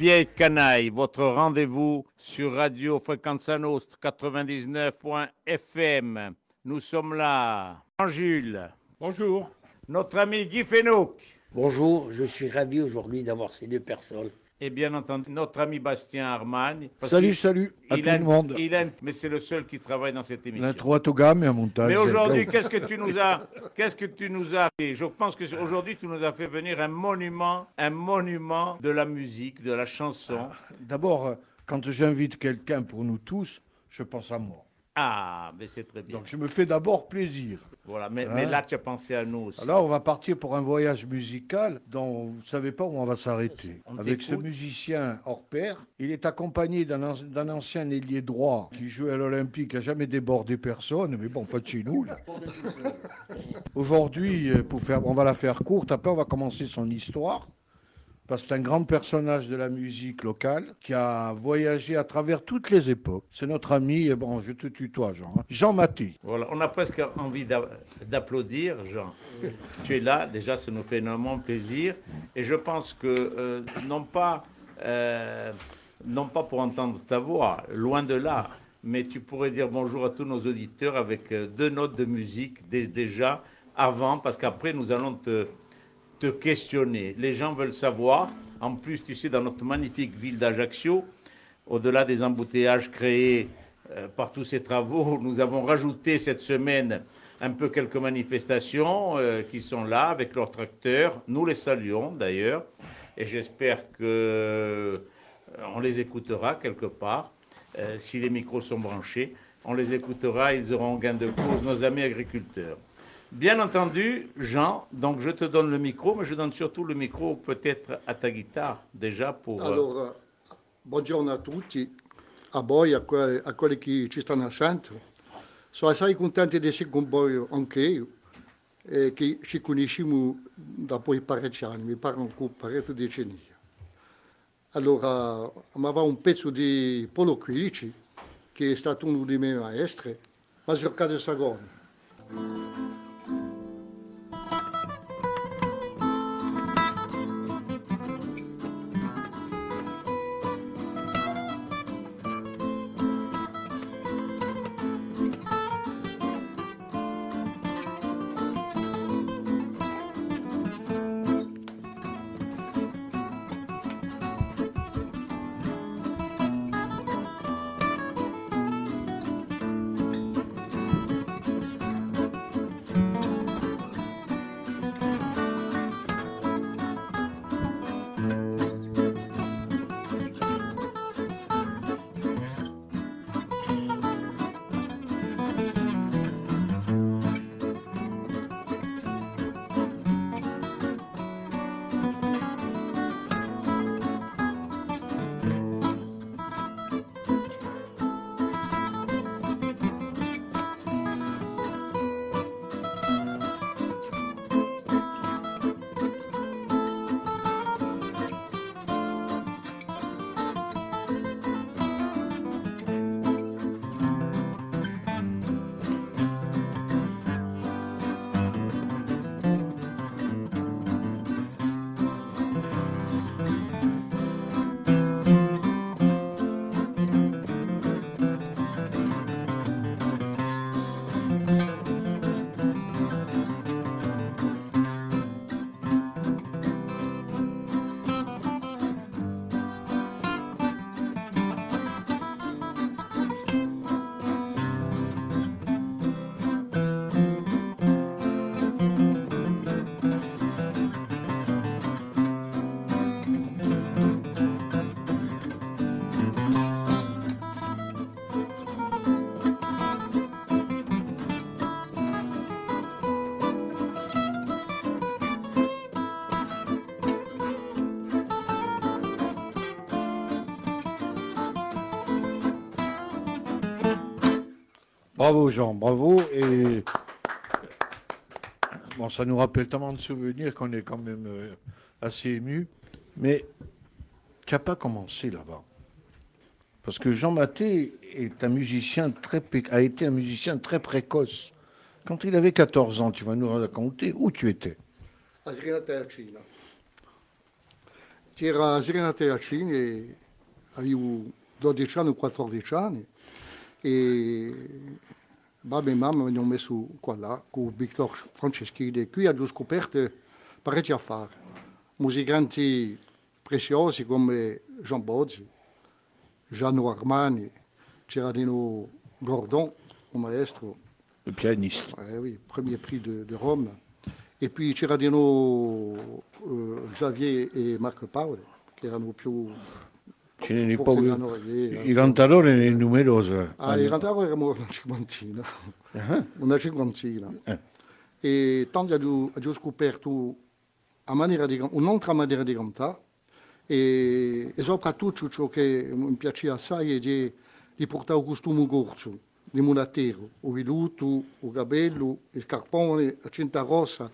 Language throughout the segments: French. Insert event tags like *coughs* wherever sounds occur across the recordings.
Vieille Canaille, votre rendez-vous sur Radio Fréquence Nostre 99.fm. Nous sommes là. Jean-Jules. Bonjour. Notre ami Guy Fenouk. Bonjour, je suis ravi aujourd'hui d'avoir ces deux personnes. Et bien entendu, notre ami Bastien Armagne. parce Salut, salut à il tout a- le monde. il a- mais c'est le seul qui travaille dans cette émission. L'intro à Togam et un montage. Mais aujourd'hui, qu'est-ce que tu nous as, qu'est-ce que tu nous as fait? Je pense que aujourd'hui, tu nous as fait venir un monument, un monument de la musique, de la chanson. D'abord, euh, quand j'invite quelqu'un pour nous tous, je pense à moi. Ah, mais c'est très bien. Donc je me fais d'abord plaisir. voilà, mais, Hein mais là, tu as pensé à nous aussi. Alors on va partir pour un voyage musical dont vous ne savez pas où on va s'arrêter. Avec ce musicien hors pair, il est accompagné d'un an- d'un ancien ailier droit qui jouait à l'Olympique, qui n'a jamais débordé personne, mais bon, pas de chez nous. là. *laughs* Aujourd'hui, euh, pour faire, on va la faire courte, après on va commencer son histoire. Parce que c'est un grand personnage de la musique locale qui a voyagé à travers toutes les époques. C'est notre ami, et bon, je te tutoie, Jean. hein, Jean Maté. Voilà, on a presque envie d'a- d'applaudir, Jean. tu es là, déjà, ça nous fait énormément plaisir. Et je pense que, euh, non, pas, euh, non pas pour entendre ta voix, loin de là, mais tu pourrais dire bonjour à tous nos auditeurs avec euh, deux notes de musique dé- déjà avant, parce qu'après, nous allons te, te questionner. Les gens veulent savoir. En plus, tu sais, dans notre magnifique ville d'Ajaccio, au-delà des embouteillages créés euh, par tous ces travaux, *laughs* nous avons rajouté cette semaine un peu quelques manifestations euh, qui sont là avec leurs tracteurs. Nous les saluons d'ailleurs et j'espère que euh, les écoutera quelque part. Si les micros sont branchés, on les écoutera, ils auront gain de cause, nos amis agriculteurs. Bien entendu, Jean, donc je te donne le micro, mais je donne surtout le micro peut-être à ta guitare déjà pour... euh, Allora, buongiorno a tutti, a voi, a, que- a quelli che ci stanno centro. Sono assai contento di essere con voi anche io, e che ci conosciamo da poi parecchi anni, mi pare un parecchio decenni. Allora, aveva un pezzo di Polo Quilici, che è stato uno dei miei maestri, ma cercato di Sagone. Bravo Jean, bravo. Et bon, ça nous rappelle tellement de souvenirs qu'on est quand même euh, assez ému. Mais qui n'a pas commencé là-bas. Parce que Jean Maté est un musicien très, a été un musicien très précoce. Quand il avait 14 ans, tu vas nous raconter où tu étais. a Srina Tercina. c'era avevo 12 anni o 14 anni, e hanno messo qua là con Victor Franceschini, e qui ho scoperto parecchi affari. Musicanti preziosi come Jean Bozzi, Gianno Armani, c'era Dino Gordon, un maestro, Le pianiste. eh oui, premier prix de, de Rome. Et puis Ciradino, euh, Xavier et Marc Paolo, che erano più Ce n'è pochi. I cantatori ne numerosi. Ah, in realtà eravamo una cinquantina, Ah, una cinquantina. Eh. E tanti abbiamo abbiamo scoperto a maniera di, un'altra maniera di cantare e, e soprattutto ciò che mi piaceva assai è di, di portare il costume corso, di mulatero, il velluto, il capello, il scarpone, la cinta rossa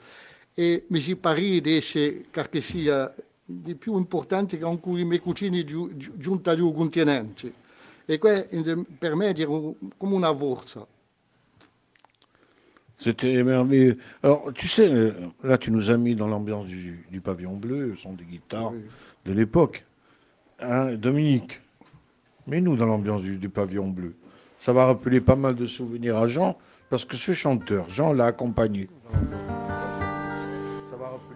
e mi si pare di essere che sia di più importante che anche i miei cugini giu- giu- giunti agli continenti. E per me era come una forza. C'était merveilleux. Alors, tu sais, là, tu nous as mis dans l'ambiance du, du pavillon bleu, le son des guitares Oui. de l'époque. Hein, Dominique, mets-nous dans l'ambiance du, du pavillon bleu. Ça va rappeler pas mal de souvenirs à Jean, parce que ce chanteur, Jean l'a accompagné.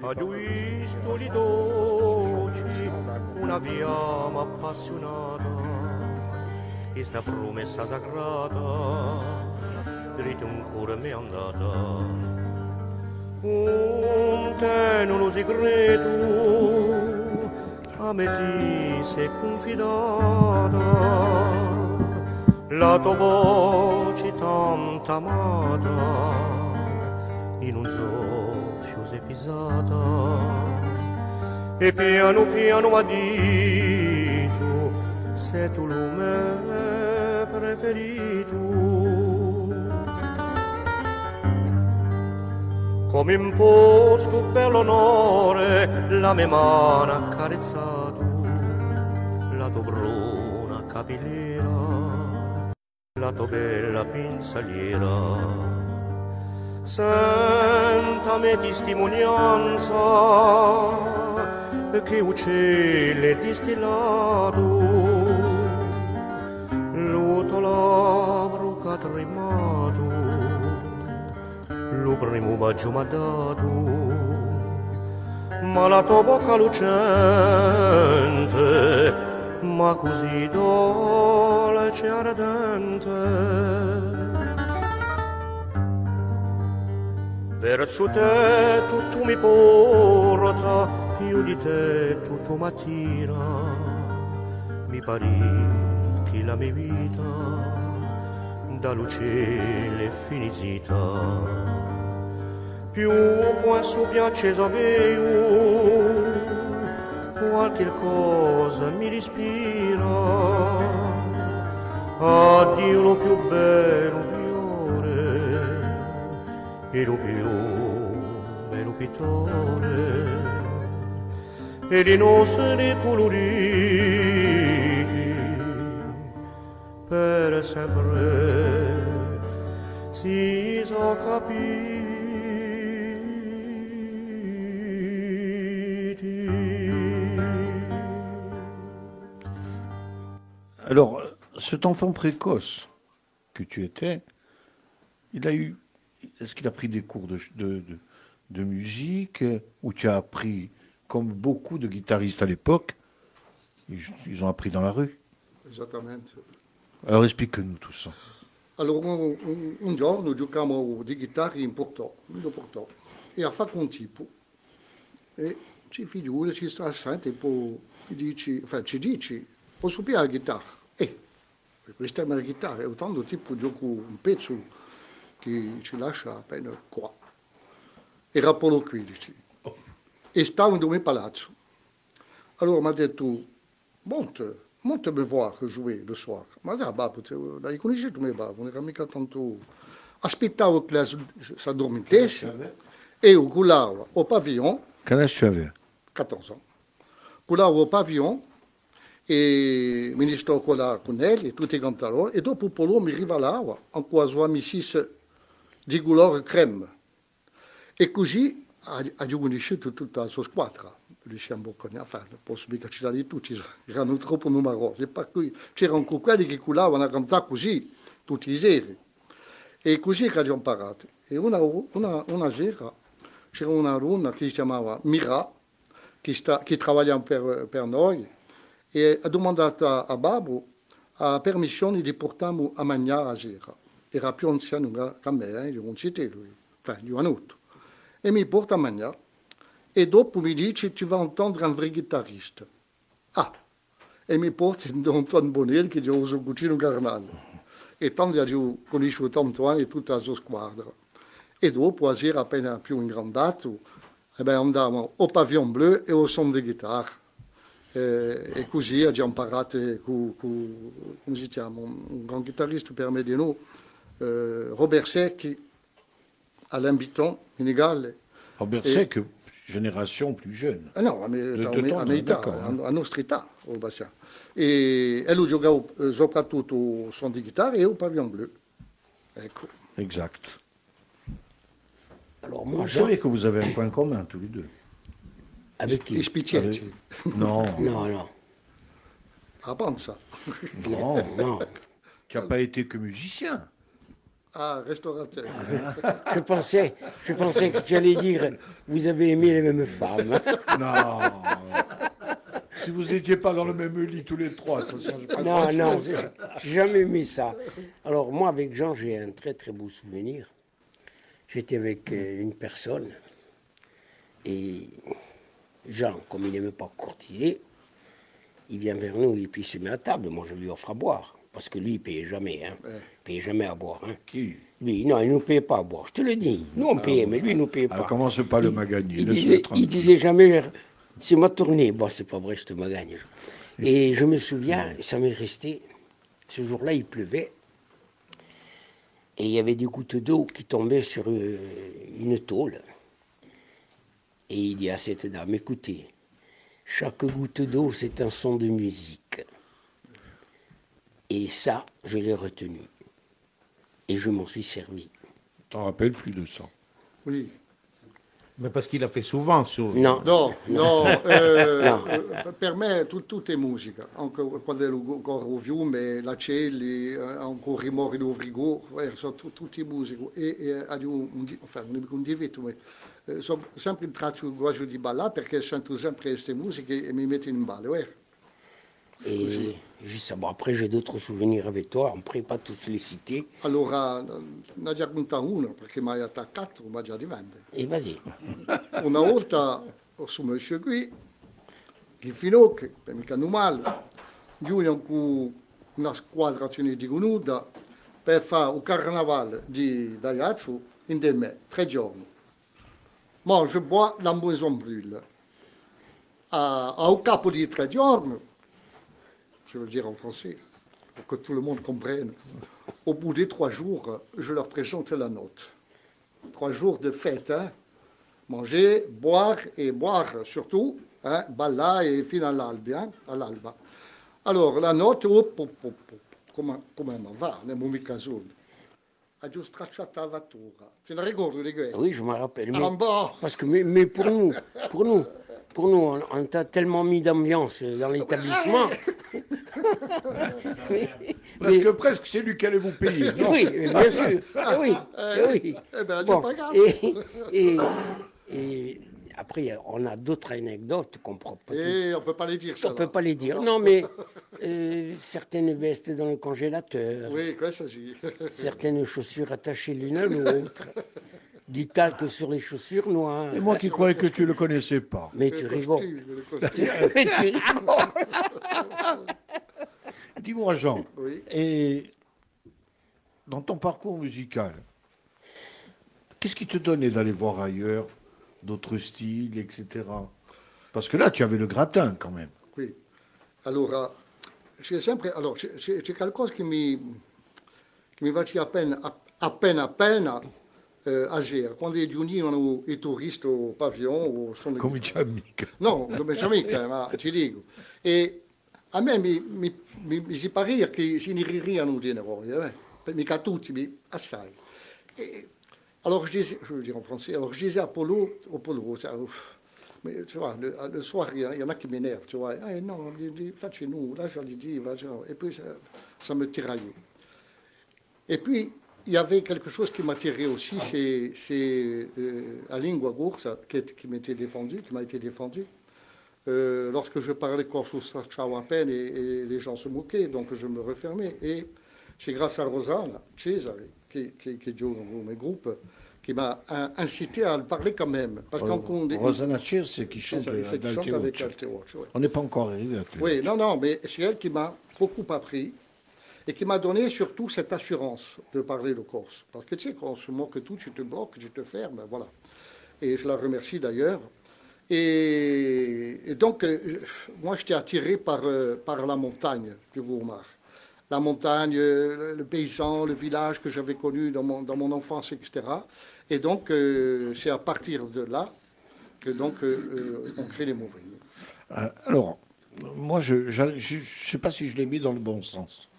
Ça va rappeler A due spoli dolci, una fiamma appassionata, e sta promessa sagrata, dritta un cuore mi è andata. Un tenero segreto, a me ti sei confidata, la tua voce tanto amata, in un soffio pisata e piano piano ha dito sei tu il me preferito come imposto per l'onore la mia mano ha la tua bruna capillera la tua bella pinzaliera Senta me testimonianza che uccelle distillato labbro che ha tremato lo primo bacio m'ha dato. Ma la tua bocca lucente ma così dolce ardente Verso te tutto mi porta, più di te tutto m'attira. Mi pari che la mia vita da luce finita. Più questo piace io, qualche cosa mi respira. Addio lo più bello e lo più bello pittore e di nostri coloriti per sempre si sono capiti. Alors, cet enfant précoce que tu étais, il a eu. Est-ce qu'il a pris des cours de, de, de- de musique euh, Ou tu as appris, comme beaucoup de guitaristes à l'époque, ils, ils ont appris dans la rue? Esattamente. Alors explique-nous tout ça. Allora, un, un- un giorno giocavamo di chitarra in Portò, in Portò, e ha fatto un tipo, e ci figura, ci sta assente, e poi ci dici, cioè, ci dici, posso piare la chitarra? Eh, questa è la mia chitarra, e tanto tipo gioco un pezzo che ci lascia appena qua. Era Apollo 15. E stavo in mio palazzo. Allora mi ha detto, monte, monte me voir jouer le soir. Ma ça, bah, dai conosci tu me non era mica tanto... Aspettavo che la si addormentesse e io culavo au pavillon, Quel âge tu avais 14 ans, culavo au pavillon e mi sto con la con lei e tutti i cantatori e dopo Polo mi rivalava in quasi amicizia di colore creme. E così ha, conosciuto tutta la sua squadra. Lucien Bocconi, enfin, non posso mica citarli tutti, erano troppo numerosi, per cui c'erano quelli che culavano a cantare così, tutti i seri. E così che abbiamo imparato. E una, una, una sera c'era una donna che si chiamava Mira, che, sta, che lavorava per, per noi, e ha domandato a, a Babbo la permissione di portarmi a mangiare a sera. Era più anziano che me, eh, di un città lui, enfin, di un anno. E mi porta a mangiare. E dopo mi dice tu vas entendre un vrai chitarrista. Ah, e mi porta in Anton Bonel che io uso cucino carnale. E tanto io conosco tanto anni tutta la sua squadra. E dopo, a sera appena più ingrandato, eh ben, andavamo o pavillon bleu e o son di chitarra. E, e così abbiamo imparato con, con, come si chiama, un, un gran chitarrista per me di noi, eh, Robert Secchi, Alain Bitton, Galles. Robert Et- Seck, génération plus jeune. Ah no, a, nostra età, o Bassia. E, lui giocava soprattutto o suon di chitarra e o pavillon bleu. Ecco. Exact. Alors moi, Jean, savez que vous avez un point commun tous les deux. avec qui? *laughs* Non, Non, non, Ah, pensa. non, non. qui n'a pas été que musicien. Ah, restaurateur. *laughs* Je pensais, je pensais que tu allais dire, vous avez aimé les mêmes femmes. Non. si vous n'étiez pas dans le même lit tous les trois, ça ne change pas Non, non, j'ai jamais aimé ça. Alors moi, avec Jean, j'ai un très très beau souvenir. J'étais avec euh, une personne et Jean, comme il n'aimait pas courtiser, il vient vers nous et puis il se met à table. Moi, je lui offre à boire. Parce que lui, il payait jamais. Hein. Ouais. Il payait jamais à boire. Hein. Qui? Lui, non, il ne nous payait pas à boire. Je te le dis. Nous, on payait, mais lui, il ne nous payait Ah, pas. commence pas le magagne, Il, disait, il disait jamais, c'est ma tournée. Bon, c'est pas vrai, je te magagne. Et je me souviens, ça m'est resté, ce jour-là, il pleuvait. Et il y avait des gouttes d'eau qui tombaient sur euh, une tôle. Et il dit à cette dame, écoutez, chaque goutte d'eau, c'est un son de musique. Et ça, je l'ai retenu. Et je m'en suis servi. T'en rappelles plus de ça. Oui. Mais parce qu'il a fait souvent sur. Non, No, no, eh, No. eh, per me tu- tutto è musica, anche quando ero ancora o fiume, la Celli, eh, ancora i Mori do Frigo, eh, sono tu- tutti musici. E, e ha un, un, di- enfin, non dico un difetto, ma eh, sono sempre in traccio guaggio di ballare perché sento sempre queste musiche e mi mettono in ballo. Eh. Et juste ça. Bon, après, j'ai d'autres souvenirs avec toi. On ne pourrait pas tous les citer. Allora, ne contato uno perché mi hai attaccato, ma già di vende. Et vas-y. *laughs* Una volta su monsieur qui, che finocchi, per mica non male, giungono con una squadra di Gunuda per fare un carnaval di Daiaccio in del me, tre giorni. Mange, bois, la maison brûle. À, à, au capo di tre giorni, je veux dire en français, pour que tout le monde comprenne, au bout des trois jours, je leur présente la note. Trois jours de fête, hein manger, boire et boire surtout, hein, balla et fino all'alba. hein, all'alba. Alors, la come, come non va, nel già stracciato la vettura. Se ne ricordo di questo? Oui, je me rappelle. Mais, Ah parce que, mais, mais pour nous, pour nous, *laughs* pour nous, on, on t'a tellement mis d'ambiance dans l'établissement. *laughs* Mais- Parce mais- que presque c'est lui qui allait vous payer. Non oui, bien sûr. Eh oui, eh oui. Eh ben, Bon, c'est pas grave. et, et, et après, on a d'autres anecdotes qu'on ne peut pas Et on ne peut pas les dire, ça. On peut là. pas les dire. Non, mais euh, certaines vestes dans le congélateur, Oui, questo sì. certaines chaussures attachées l'une à l'autre, *laughs* du talc sur les chaussures noires. Et moi qui croyais que tu le connaissais pas. Mais tu rigoles. *laughs* Mais tu rigoles. *laughs* Dis-moi Jean, Oui. et dans ton parcours musical, qu'est-ce qui te donnait d'aller voir ailleurs, d'autres styles, etc. Parce que là, tu avais le gratin quand même. Qui. Allora, c'è sempre, allora, c'è, qualcosa che mi, che mi faceva appena, appena, appena eh, a sera, quando giunivano i turisti o pavillon sono Comincia amica. No, non penso mica, ma ti dico. E a me mi, mi, mi, mi si pariva che si ne ririano di noi, eh? Mica tutti, mi, assai. E, alors je disais, je veux dire en français, alors je disais à Polo, au Polo, ça, Mais tu vois, le, le soir, il y, en a qui m'énervent, tu vois. Ah, non, faites chez nous. Là, je lui dis, et puis ça, ça me tiraillait. Et puis, il y avait quelque chose qui m'a tiré aussi, c'est c'est, euh, la lingua corsa qui, m'était défendue, qui m'a été défendue. Euh, lorsque je parlais corso ciao à peine et, et les gens se moquaient, donc je me refermais. Et c'est grâce à Rosanna Cesare, qui, qui, qui est dans mes groupes, qui m'a in- incité à le parler quand même. Parce Condé- Rosanna Cheer, c'est qui chante ça, c'est qui chante Adaltero. avec Altero, ouais. On n'est pas encore arrivé à. Oui, non, non, mais c'est elle qui m'a beaucoup appris et qui m'a donné surtout cette assurance de parler le corse. Parce que tu sais, quand on se moque tout, tu te bloques, tu te fermes, voilà. Et je la remercie d'ailleurs. Et, donc, euh, moi, j'étais attiré par, euh, par la montagne du Gourmard. La montagne, euh, le paysan, le village que j'avais connu dans mon, dans mon enfance, etc. Et donc, euh, c'est à partir de là que donc, on crée les. Euh, alors, moi, je ne sais pas si je l'ai mis dans le bon sens.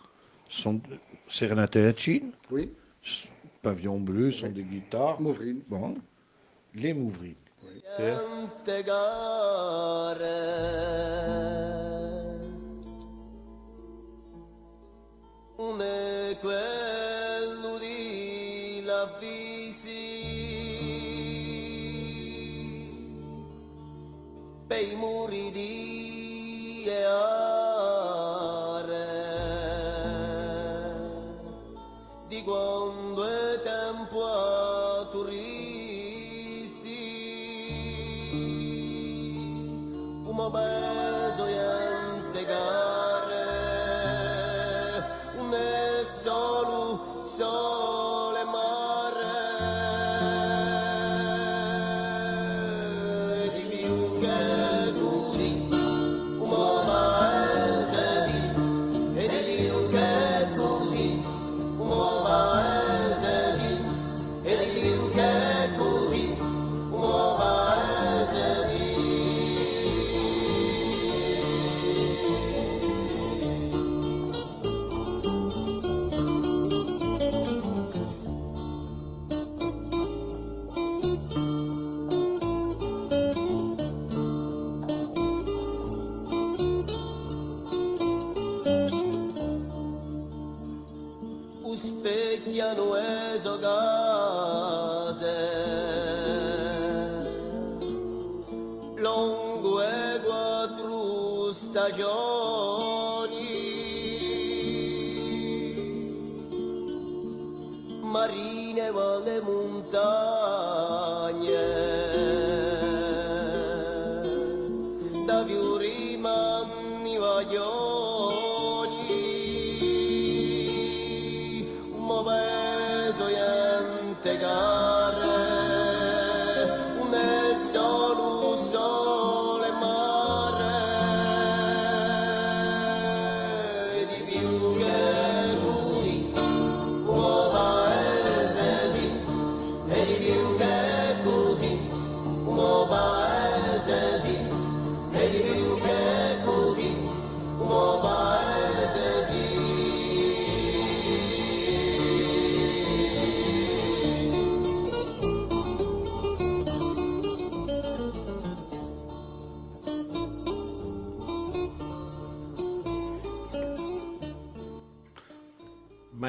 Son- C'est Renata Yachin, Oui, Pavillon Bleu, sont des guitares. Mauvrines. Bon, les Mouvrines. Tante gare Come quello di la visi Pei muri di Eare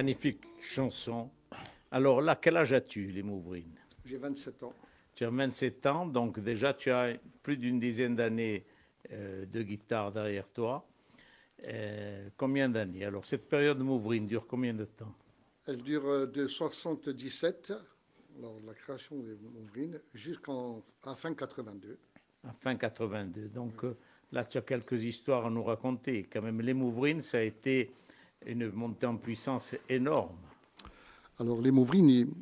Magnifique chanson. Alors là, quel âge as-tu, les Mouvrines J'ai 27 ans. Tu as 27 ans, donc déjà tu as plus d'une dizaine d'années euh, de guitare derrière toi. Euh, combien d'années? Alors cette période Mouvrine dure combien de temps? Elle dure euh, de 77, lors de la création des Mouvrines, jusqu'en à fin 82. À fin 82. Donc euh, là, tu as quelques histoires à nous raconter. Quand même, les Mouvrines, ça a été une montée en puissance énorme. Alors les Mouvrines,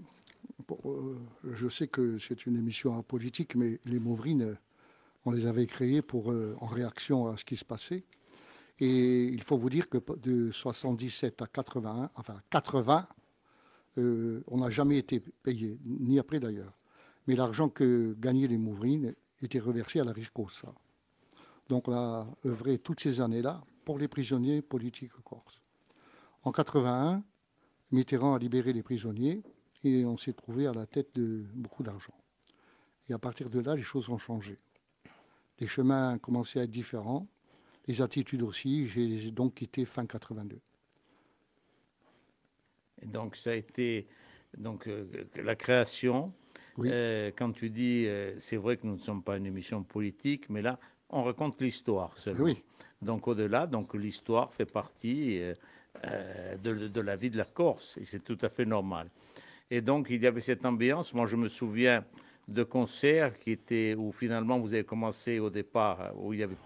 euh, je sais que c'est une émission en politique, mais les Mouvrines, on les avait créées pour, euh, en réaction à ce qui se passait. Et il faut vous dire que de 77 à 81, enfin 80, euh, on n'a jamais été payé, ni après d'ailleurs. Mais l'argent que gagnaient les Mouvrines était reversé à la Riscosa. Donc on a œuvré toutes ces années-là pour les prisonniers politiques corses. En 81, Mitterrand a libéré les prisonniers et on s'est trouvé à la tête de beaucoup d'argent. Et à partir de là, les choses ont changé. Les chemins commençaient à être différents, les attitudes aussi. J'ai donc quitté fin 82. Et donc, ça a été donc, euh, la création. Oui. Euh, quand tu dis, euh, c'est vrai que nous ne sommes pas une émission politique, mais là, on raconte l'histoire seulement. Oui. Donc, au-delà, donc l'histoire fait partie euh, euh, de, de la vie de la Corse, et c'est tout à fait normal. Et donc, il y avait cette ambiance. Moi, je me souviens de concerts qui étaient où finalement vous avez commencé au départ, où il y avait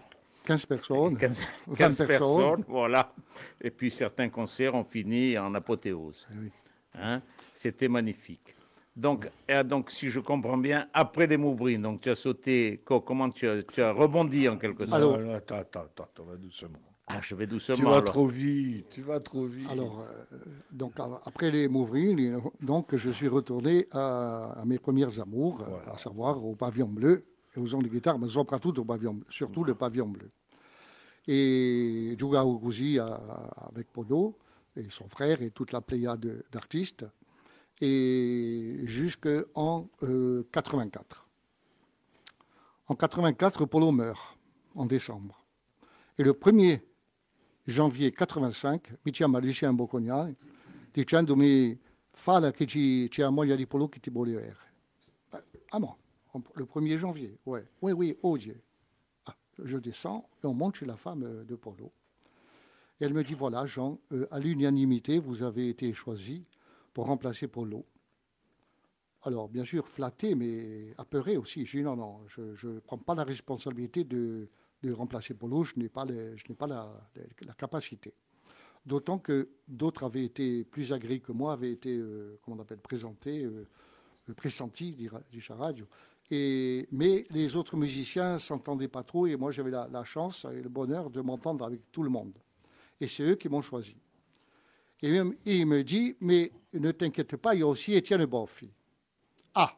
15 personnes. 15, 20 15 personnes. personnes, voilà. Et puis certains concerts ont fini en apothéose. Eh oui. Hein C'était magnifique. Donc, et donc, si je comprends bien, après les Mouvrines, donc tu as sauté, co- comment tu as, tu as rebondi en quelque sorte? Alors- attends, attends, attends, attends, va doucement. Ah, je vais Tu doucement. vas alors. trop vite, tu vas trop vite. Alors, euh, donc, a- après les Mouvrines, donc, je suis retourné à, à mes premières amours, euh, à savoir au pavillon bleu et aux ondes de guitare, mais surtout au pavillon, bleu- surtout le pavillon bleu. Et Giugao Guzzi à- avec Podo et son frère et toute la pléiade d'artistes, et jusqu'en euh, 84. En 84, Polo meurt en décembre. Et le 1er janvier 85, mi chiama Lucien Bocconiani dicendomi falla che ci, Polo che ti vuole Ah bon, le 1er janvier, ouais. Oui, oui, oggi. Ah, je descends et on monte chez la femme euh, de Polo. Elle me dit, voilà, Jean, euh, à l'unanimité, vous avez été choisi pour remplacer Polo. Alors, bien sûr, flatté, mais apeuré aussi. J'ai dit, non, non, je ne prends pas la responsabilité de, de remplacer Polo, je n'ai pas, je n'ai pas la, capacité. D'autant que d'autres avaient été plus agréés que moi, avaient été, euh, comment on appelle, présentés, euh, euh, pressentis, dit Radio. Et, mais les autres musiciens s'entendaient pas trop, et moi j'avais la, chance et le bonheur de m'entendre avec tout le monde. Et c'est eux qui m'ont choisi. Et, même- il me dit, mais ne t'inquiète pas, il y a aussi Étienne Boffi. Ah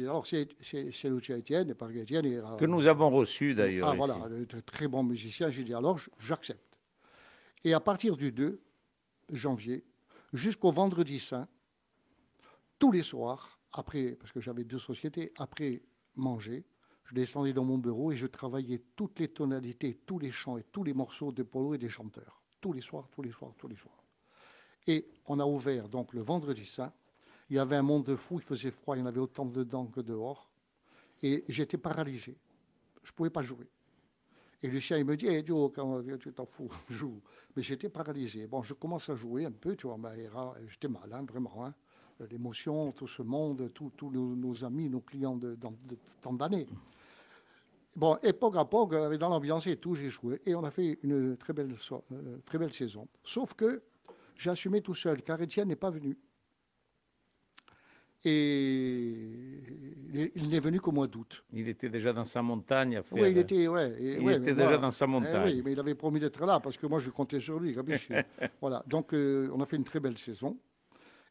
Alors c'est c'est Lucia Étienne, parce qu'Étienne era- Que nous avons reçu d'ailleurs. ah ici. voilà, très- bon musicien. J'ai dit alors, j'accepte. Et à partir du 2 janvier jusqu'au vendredi saint, tous les soirs, après, parce que j'avais deux sociétés, après manger, je descendais dans mon bureau et je travaillais toutes les tonalités, tous les chants et tous les morceaux de Polo et des chanteurs. Tous les soirs, tous les soirs, tous les soirs. Et on a ouvert donc le vendredi saint. Il y avait un monde de fou, il faisait froid, il y en avait autant dedans que dehors. Et j'étais paralysé. Je ne pouvais pas jouer. Et Lucien, il me dit, hey, Joe, quand tu t'en fous, *laughs* joue. Mais j'étais paralysé. Bon, je commence à jouer un peu, tu vois, j'étais mal, hein, vraiment. hein. L'émotion, tout ce monde, tous nos, amis, nos clients de, tant d'années. Bon, poc à poc, euh, dans l'ambiance et tout, j'ai joué. Et on a fait une très belle, euh, très belle saison. Sauf que j'ai assumé tout seul, car Étienne n'est pas venu. Et il est- il n'est venu qu'au mois d'août. Il était déjà dans sa montagne à faire. Oui, il était, ouais, et- il ouais, était déjà moi- dans sa eh montagne. oui, mais il avait promis d'être là parce que moi je comptais sur lui. *laughs* voilà. Donc euh, on a fait une très belle saison.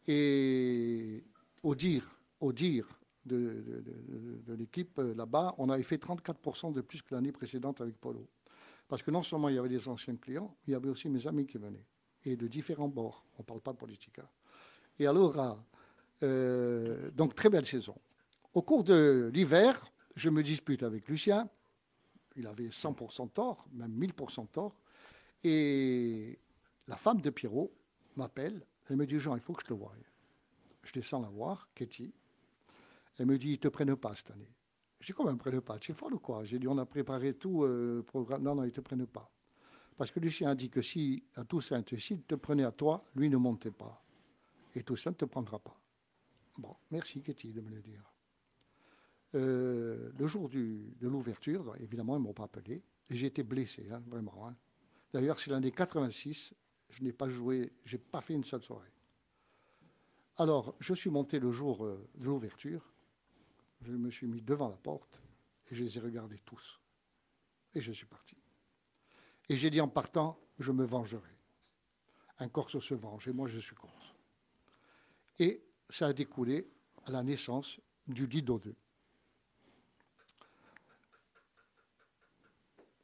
Et au dire, au dire de, de- de- de l'équipe euh, là-bas, on avait fait 34% de plus que l'année précédente avec Polo. Parce que non seulement il y avait des anciens clients, il y avait aussi mes amis qui venaient. Et de différents bords. On ne parle pas de politique. hein. Et alors, donc très belle saison. Au cours de l'hiver, je me dispute avec Lucien. Il avait 100% tort, même 1000% tort. Et la femme de Pierrot m'appelle. Elle me dit Jean, il faut que je te voie. Je descends la voir, Katie. Elle me dit ils te prennent pas cette année. Je dis comment ils ne me prennent pas? Tu es folle ou quoi? J'ai dit on a préparé tout euh, le programme. Non, non, ils te prennent pas. Parce que Lucien a dit que si à Toussaint, s'il te prenait à toi, lui ne montait pas. Et Toussaint ne te prendra pas. Bon, merci Katie de me le dire. Euh, le jour de l'ouverture, évidemment, ils ne m'ont pas appelé. Et j'ai été blessé, hein, vraiment. hein. D'ailleurs, c'est l'année 86, je n'ai pas joué, je n'ai pas fait une seule soirée. Alors, je suis monté le jour euh, de l'ouverture, je me suis mis devant la porte et je les ai regardés tous. Et je suis parti. Et j'ai dit en partant, je me vengerai. Un Corse se venge, et moi je suis Corse. Et ça a découlé à la naissance du Lido 2.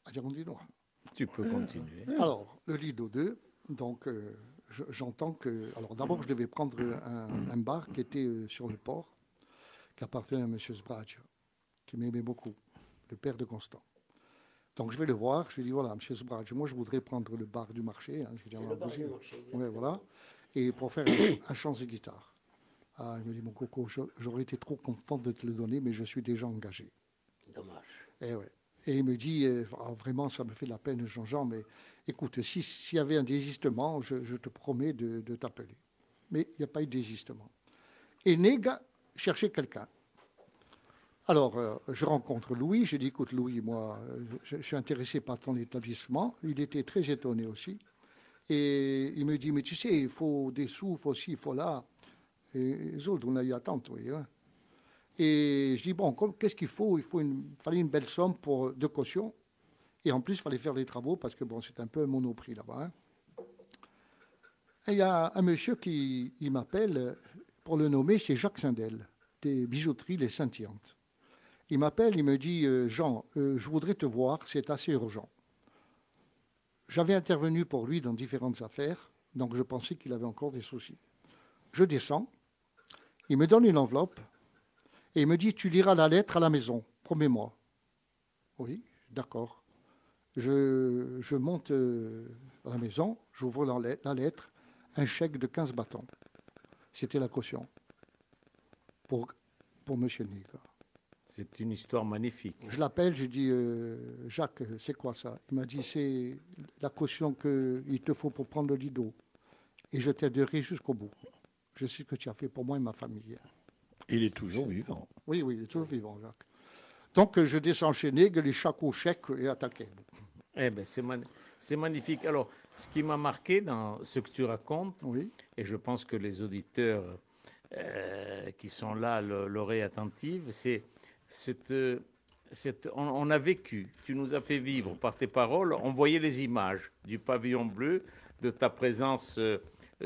À dire on dit non. Tu peux continuer. Alors, le Lido 2, donc euh, je- j'entends que. Alors d'abord, je devais prendre un, un bar qui était euh, sur le port, qui appartenait à M. Sbraccia, qui m'aimait beaucoup, le père de Constant. Donc je vais le voir, je lui dis voilà, monsieur Sbraj, moi je voudrais prendre le bar du marché. hein, je dis, le bar possible. du marché, Ouais, voilà. Et pour faire un, un chant de guitare. Ah, il me dit mon coco, j'aurais été trop content de te le donner, mais je suis déjà engagé. Dommage. Et, ouais. et il me dit, euh, Ah, vraiment, ça me fait de la peine, Jean-Jean, mais écoute, si- s'il y avait un désistement, je, je te promets de, de t'appeler. Mais il n'y a pas eu de désistement. Et Nega cherchait quelqu'un. Alors, euh, je rencontre Louis, je dis, écoute Louis, moi, euh, je, je suis intéressé par ton établissement. Il était très étonné aussi. Et il me dit, mais tu sais, il faut des sous, il faut ci, il faut là. Et Zold, on a eu attente, oui. hein. Et je dis, bon, qu'est-ce qu'il faut? Il faut fallait une belle somme pour, de caution. Et en plus, il fallait faire des travaux parce que bon, c'est un peu monoprix là-bas. hein. Il y a un monsieur qui m'appelle, pour le nommer, c'est Jacques Sindel, des bijouteries Les Scintillantes. Il m'appelle, il me dit, euh, Jean, euh, je voudrais te voir, c'est assez urgent. J'avais intervenu pour lui dans différentes affaires, donc je pensais qu'il avait encore des soucis. Je descends, il me donne une enveloppe, et il me dit, tu liras la lettre à la maison, promets-moi. Oui, d'accord. Je, je monte euh, à la maison, j'ouvre la, let- la lettre, un chèque de 15 bâtons. C'était la caution pour, pour M. Niga. C'est une histoire magnifique. Je l'appelle, je dis, euh, Jacques, c'est quoi ça? Il m'a dit, c'est la caution qu'il te faut pour prendre le lido. Et je t'aiderai jusqu'au bout. Je sais ce que tu as fait pour moi et ma famille. Il est toujours vivant. Oui, oui, il est toujours vivant, Jacques. Donc, euh, je descends chez Nègre, les chaque au chèque et attaqué. Eh ben, c'est man- magnifique. Alors, ce qui m'a marqué dans ce que tu racontes, Oui, et je pense que les auditeurs euh, qui sont là, l'oreille attentive, c'est cette, cette- on, on a vécu, tu nous as fait vivre par tes paroles, on voyait les images du pavillon bleu, de ta présence euh,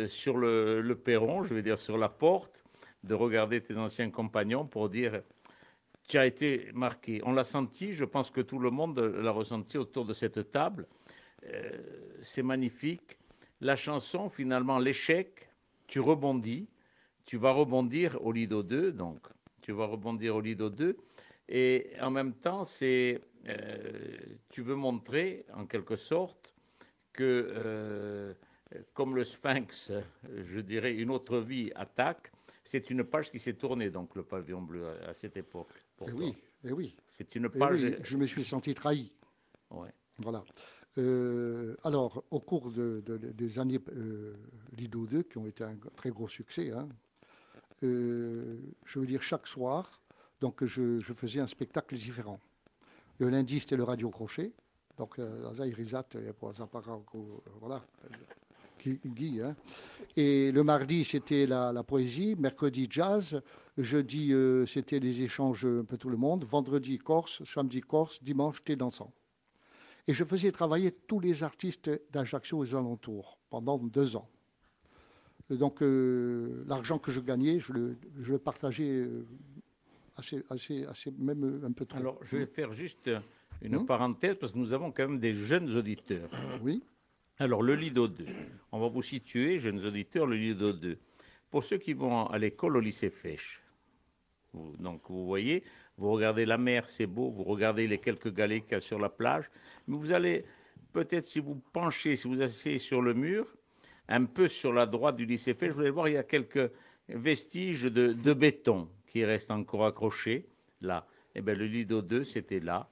sur le, perron, je veux dire sur la porte, de regarder tes anciens compagnons pour dire tu as été marqué. On l'a senti, je pense que tout le monde l'a ressenti autour de cette table. Euh, c'est magnifique. La chanson, finalement, l'échec, tu rebondis, tu vas rebondir au Lido 2, donc tu vas rebondir au Lido 2, et en même temps, c'est, euh, tu veux montrer, en quelque sorte, que euh, comme le Sphinx, je dirais, une autre vie attaque, c'est une page qui s'est tournée, donc le pavillon bleu à, à cette époque. pour eh oui, eh oui. C'est une Eh page. oui, je me suis senti trahi. ouais. Voilà. Euh, alors, au cours de- de- des années euh, Lido 2, qui ont été un très gros succès, hein, euh, je veux dire, chaque soir, donc je, je faisais un spectacle différent. Le lundi, c'était le radio crochet. Donc, rapport au- voilà, Guy- hein. Et le mardi, c'était la, la poésie. Mercredi, jazz. Jeudi, euh, c'était les échanges un peu tout le monde. Vendredi, Corse. Samedi, Corse. Dimanche, thé dansant. Et je faisais travailler tous les artistes d'Ajaccio et aux alentours pendant deux ans. Donc, euh, l'argent que je gagnais, je le, je le partageais euh, assez, assez, assez, même un peu trop. Alors, je vais faire juste une Hmm. parenthèse parce que nous avons quand même des jeunes auditeurs. Oui, Alors, le Lido 2. On va vous situer, jeunes auditeurs, le Lido 2. Pour ceux qui vont à l'école au lycée Fèche, vous- donc vous voyez, vous regardez la mer, c'est beau, vous regardez les quelques galets qu'il y a sur la plage, mais vous allez, peut-être si vous penchez, si vous asseyez sur le mur, un peu sur la droite du lycée Fèche, vous allez voir, il y a quelques vestiges de, béton qui restent encore accrochés là. Eh bien, le Lido 2, c'était là.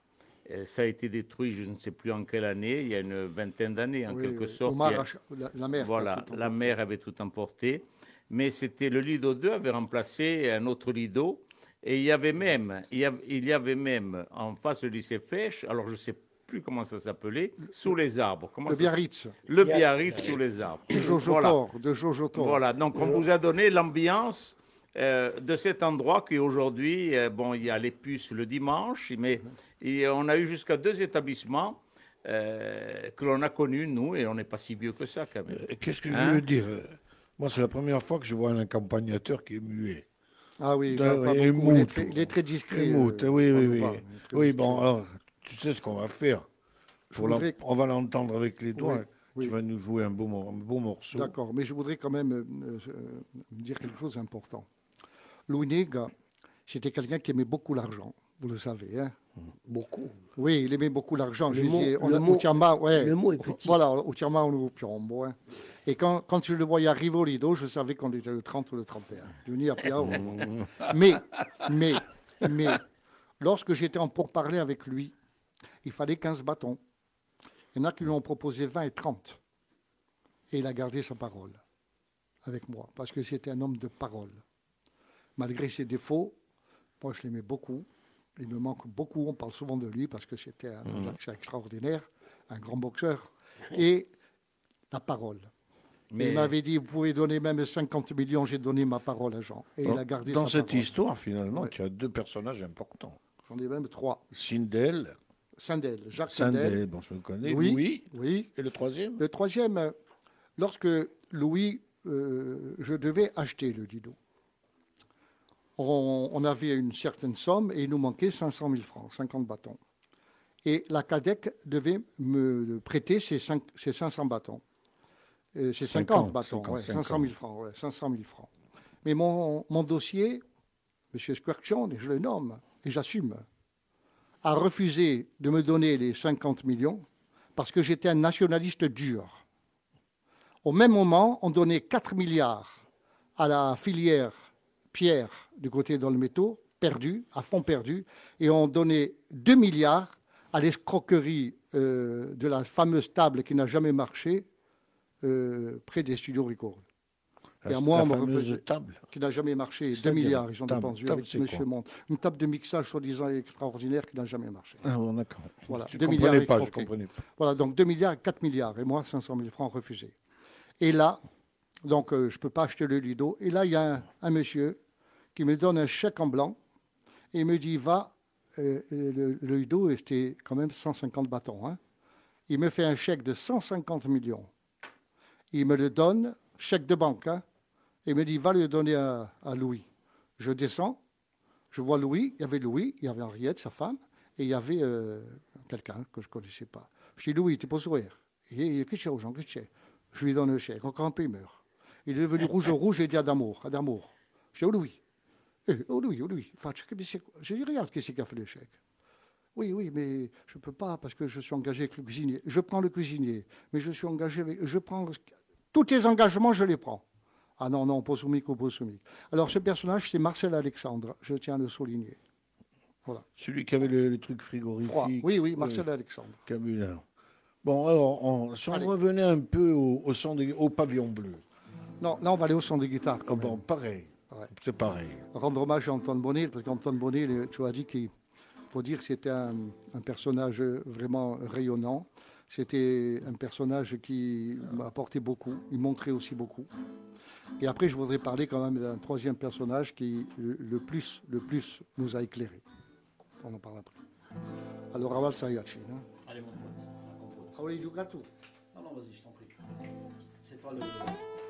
Euh, Ça a été détruit, je ne sais plus en quelle année, il y a une vingtaine d'années, en oui, quelque oui. sorte. Omar la, la mer. voilà, la mer avait tout emporté. Mais c'était le Lido 2 avait remplacé un autre Lido. Et il y avait même, il y avait, il y avait même en face du lycée Fèche, alors je ne sais plus comment ça s'appelait, sous les arbres. Comment Le ça Biarritz, Le Biarritz. Sous les arbres. de Jojo Voilà. De Jojo. Voilà, donc on vous a donné l'ambiance euh, de cet endroit qui aujourd'hui, euh, bon, il y a les puces le dimanche, mais et on a eu jusqu'à deux établissements euh, que l'on a connus, nous, et on n'est pas si vieux que ça quand même. Euh, Qu'est-ce que je Hein veux dire Moi, c'est la première fois que je vois un accompagnateur qui est muet. Ah oui, et beaucoup. il, est très, il est très discret. Émoute, euh, oui, oui, oui. il est Oui, bon, alors, tu sais ce qu'on va faire. Je voudrais- On va l'entendre avec les doigts. Oui, oui. Tu vas nous jouer un beau, mor- un beau morceau. D'accord, mais je voudrais quand même euh, euh, dire quelque chose d'important. Louis Nègre, c'était quelqu'un qui aimait beaucoup l'argent. vous le savez. Hein. Beaucoup. Oui, il aimait beaucoup l'argent. Le mot- disais, on le mot- Tiama, ouais. le mot est petit. Voilà, au Tiama, on au Piombo. hein. Et quand, quand je le voyais arriver au Lido, je savais qu'on était le 30 ou le 31. Je venais à Pia. *laughs* mais, mais, mais, lorsque j'étais en pourparler avec lui, il fallait 15 bâtons. Il y en a qui lui ont proposé 20 et 30. Et il a gardé sa parole avec moi, parce que c'était un homme de parole. Malgré ses défauts, moi je l'aimais beaucoup. Il me manque beaucoup, on parle souvent de lui, parce que c'était un boxeur extraordinaire, un grand boxeur. Et la parole. Mais- Il m'avait dit, vous pouvez donner même 50 millions, j'ai donné ma parole à Jean. Et il a gardé Dans sa cette parole. histoire, finalement, Ouais. tu as deux personnages importants. J'en ai même trois. Sindel, Sindel, Jacques Sindel. Sindel, bon, je le connais, Louis. Louis, Oui. et le troisième? Le troisième, euh, lorsque Louis, euh, je devais acheter le Lido. On, on avait une certaine somme et il nous manquait 500 000 francs, 50 bâtons. Et la CADEC devait me prêter ces, cinq- ces 500 bâtons. Euh, ces 50, 50, bâtons, 50, ouais, 500 000 francs. ouais, 500 000 francs. Mais mon, mon dossier, M. Squarchon, et je le nomme, et j'assume, a refusé de me donner les 50 millions parce que j'étais un nationaliste dur. Au même moment, on donnait 4 milliards à la filière pierre du côté dans le métaux, perdu, à fond perdu, et on donnait 2 milliards à l'escroquerie euh, de la fameuse table qui n'a jamais marché euh, près des studios Record. Et à moi, on me table. qui n'a jamais marché. 2 C'est-à-dire, milliards, ils ont dépensé avec Monde. Une table de mixage soi-disant extraordinaire qui n'a jamais marché. Ah, bon, d'accord. Voilà, Je deux ne milliards comprenais pas, je comprenais pas. Voilà, donc 2 milliards et 4 milliards. Et moi, 500 000 francs refusés. Et là, donc euh, je ne peux pas acheter le Lido. Et là, il y a un, monsieur qui me donne un chèque en blanc et il me dit, va, euh, euh, le, le Lido, c'était quand même 150 bâtons. hein. Il me fait un chèque de 150 millions. Il me le donne, chèque de banque, hein, et il me dit, va le donner à, Louis. Je descends, je vois Louis, il y avait Louis, il y avait Henriette, sa femme, et il y avait quelqu'un que je ne connaissais pas. Je dis, Louis, tu peux sourire. Il dit, qu'est-ce que Je lui donne le chèque, encore un peu, il meurt. Il est devenu rouge au rouge et il dit, d'amour, d'amour. Je dis, oh Louis, Eh, oh Louis, oh Enfin, quoi je dis, regarde, qui c'est qui a fait chèque oui, oui, mais je ne peux pas parce que je suis engagé avec le cuisinier. Je prends le cuisinier, mais je suis engagé avec. Je prends. Tous tes engagements, je les prends. Ah non, non, Posomic ou Posomic. Alors, ce personnage, c'est Marcel Alexandre, je tiens à le souligner. Voilà. Celui qui avait le, le truc frigorifique. Froid. Oui, oui, Marcel Alexandre. Bon, alors, on- si on Allez. revenait un peu au, au, son des- au pavillon bleu. Non, là, on va aller au son des guitares. Quand même. bon, pareil. Ouais. C'est pareil. Rendre hommage à Antoine Bonnet, parce qu'Antoine Bonnet, le- tu as dit qu'il faut dire que c'était un, un personnage vraiment rayonnant. C'était un personnage qui m'a apporté beaucoup, il montrait aussi beaucoup. Et après, je voudrais parler quand même d'un troisième personnage qui le, le plus, le plus nous a éclairés. On en parle après. Alors, Aval Sayachi. Hein. Allez, mon pote. Ah oui. Non, non, vas-y, je t'en prie. C'est pas le.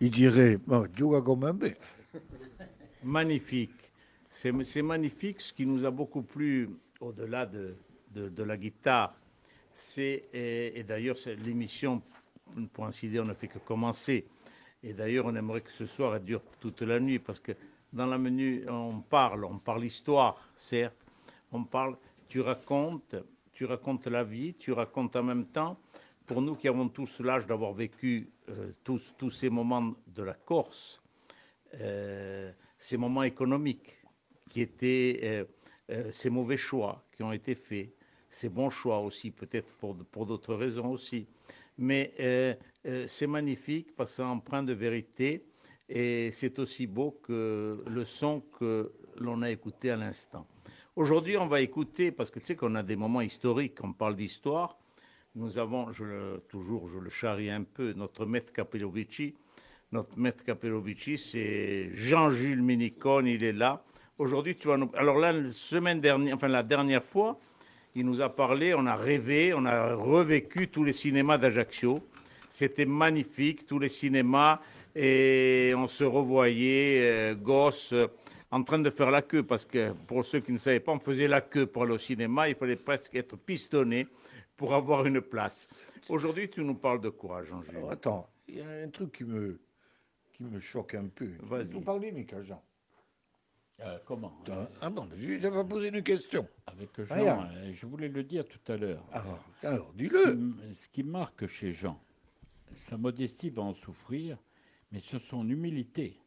il dirait. Magnifique. C'est magnifique. Ce qui nous a beaucoup plu, au-delà de, de- la guitare, c'est, et, et d'ailleurs, l'émission, pour ainsi dire, ne fait que commencer. Et d'ailleurs, on aimerait que ce soir, elle dure toute la nuit, parce que dans la menu, on parle, on parle histoire, certes, on parle, tu racontes, tu racontes la vie, tu racontes en même temps, pour nous qui avons tous l'âge d'avoir vécu euh, tous, tous ces moments de la Corse, euh, ces moments économiques qui étaient euh, ces mauvais choix qui ont été faits, ces bons choix aussi, peut-être pour, pour d'autres raisons aussi. Mais c'est magnifique parce que c'est empreint de vérité et c'est aussi beau que le son que l'on a écouté à l'instant. Aujourd'hui, on va écouter, parce que tu sais qu'on a des moments historiques, on parle d'histoire. Nous avons, toujours, je le charrie un peu, notre maître Capelovici. Notre maître Capelovici, c'est Jean-Jules Minicone, il est là. Aujourd'hui, tu vas nous. Alors là, la semaine dernière, enfin la dernière fois, il nous a parlé, on a rêvé, on a revécu tous les cinémas d'Ajaccio. C'était magnifique, tous les cinémas, et on se revoyait, euh, gosses, euh, en train de faire la queue, parce que pour ceux qui ne savaient pas, on faisait la queue pour aller au cinéma, il fallait presque être pistonné pour avoir une place. Aujourd'hui, tu nous parles de quoi, Jean-Jules Alors, attends, il y a un truc qui me, qui me choque un peu. Vas-y. Vous parlez, Mika Jean Euh, comment Attends, Ah bon, je vais pas poser une question. Avec Jean, euh, je voulais le dire tout à l'heure. Alors, alors Ce qui dis-le. m- Ce qui marque chez Jean, sa modestie va en souffrir, mais c'est son humilité.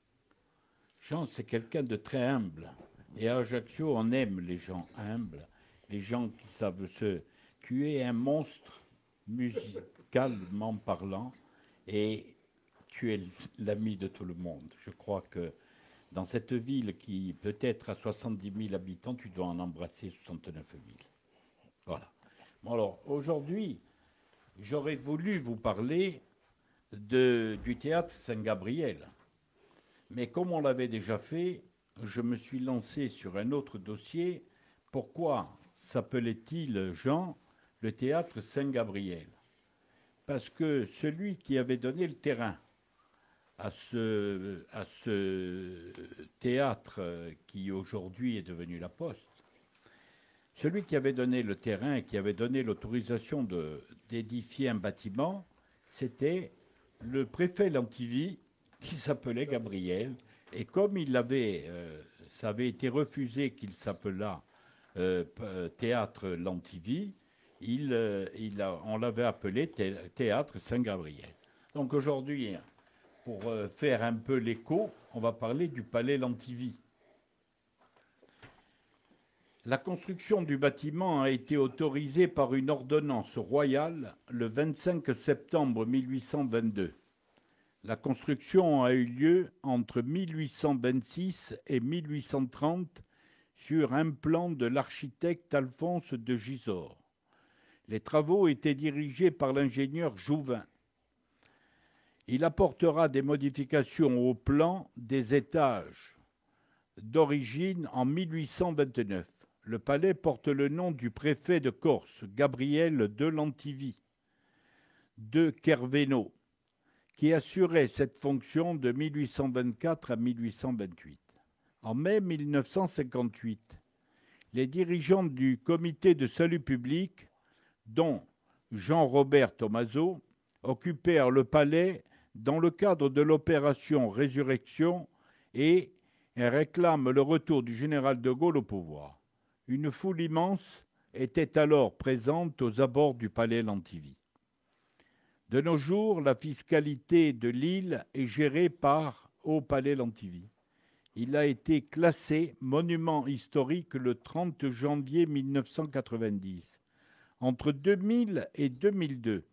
Jean, c'est quelqu'un de très humble. Et à Ajaccio, on aime les gens humbles, les gens qui savent se. Tu es un monstre musicalement parlant et tu es l'ami de tout le monde. Je crois que dans cette ville qui peut-être a 70 000 habitants, tu dois en embrasser 69 000. Voilà. Bon, alors, aujourd'hui, j'aurais voulu vous parler de, du théâtre Saint-Gabriel. Mais comme on l'avait déjà fait, je me suis lancé sur un autre dossier. Pourquoi s'appelait-il Jean le théâtre Saint-Gabriel Parce que celui qui avait donné le terrain à ce, à ce théâtre euh, qui aujourd'hui est devenu la Poste, celui qui avait donné le terrain et qui avait donné l'autorisation d'édifier un bâtiment, c'était le préfet Lantivy qui s'appelait Gabriel. Et comme il avait, euh, ça avait été refusé qu'il s'appelât euh, Théâtre Lantivy, euh, on l'avait appelé Thé- Théâtre Saint-Gabriel. Donc aujourd'hui, pour euh, faire un peu l'écho, on va parler du palais Lantivy. La construction du bâtiment a été autorisée par une ordonnance royale le 25 septembre 1822. La construction a eu lieu entre 1826 et 1830 sur un plan de l'architecte Alphonse de Gisors. Les travaux étaient dirigés par l'ingénieur Jouvin. Il apportera des modifications au plan des étages d'origine en 1829. Le palais porte le nom du préfet de Corse, Gabriel de Lantivy, de Kerveno, qui assurait cette fonction de 1824 à 1828. En mai 1958, les dirigeants du comité de salut public, dont Jean-Robert Tomaso, occupèrent le palais dans le cadre de l'opération Résurrection et réclament le retour du général de Gaulle au pouvoir. Une foule immense était alors présente aux abords du palais Lantivy. De nos jours, la fiscalité de l'île est gérée par au palais Lantivy. Il a été classé monument historique le 30 janvier 1990. Entre 2000 et 2002,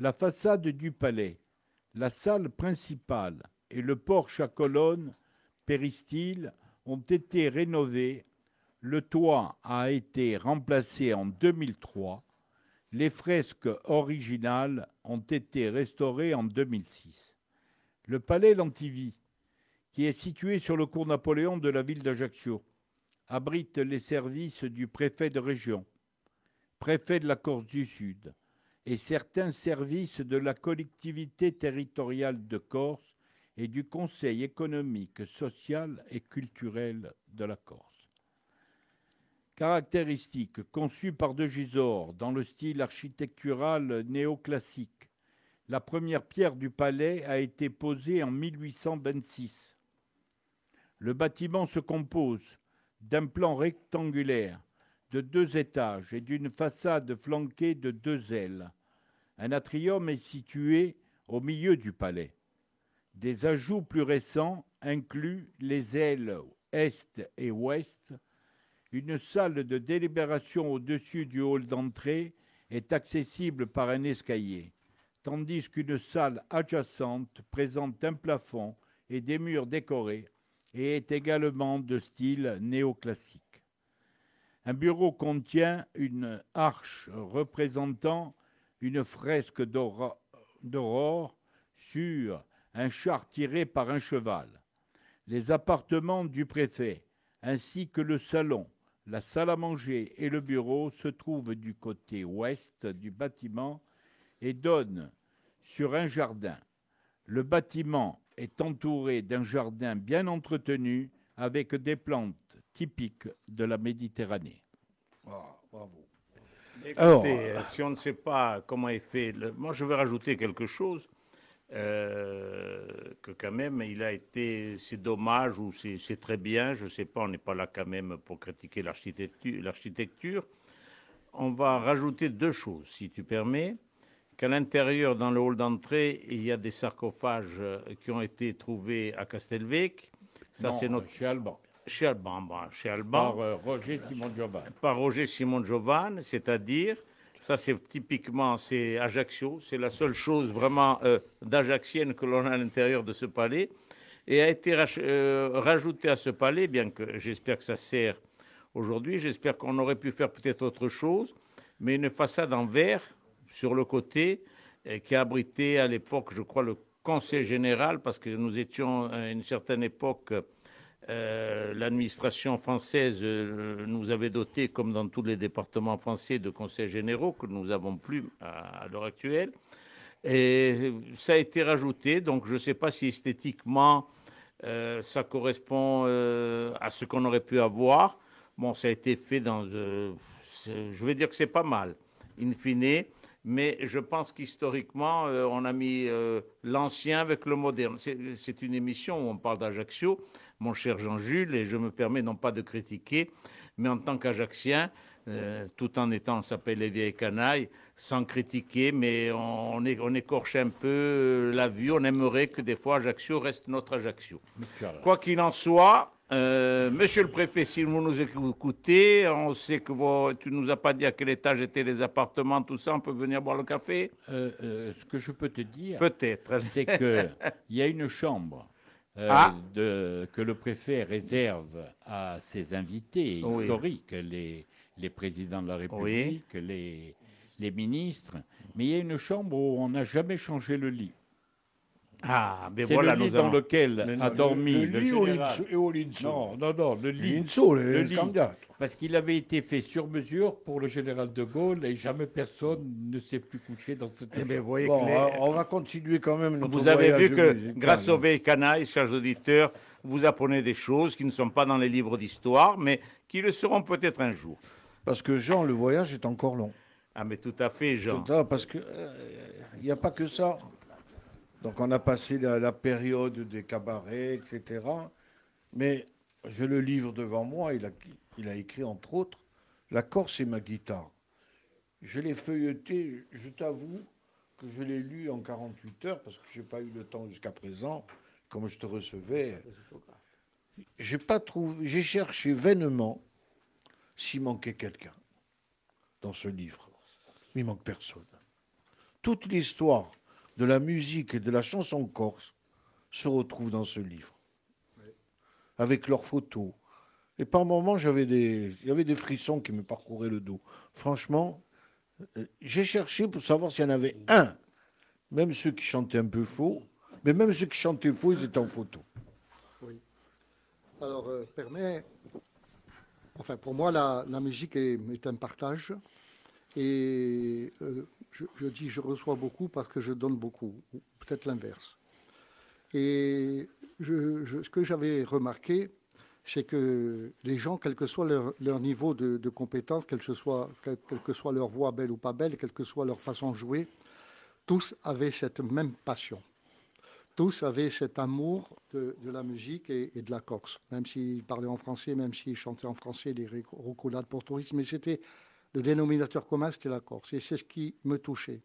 la façade du palais, la salle principale et le porche à colonnes péristyle ont été rénovés. Le toit a été remplacé en 2003. Les fresques originales ont été restaurées en 2006. Le palais Lantivy, qui est situé sur le cours Napoléon de la ville d'Ajaccio, abrite les services du préfet de région, préfet de la Corse du Sud et certains services de la collectivité territoriale de Corse et du Conseil économique, social et culturel de la Corse. Caractéristique conçue par De Gisors dans le style architectural néoclassique, la première pierre du palais a été posée en 1826. Le bâtiment se compose d'un plan rectangulaire de deux étages et d'une façade flanquée de deux ailes. Un atrium est situé au milieu du palais. Des ajouts plus récents incluent les ailes est et ouest. Une salle de délibération au-dessus du hall d'entrée est accessible par un escalier, tandis qu'une salle adjacente présente un plafond et des murs décorés et est également de style néoclassique. Un bureau contient une arche représentant une fresque d'aurore sur un char tiré par un cheval. Les appartements du préfet, ainsi que le salon, la salle à manger et le bureau se trouvent du côté ouest du bâtiment et donnent sur un jardin. Le bâtiment est entouré d'un jardin bien entretenu avec des plantes typiques de la Méditerranée. Ah, bravo. Écoutez, Alors, euh, si on ne sait pas comment est fait, le- moi je vais rajouter quelque chose. euh, que quand même, il a été, c'est dommage ou c'est très bien, je ne sais pas, on n'est pas là quand même pour critiquer l'architecture. On va rajouter deux choses, si tu permets. Qu'à l'intérieur, dans le hall d'entrée, il y a des sarcophages euh, qui ont été trouvés à Castelvec. Ça, c'est notre. chez Alban, Chez Alban, bon, chez Alban. Par euh, Roger Simon Giovanni. par Roger Simon Giovanni, c'est-à-dire, ça c'est typiquement, c'est Ajaccio, c'est la seule chose vraiment euh, d'Ajaxienne que l'on a à l'intérieur de ce palais, et a été rach- euh, rajouté à ce palais, bien que j'espère que ça sert aujourd'hui, j'espère qu'on aurait pu faire peut-être autre chose, mais une façade en verre sur le côté, euh, qui a abrité à l'époque, je crois, le conseil général, parce que nous étions à une certaine époque euh, l'administration française euh, nous avait doté, comme dans tous les départements français, de conseils généraux que nous n'avons plus à, l'heure actuelle. Et ça a été rajouté, donc je ne sais pas si esthétiquement euh, ça correspond à ce qu'on aurait pu avoir. Bon, ça a été fait dans. je vais dire que c'est pas mal, in fine. Mais je pense qu'historiquement, on a mis l'ancien avec le moderne. C'est une émission où on parle d'Ajaccio, mon cher Jean-Jules, et je me permets non pas de critiquer, mais en tant qu'Ajaccien, euh, tout en étant, on s'appelle les vieilles canailles, sans critiquer, mais on, on, é- on écorche un peu euh, la vue. On aimerait que des fois Ajaccio reste notre Ajaccio. Quoi qu'il en soit, euh, monsieur le préfet, si vous nous écoutez, on sait que vous, tu nous as pas dit à quel étage étaient les appartements, tout ça, on peut venir boire le café? Euh, ce que je peux te dire, Peut-être. c'est qu'il y a une chambre euh, Ah. de- que le préfet réserve à ses invités Oui. historiques, les, les présidents de la République, les, les ministres. Mais il y a une chambre où on n'a jamais changé le lit. Ah, mais C'est voilà, le lit nous dans lequel Mais a non, dormi le, le, le lit au général. Linzo- et au Linzo. Non, non, non, le lit. Linzo, Le lit. candidats. Parce qu'il avait été fait sur mesure pour le général de Gaulle et jamais personne ne s'est plus couché dans cette Eh vous voyez Bon, que les- on va continuer quand même notre Vous avez voyage vu que musical. grâce aux vieilles canailles, chers auditeurs, vous apprenez des choses qui ne sont pas dans les livres d'histoire, mais qui le seront peut-être un jour. Parce que Jean, le voyage est encore long. Ah, mais tout à fait, Jean. Tout à- Parce qu'il n'y a pas que ça. Donc on a passé la, la période des cabarets, etc. Mais je le livre devant moi. Il a, il a écrit entre autres La Corse et ma guitare. Je l'ai feuilleté, je t'avoue que je l'ai lu en 48 heures parce que je n'ai pas eu le temps jusqu'à présent, comme je te recevais. J'ai pas trouvé, j'ai cherché vainement s'il manquait quelqu'un dans ce livre. Il manque personne. Toute l'histoire de la musique et de la chanson corse se retrouve dans ce livre, avec leurs photos. Et par moments, j'avais des, il y avait des frissons qui me parcouraient le dos. Franchement, euh, j'ai cherché pour savoir s'il y en avait un, même ceux qui chantaient un peu faux, mais même ceux qui chantaient faux, ils étaient en photo. Alors, euh, permet. Enfin, pour moi, la, musique est, est un partage. Et euh, je, dis je reçois beaucoup parce que je donne beaucoup, ou peut-être l'inverse. Et ce que j'avais remarqué, c'est que les gens, quel que soit leur, niveau de, compétence, quel que, soit, quel- que soit leur voix belle ou pas belle, quelle que soit leur façon de jouer, tous avaient cette même passion. Tous avaient cet amour de, la musique et, de la Corse, même s'ils parlaient en français, même s'ils chantaient en français les ré- rocolades portoristes, mais c'était le dénominateur commun, c'était la Corse. Et c'est ce qui me touchait.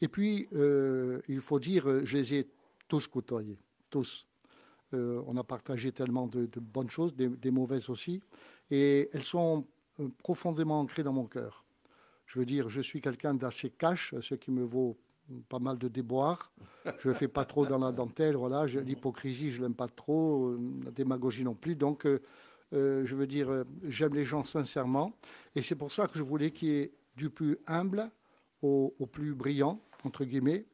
Et puis, euh, il faut dire, euh, je les ai tous côtoyés, tous. Euh, on a partagé tellement de, bonnes choses, des, mauvaises aussi, et elles sont profondément ancrées dans mon cœur. Je veux dire, je suis quelqu'un d'assez cash, ce qui me vaut pas mal de déboires. Je ne fais pas trop dans la dentelle, voilà. L'hypocrisie, je l'aime pas trop, la démagogie non plus. Donc, euh, je veux dire, euh, j'aime les gens sincèrement, et c'est pour ça que je voulais qu'il y ait du plus humble au, au plus brillant, entre guillemets.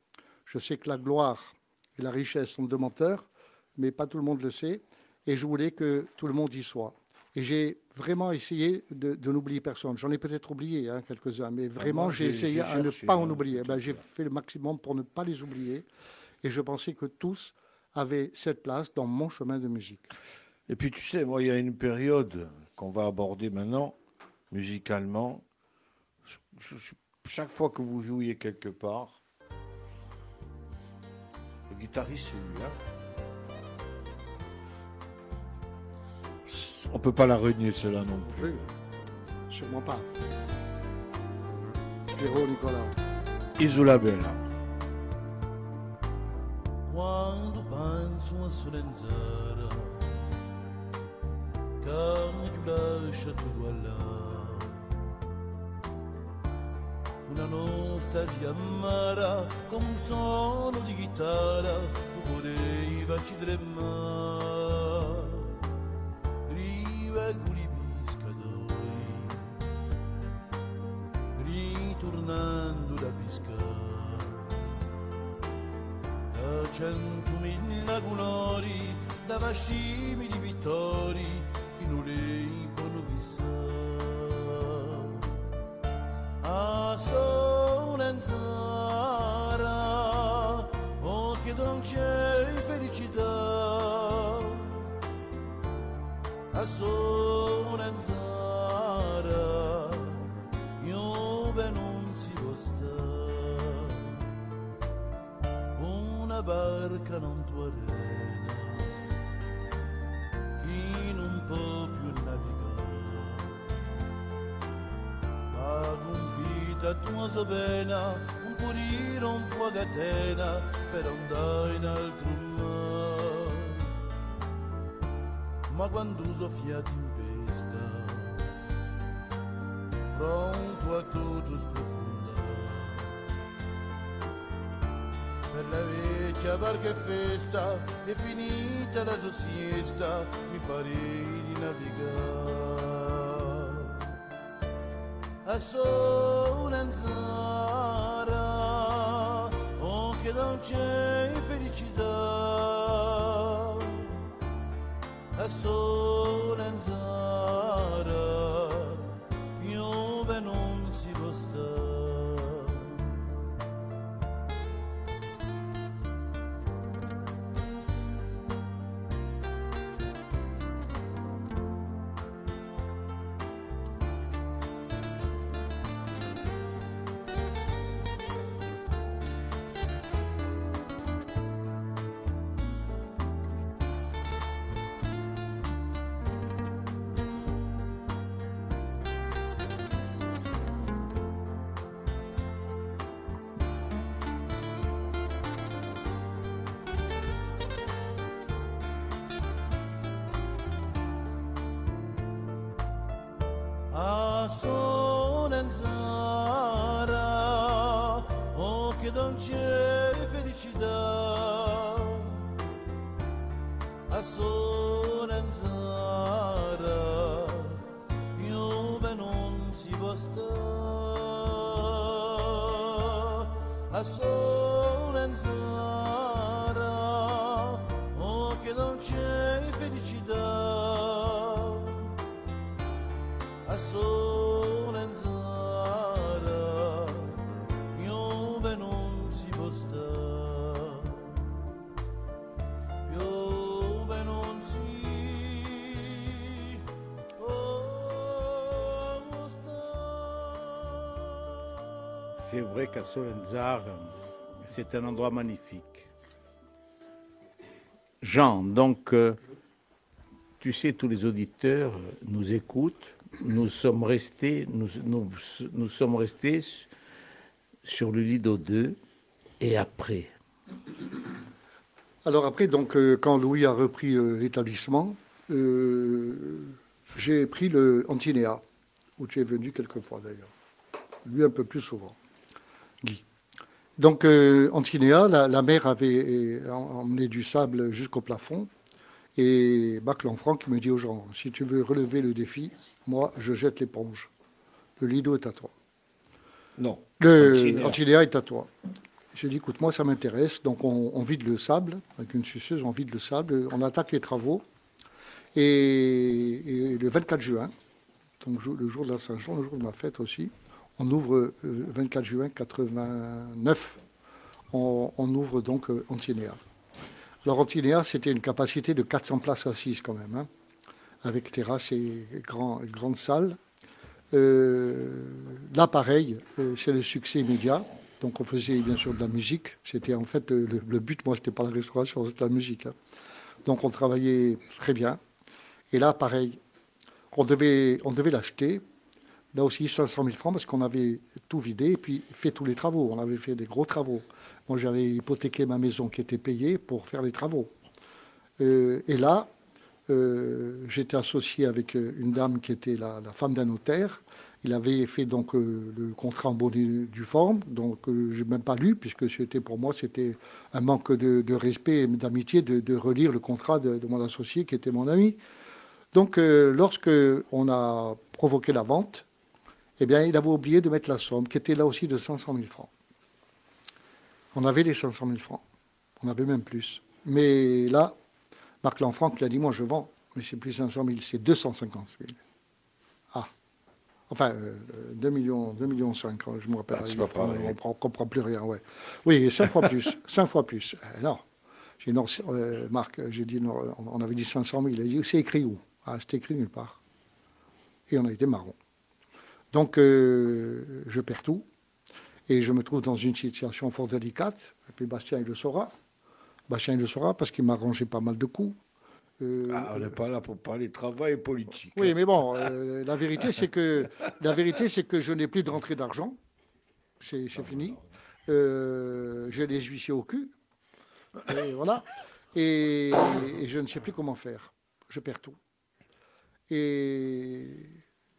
Je sais que la gloire et la richesse sont de menteurs, mais pas tout le monde le sait. Et je voulais que tout le monde y soit. Et j'ai vraiment essayé de, de n'oublier personne. J'en ai peut-être oublié hein, quelques-uns, mais vraiment moi, j'ai essayé à ne pas en oublier. Ben, j'ai fait le maximum pour ne pas les oublier. Et je pensais que tous avaient cette place dans mon chemin de musique. Et puis tu sais, moi, il y a une période qu'on va aborder maintenant, musicalement. Je- je- chaque fois que vous jouiez quelque part, le guitariste, c'est lui. Hein On peut pas la renier, cela non plus. Oui, sûrement pas. Pierrot Nicolas. Isola Bella. Quando penso a Solenzara Cambio lascia tu là Una nostalgia amara Come un suono di chitarra Poteva ci tremare Rivengo di pescatori Ritornando da pescare da centomila colori, da vascimi una barca non tua arena chi non può più navigare. Ma gonfita tua sovena un purire un po' catena per andare in altro mare. Ma quando soffiate in pesta vecchia barca è festa, è finita la sua siesta, mi pare di navigare. A Solenzara, oh che dolce felicità. C'est vrai qu'à Solenzar, c'est un endroit magnifique. Jean, donc, euh, tu sais, tous les auditeurs nous écoutent. Nous sommes restés, nous, sommes restés sur le Lido 2 et après. Alors après, donc, euh, quand Louis a repris euh, l'établissement, j'ai pris le Antinéa, où tu es venu quelques fois d'ailleurs. Lui un peu plus souvent. Donc euh, Antinéa, la, la mer avait euh, emmené du sable jusqu'au plafond. Et Marc Lanfranc qui me dit aux gens, si tu veux relever le défi, moi je jette l'éponge. Le Lido est à toi. Non. Le Antinéa. Est à toi. J'ai dit, écoute, moi, ça m'intéresse. Donc, on, on vide le sable, avec une suceuse, on vide le sable, on attaque les travaux. Et, et le 24 juin, donc le jour de la Saint-Jean, le jour de ma fête aussi, on ouvre, euh, 24 juin 89, on, ouvre donc euh, Antinéa. Alors, Antinéa, c'était une capacité de 400 places assises quand même, hein, avec terrasse et grand, grande salle. Euh, là, pareil, c'est le succès immédiat. Donc, on faisait bien sûr de la musique. C'était en fait le, le but, moi, c'était pas la restauration, c'était la musique. hein. Donc, on travaillait très bien. Et là, pareil, on devait l'acheter. Là aussi, 500 000 francs parce qu'on avait tout vidé et puis fait tous les travaux. On avait fait des gros travaux. Moi, j'avais hypothéqué ma maison qui était payée pour faire les travaux. Euh, et là, euh, j'étais associé avec euh, une dame qui était la, femme d'un notaire. Il avait fait donc le contrat en bonne due forme, donc euh, j'ai même pas lu puisque c'était pour moi c'était un manque de, respect et d'amitié de, relire le contrat de, de mon associé qui était mon ami. Donc lorsque on a provoqué la vente, eh bien il avait oublié de mettre la somme qui était là aussi de 500 000 francs. On avait les 500 000 francs, on avait même plus. Mais là, Marc Lanfranc il a dit moi je vends, mais c'est plus 500 000, c'est 250 000. Ah. Enfin, euh, 2 millions, 2 millions 5, je me rappelle. Ah, pas francs, on ne comprend plus rien, ouais. Oui, 5 fois plus, *laughs* 5 fois plus. Euh, non. J'ai dit, non, euh, Marc, j'ai dit, non, on on avait dit 500 000. Il a dit, c'est écrit où? Ah, c'est écrit nulle part. Et on a été marron. Donc, euh, je perds tout. Et je me trouve dans une situation fort délicate. Et puis Bastien, il le saura. Bastien, il le saura parce qu'il m'a rangé pas mal de coups. Euh, Ah, on n'est pas là pour parler travail politique. oui, mais bon, euh, la vérité, c'est que la vérité, c'est que je n'ai plus de rentrée d'argent. C'est c'est fini. Euh, J'ai les huissiers au cul. Et voilà. Et, et je ne sais plus comment faire. Je perds tout. Et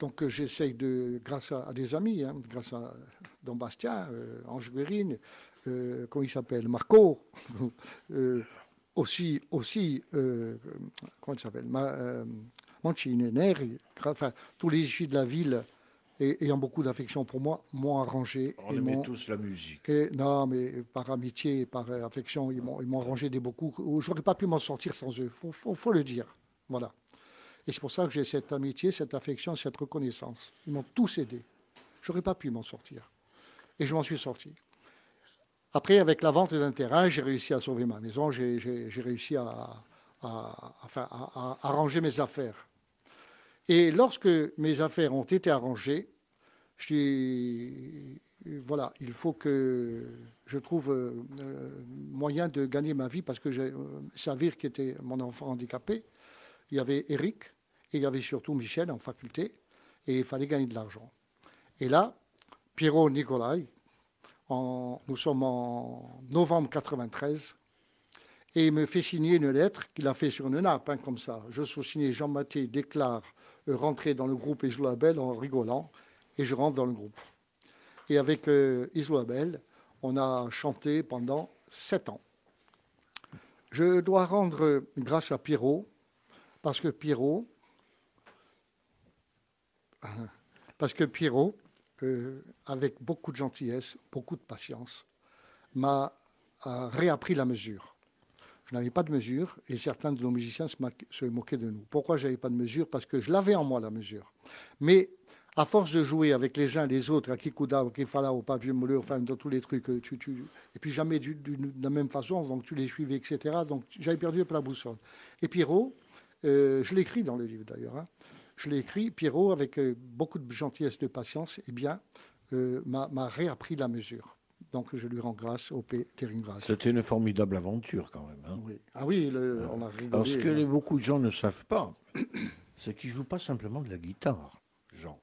donc, euh, j'essaye de, grâce à, à des amis, hein, grâce à Don Bastien, euh, Ange Guérine, euh, comment il s'appelle, Marco, *laughs* euh, aussi, aussi comment il s'appelle, Ma- Mancini, Neri, enfin, tous les issus de la ville et, ayant beaucoup d'affection pour moi, m'ont arrangé. On aimait tous la musique. et, non, mais par amitié, par affection, ils m'ont arrangé des beaucoup. J'aurais pas pu m'en sortir sans eux. Faut, faut, faut le dire. Voilà. Et c'est pour ça que j'ai cette amitié, cette affection, cette reconnaissance. Ils m'ont tous aidé. J'aurais pas pu m'en sortir. Et je m'en suis sorti. Après, avec la vente d'un terrain, j'ai réussi à sauver ma maison. J'ai réussi à, arranger mes affaires. Et lorsque mes affaires ont été arrangées, j'ai voilà, il faut que je trouve euh, moyen de gagner ma vie parce que j'ai euh, Savir qui était mon enfant handicapé, il y avait Eric et il y avait surtout Michel en faculté et il fallait gagner de l'argent. Et là, Pierrot Nicolai, en- nous sommes en novembre 93 et il me fait signer une lettre qu'il a fait sur une nappe, hein, comme ça. Je sous-signé Jean Mathé déclare rentrer dans le groupe Isolabel en rigolant et je rentre dans le groupe. Et avec euh, on a chanté pendant sept ans. Je dois rendre grâce à Pierrot, parce que Pierrot, *laughs* parce que Pierrot, euh, avec beaucoup de gentillesse, beaucoup de patience, m'a réappris la mesure. Je n'avais pas de mesure et certains de nos musiciens se, moquaient de nous. Pourquoi je n'avais pas de mesure? Parce que je l'avais en moi, la mesure. Mais à force de jouer avec les uns les autres, à Kikuda, au Kefala, au Pavillon Mouleux, enfin dans tous les trucs, euh, et puis jamais du- de la même façon, donc tu les suivais, etc. Donc j'avais perdu un peu la boussole. Et Pierrot, euh, je l'écris dans le livre d'ailleurs, hein, je l'ai écrit, Pierrot, avec euh, beaucoup de gentillesse, de patience, eh bien, euh, m'a réappris la mesure. Donc je lui rends grâce au P. Keringrad. C'était une formidable aventure quand même. hein. Oui. Ah oui, le- on a rigolé. Alors, ce que hein. beaucoup de gens ne savent pas, *coughs* c'est qu'il ne joue pas simplement de la guitare, Jean.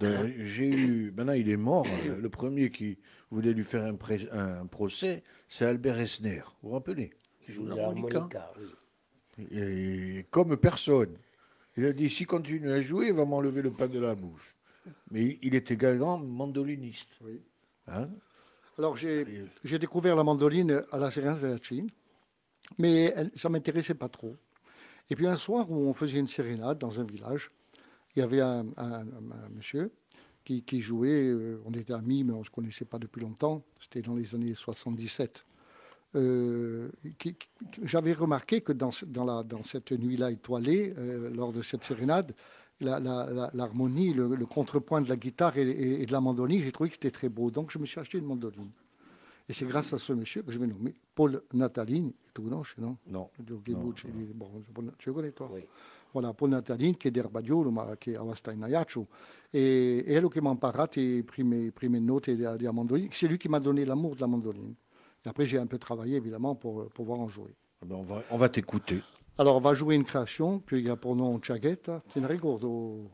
De- J'ai eu. *coughs* Maintenant, il est mort. Le premier qui voulait lui faire un, pré- un procès, c'est Albert Esner. Vous vous rappelez? Qui joue. L'harmonica, oui. Et comme personne. Il a dit si continue à jouer, il va m'enlever le pain de la bouche. Mais il est également mandoliniste. Oui. Hein Alors j'ai j'ai découvert la mandoline à la Sérénance de la Chine, mais elle- ça ne m'intéressait pas trop. Et puis un soir où on faisait une sérénade dans un village, il y avait un, un- un monsieur qui, qui jouait, euh, on était amis mais on ne se connaissait pas depuis longtemps, c'était dans les années 77. Euh, qui- qui- J'avais remarqué que dans, ce- dans, la, dans cette nuit-là étoilée, euh, lors de cette sérénade, la- la- la- l'harmonie, le, le contrepoint de la guitare et, et- et de la mandoline, j'ai trouvé que c'était très beau. Donc je me suis acheté une mandoline. Et c'est grâce à ce monsieur que je vais nommer Paul Nataline. Tu connais, non? Non. Tu connais toi? Oui. Voilà, Paul Nataline, d'Erbadio, ma che aveva in Ajaccio. Et, elle qui m'a premières notes de la, de la mandoline. C'est lui qui m'a donné l'amour de la mandoline. Et après, j'ai un peu travaillé, évidemment, pour pour pouvoir en jouer. Eh ben, on va, on va t'écouter. Alors, on va jouer une création qui a pour nom Chaguetta. Tu ne ricordo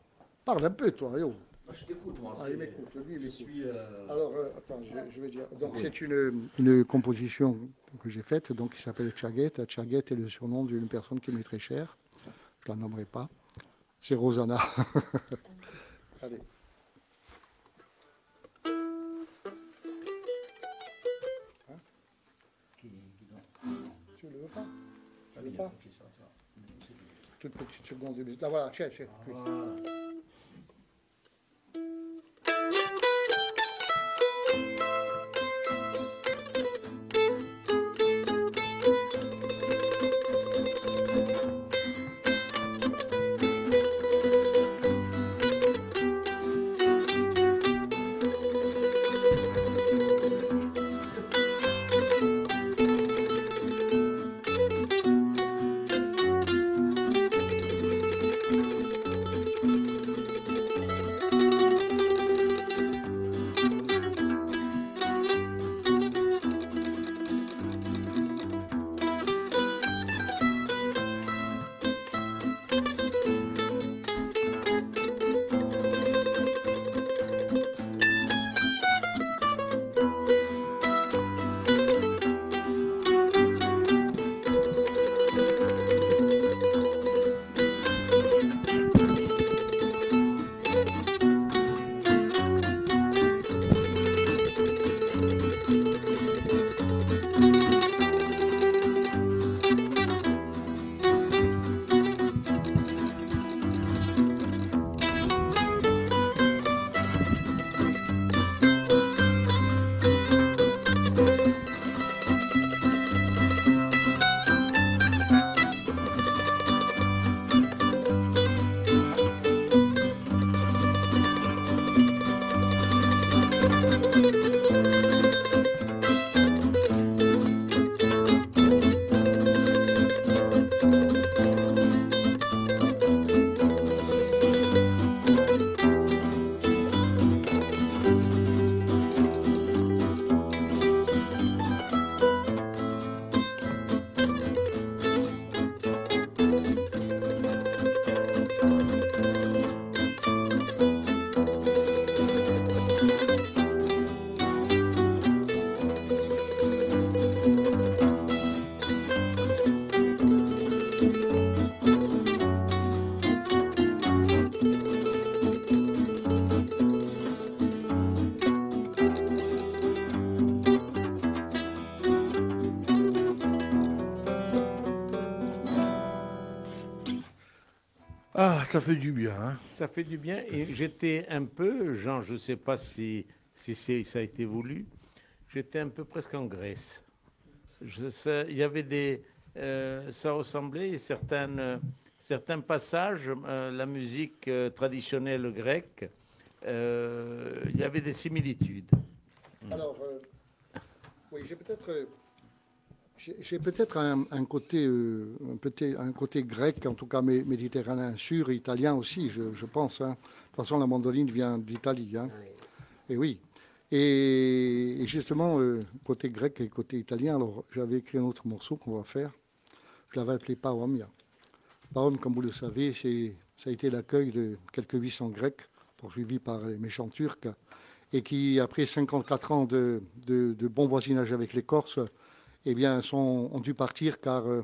Parle un peu, toi. Yo. Je t'écoute, moi. Ah, il m'écoute, lui, il suis. euh, Alors, euh, attends, je, je vais dire. Donc, c'est une, une composition que j'ai faite, donc qui s'appelle Chaguette. Chaguette est le surnom d'une personne qui m'est très chère. Je ne la nommerai pas. C'est Rosanna. *laughs* Allez. Pas. Toute petite seconde. Là, voilà. Voilà. Ça fait du bien. hein. Ça fait du bien. Et j'étais un peu, Jean, je ne sais pas si, si c'est- ça a été voulu, j'étais un peu presque en Grèce. Je sais- il y avait des. euh, ça ressemblait, certaines, certains passages, euh, la musique euh, traditionnelle grecque, euh, il y avait des similitudes. Alors, euh, oui, j'ai peut-être, euh, j'ai peut-être un, un côté, euh, un, petit- un côté grec, en tout cas mé- méditerranéen sûr, italien aussi, je, je pense. hein. De toute façon, la mandoline vient d'Italie. hein. Et oui. Et, et justement, euh, côté grec et côté italien, alors j'avais écrit un autre morceau qu'on va faire. Je l'avais appelé Paomia. Paom, comme vous le savez, ça a été l'accueil de quelques 800 Grecs, poursuivis par les méchants Turcs, et qui, après 54 ans de, de- de bon voisinage avec les Corses, eh bien, sont, ont dû partir car euh,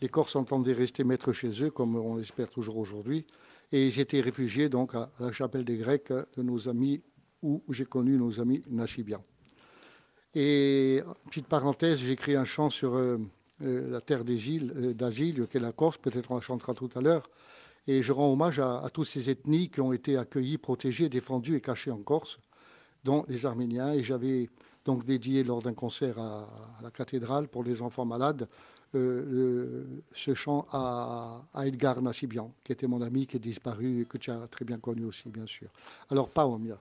les Corses entendaient rester maîtres chez eux, comme on l'espère toujours aujourd'hui. Et ils étaient réfugiés donc à, la chapelle des Grecs de nos amis, où j'ai connu nos amis nassibiens. Et petite parenthèse, j'ai écrit un chant sur euh, euh, la terre des îles, d'asile, qui est la Corse, peut-être on la chantera tout à l'heure. Et je rends hommage à, à toutes ces ethnies qui ont été accueillies, protégées, défendues et cachées en Corse, dont les Arméniens. Et j'avais donc dédié lors d'un concert à, à la cathédrale pour les enfants malades euh, le- ce chant à, à Edgar Nassibian, qui était mon ami, qui est disparu et que tu as très bien connu aussi, bien sûr. Alors, Paomia.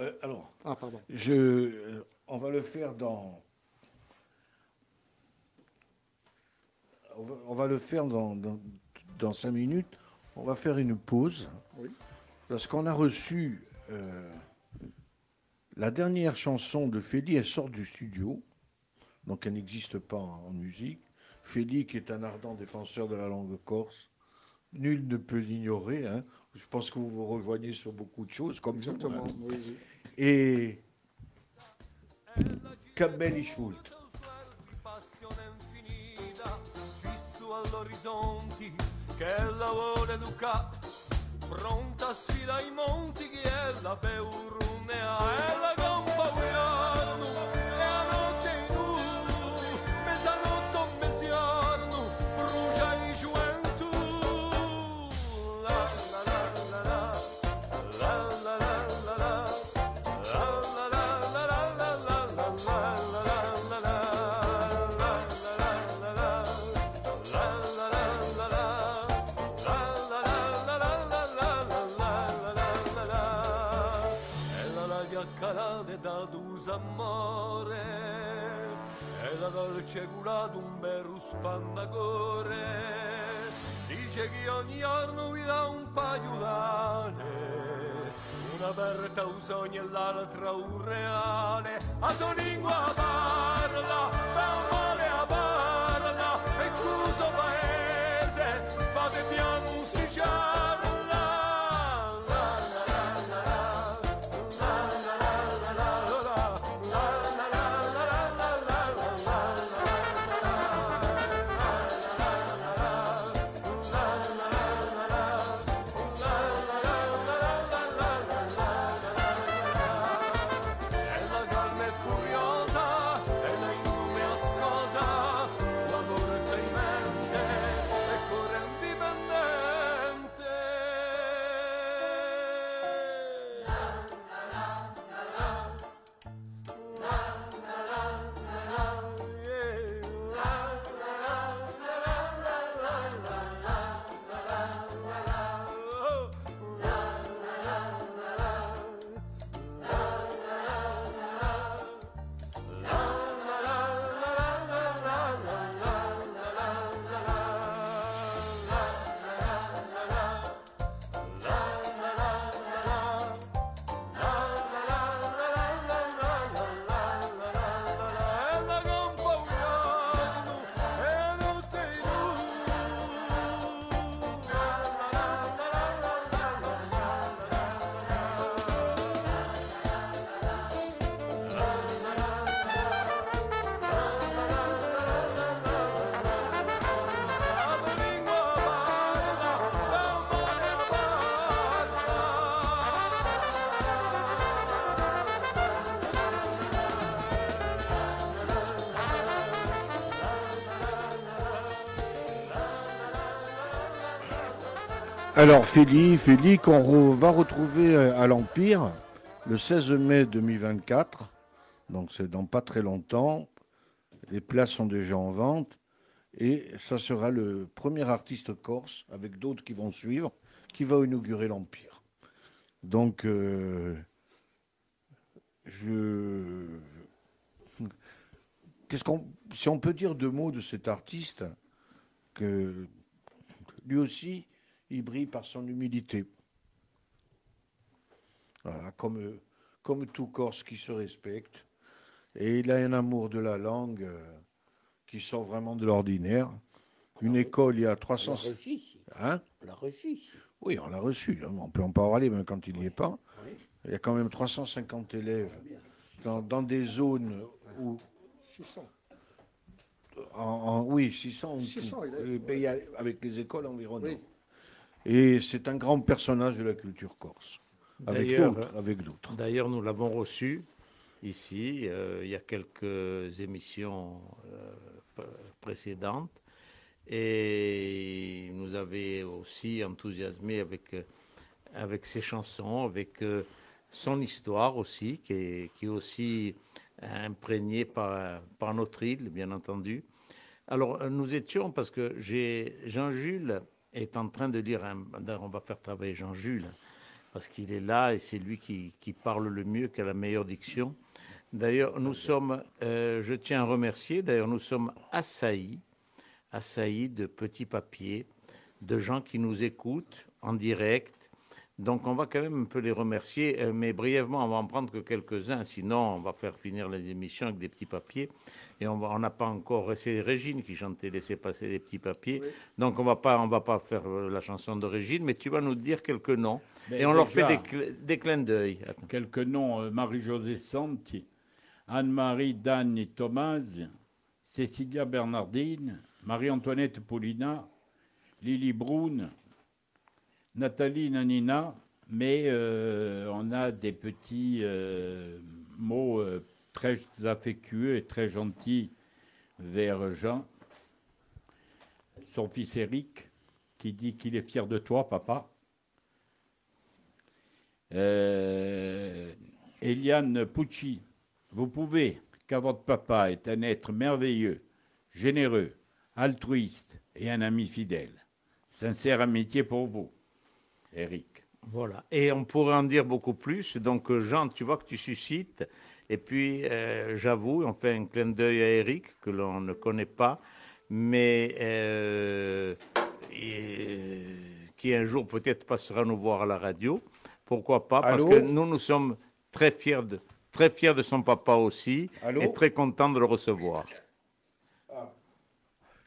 Euh, alors, Ah, pardon. je, euh, on va le faire dans. On va, on va le faire dans, dans, dans cinq minutes. On va faire une pause. Oui. Parce qu'on a reçu la dernière chanson de Féli, elle sort du studio. Donc elle n'existe pas en, musique. Féli, qui est un ardent défenseur de la langue corse, nul ne peut l'ignorer. hein. Je pense que vous vous rejoignez sur beaucoup de choses, comme hein. Exactement. oui, oui. E Cabelli Schult. che pronta a sfida i monti, che è la beurunea, è la gamba la dolce gula d'un beru spannagore dice che ogni giorno vi dà un paio d'ale una berta usogna e l'altra un reale. A sua lingua parla da un male a parla. E cuso paese fate piano un siciarla Alors, Féli, Féli qu'on va retrouver euh, à l'Empire le 16 mai 2024. Donc, c'est dans pas très longtemps. Les places sont déjà en vente. Et ça sera le premier artiste corse, avec d'autres qui vont suivre, qui va inaugurer l'Empire. Donc, euh, je. Qu'est-ce qu'on, si on peut dire deux mots de cet artiste, que lui aussi, il brille par son humilité. Voilà, comme, comme tout Corse qui se respecte. Et il a un amour de la langue euh, qui sort vraiment de l'ordinaire. Une école, il y a On l'a 300... reçu ici. Hein On l'a reçu ici. oui, on l'a reçu. hein, On peut en parler même quand il n'y est pas. Oui. Il y a quand même 350 élèves dans, dans des zones où... 600. En, en- oui, 600. en 600 tout. élèves, avec les écoles environnantes. Oui. Et c'est un grand personnage de la culture corse. Avec d'autres. D'ailleurs, nous l'avons reçu ici, euh, il y a quelques émissions euh, précédentes. Et il nous avait aussi enthousiasmé avec, euh, avec ses chansons, avec euh, son histoire aussi, qui est, qui est aussi imprégnée par, par notre île, bien entendu. Alors, nous étions, parce que Jean-Jules est en train de lire, un, d'ailleurs, on va faire travailler Jean-Jules, parce qu'il est là et c'est lui qui, qui parle le mieux, qui a la meilleure diction. D'ailleurs, nous sommes, euh, je tiens à remercier, d'ailleurs, nous sommes assaillis, assaillis de petits papiers, de gens qui nous écoutent en direct. Donc, on va quand même un peu les remercier, euh, mais brièvement, on va en prendre que quelques-uns, sinon, on va faire finir les émissions avec des petits papiers. Et on n'a pas encore, c'est Régine qui chantait Laissez passer les petits papiers. Oui. Donc, on va pas, on va pas faire euh, la chanson de Régine, mais tu vas nous dire quelques noms. Mais et on leur fait des, cl- des clins d'œil. Quelques noms, euh, Marie-Josée Santi, Anne-Marie Danne Thomaz, Cécilia Bernardine, Marie-Antoinette Paulina, Lily Brune, Nathalie Nanina, mais euh, on a des petits euh, mots très affectueux et très gentils vers Jean, son fils Eric, qui dit qu'il est fier de toi, papa. Euh, Eliane Pucci, vous pouvez, car votre papa est un être merveilleux, généreux, altruiste et un ami fidèle. Sincère amitié pour vous, Eric. Voilà. Et on pourrait en dire beaucoup plus. Donc, Jean, tu vois que tu suscites. Et puis, euh, j'avoue, on fait un clin d'œil à Eric, que l'on ne connaît pas, mais euh, et- qui un jour peut-être passera nous voir à la radio. Pourquoi pas? Parce Allô? que nous, nous sommes très fiers de, très fiers de son papa aussi Allô? et très contents de le recevoir.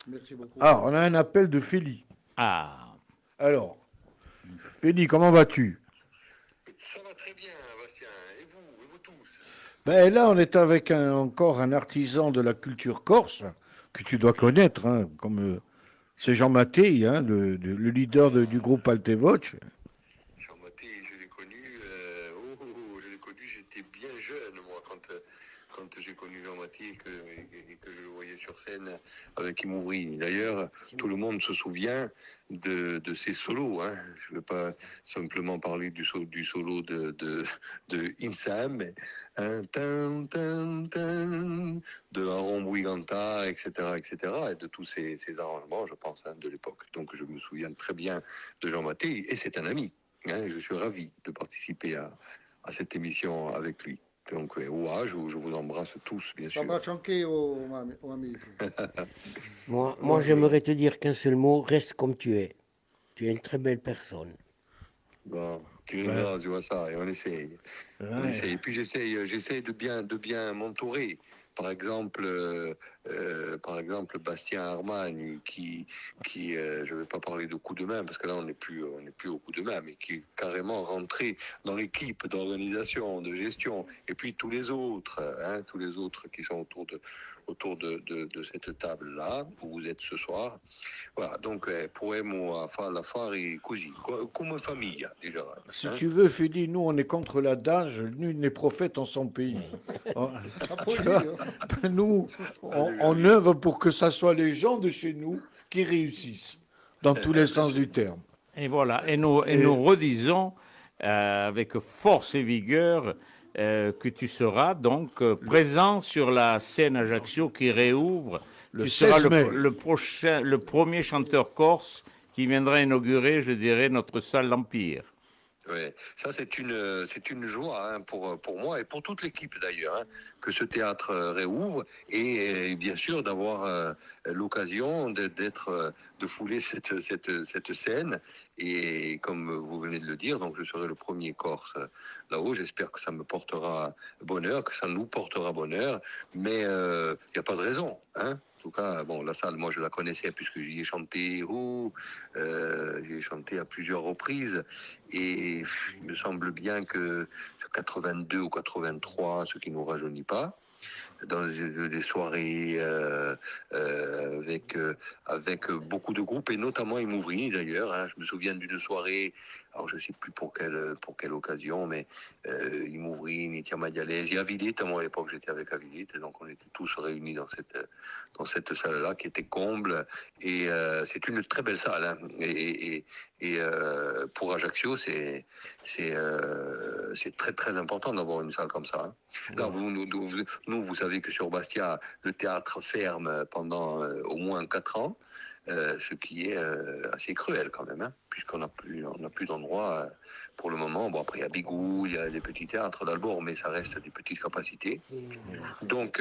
Merci beaucoup. Ah, on a un appel de Félie. Ah, Alors, Félie, comment vas-tu Ça va très bien, Bastien. Et vous, et vous tous ben, Là, on est avec un- encore un artisan de la culture corse, que tu dois connaître, hein, comme euh, c'est Jean Mattei, hein, le, le- le leader de- du groupe Altevoce. Jean Maté, je l'ai connu. euh, oh, oh, oh, je l'ai connu, j'étais bien jeune, moi, quand, euh, j'ai connu Jean Maté et que, sur scène avec Imouvri. D'ailleurs, tout le monde se souvient de, de ses solos. Hein. Je ne veux pas simplement parler du, so- du solo de, de, de Insam, mais hein, tan, tan, tan, de Aaron Bouiganta, etc., etc., et de tous ces, ces arrangements, je pense, hein, de l'époque. Donc je me souviens très bien de Jean Maté, et c'est un ami. hein, je suis ravi de participer à, à cette émission avec lui. Donc, ouah, je, je vous embrasse tous, bien sûr. Au amico. *laughs* Moi, moi j'aimerais te dire qu'un seul mot, reste comme tu es. Tu es une très belle personne. Bon, tu verras, tu vois ça, et on essaye. On essaye. Et puis j'essaye, j'essaye de bien, de bien m'entourer. Par exemple, euh, euh, par exemple, Bastien Armani, qui, euh, je ne vais pas parler de coup de main parce que là on n'est plus, plus au coup de main, mais qui est carrément rentré dans l'équipe d'organisation, de gestion, et puis tous les autres, hein, tous les autres qui sont autour de, autour de, de, de cette table là où vous êtes ce soir. Voilà. Donc, eh, poemo a fa- l'affari così, co- come famiglia déjà. Si hein. tu veux, Félie, nous, on est contre l'adage nul n'est prophète en son pays. *laughs* Vois, hein. nous, on, on œuvre pour que ce soit les gens de chez nous qui réussissent, dans tous les sens du terme. Et voilà, et nous, et Et- nous redisons euh, avec force et vigueur euh, que tu seras donc euh, présent sur la scène Ajaccio qui réouvre. Le tu seras 16 le, le prochain, le premier chanteur corse qui viendra inaugurer, je dirais, notre salle d'Empire. Ça, c'est une, euh, joie hein, pour, pour moi et pour toute l'équipe d'ailleurs, hein, que ce théâtre euh, réouvre et, euh, bien sûr d'avoir euh, l'occasion de- euh, fouler cette, scène. Et comme vous venez de le dire, donc je serai le premier Corse euh, là-haut. J'espère que ça me portera bonheur, que ça nous portera bonheur. Mais il n'y a pas de raison. Hein. Tout cas, bon, la salle, moi, je la connaissais puisque j'y ai chanté. Oh, euh, j'y ai chanté à plusieurs reprises. Et il me semble bien que 82 ou 83, ce qui ne nous rajeunit pas, dans des soirées euh, euh, avec, avec beaucoup de groupes, et notamment Imouvrini d'ailleurs. hein. Je me souviens d'une soirée, alors je ne sais plus pour quelle, pour quelle occasion, mais euh, Imouvrini, Tiamadialès, et Avilite, moi à l'époque j'étais avec Avilite, et donc on était tous réunis dans cette, dans cette salle-là qui était comble, et euh, c'est une très belle salle. hein. Et, et, et, euh, pour Ajaccio, c'est c'est euh, c'est très très important d'avoir une salle comme ça. hein. Là, vous, nous, nous, vous- savez que sur Bastia, le théâtre ferme pendant au moins quatre ans, euh, ce qui est euh, assez cruel quand même, hein, puisqu'on n'a plus on n'a plus d'endroit euh, pour le moment. Bon, après il y a Bigou, il y a des petits théâtres d'Albor, mais ça reste des petites capacités. Donc,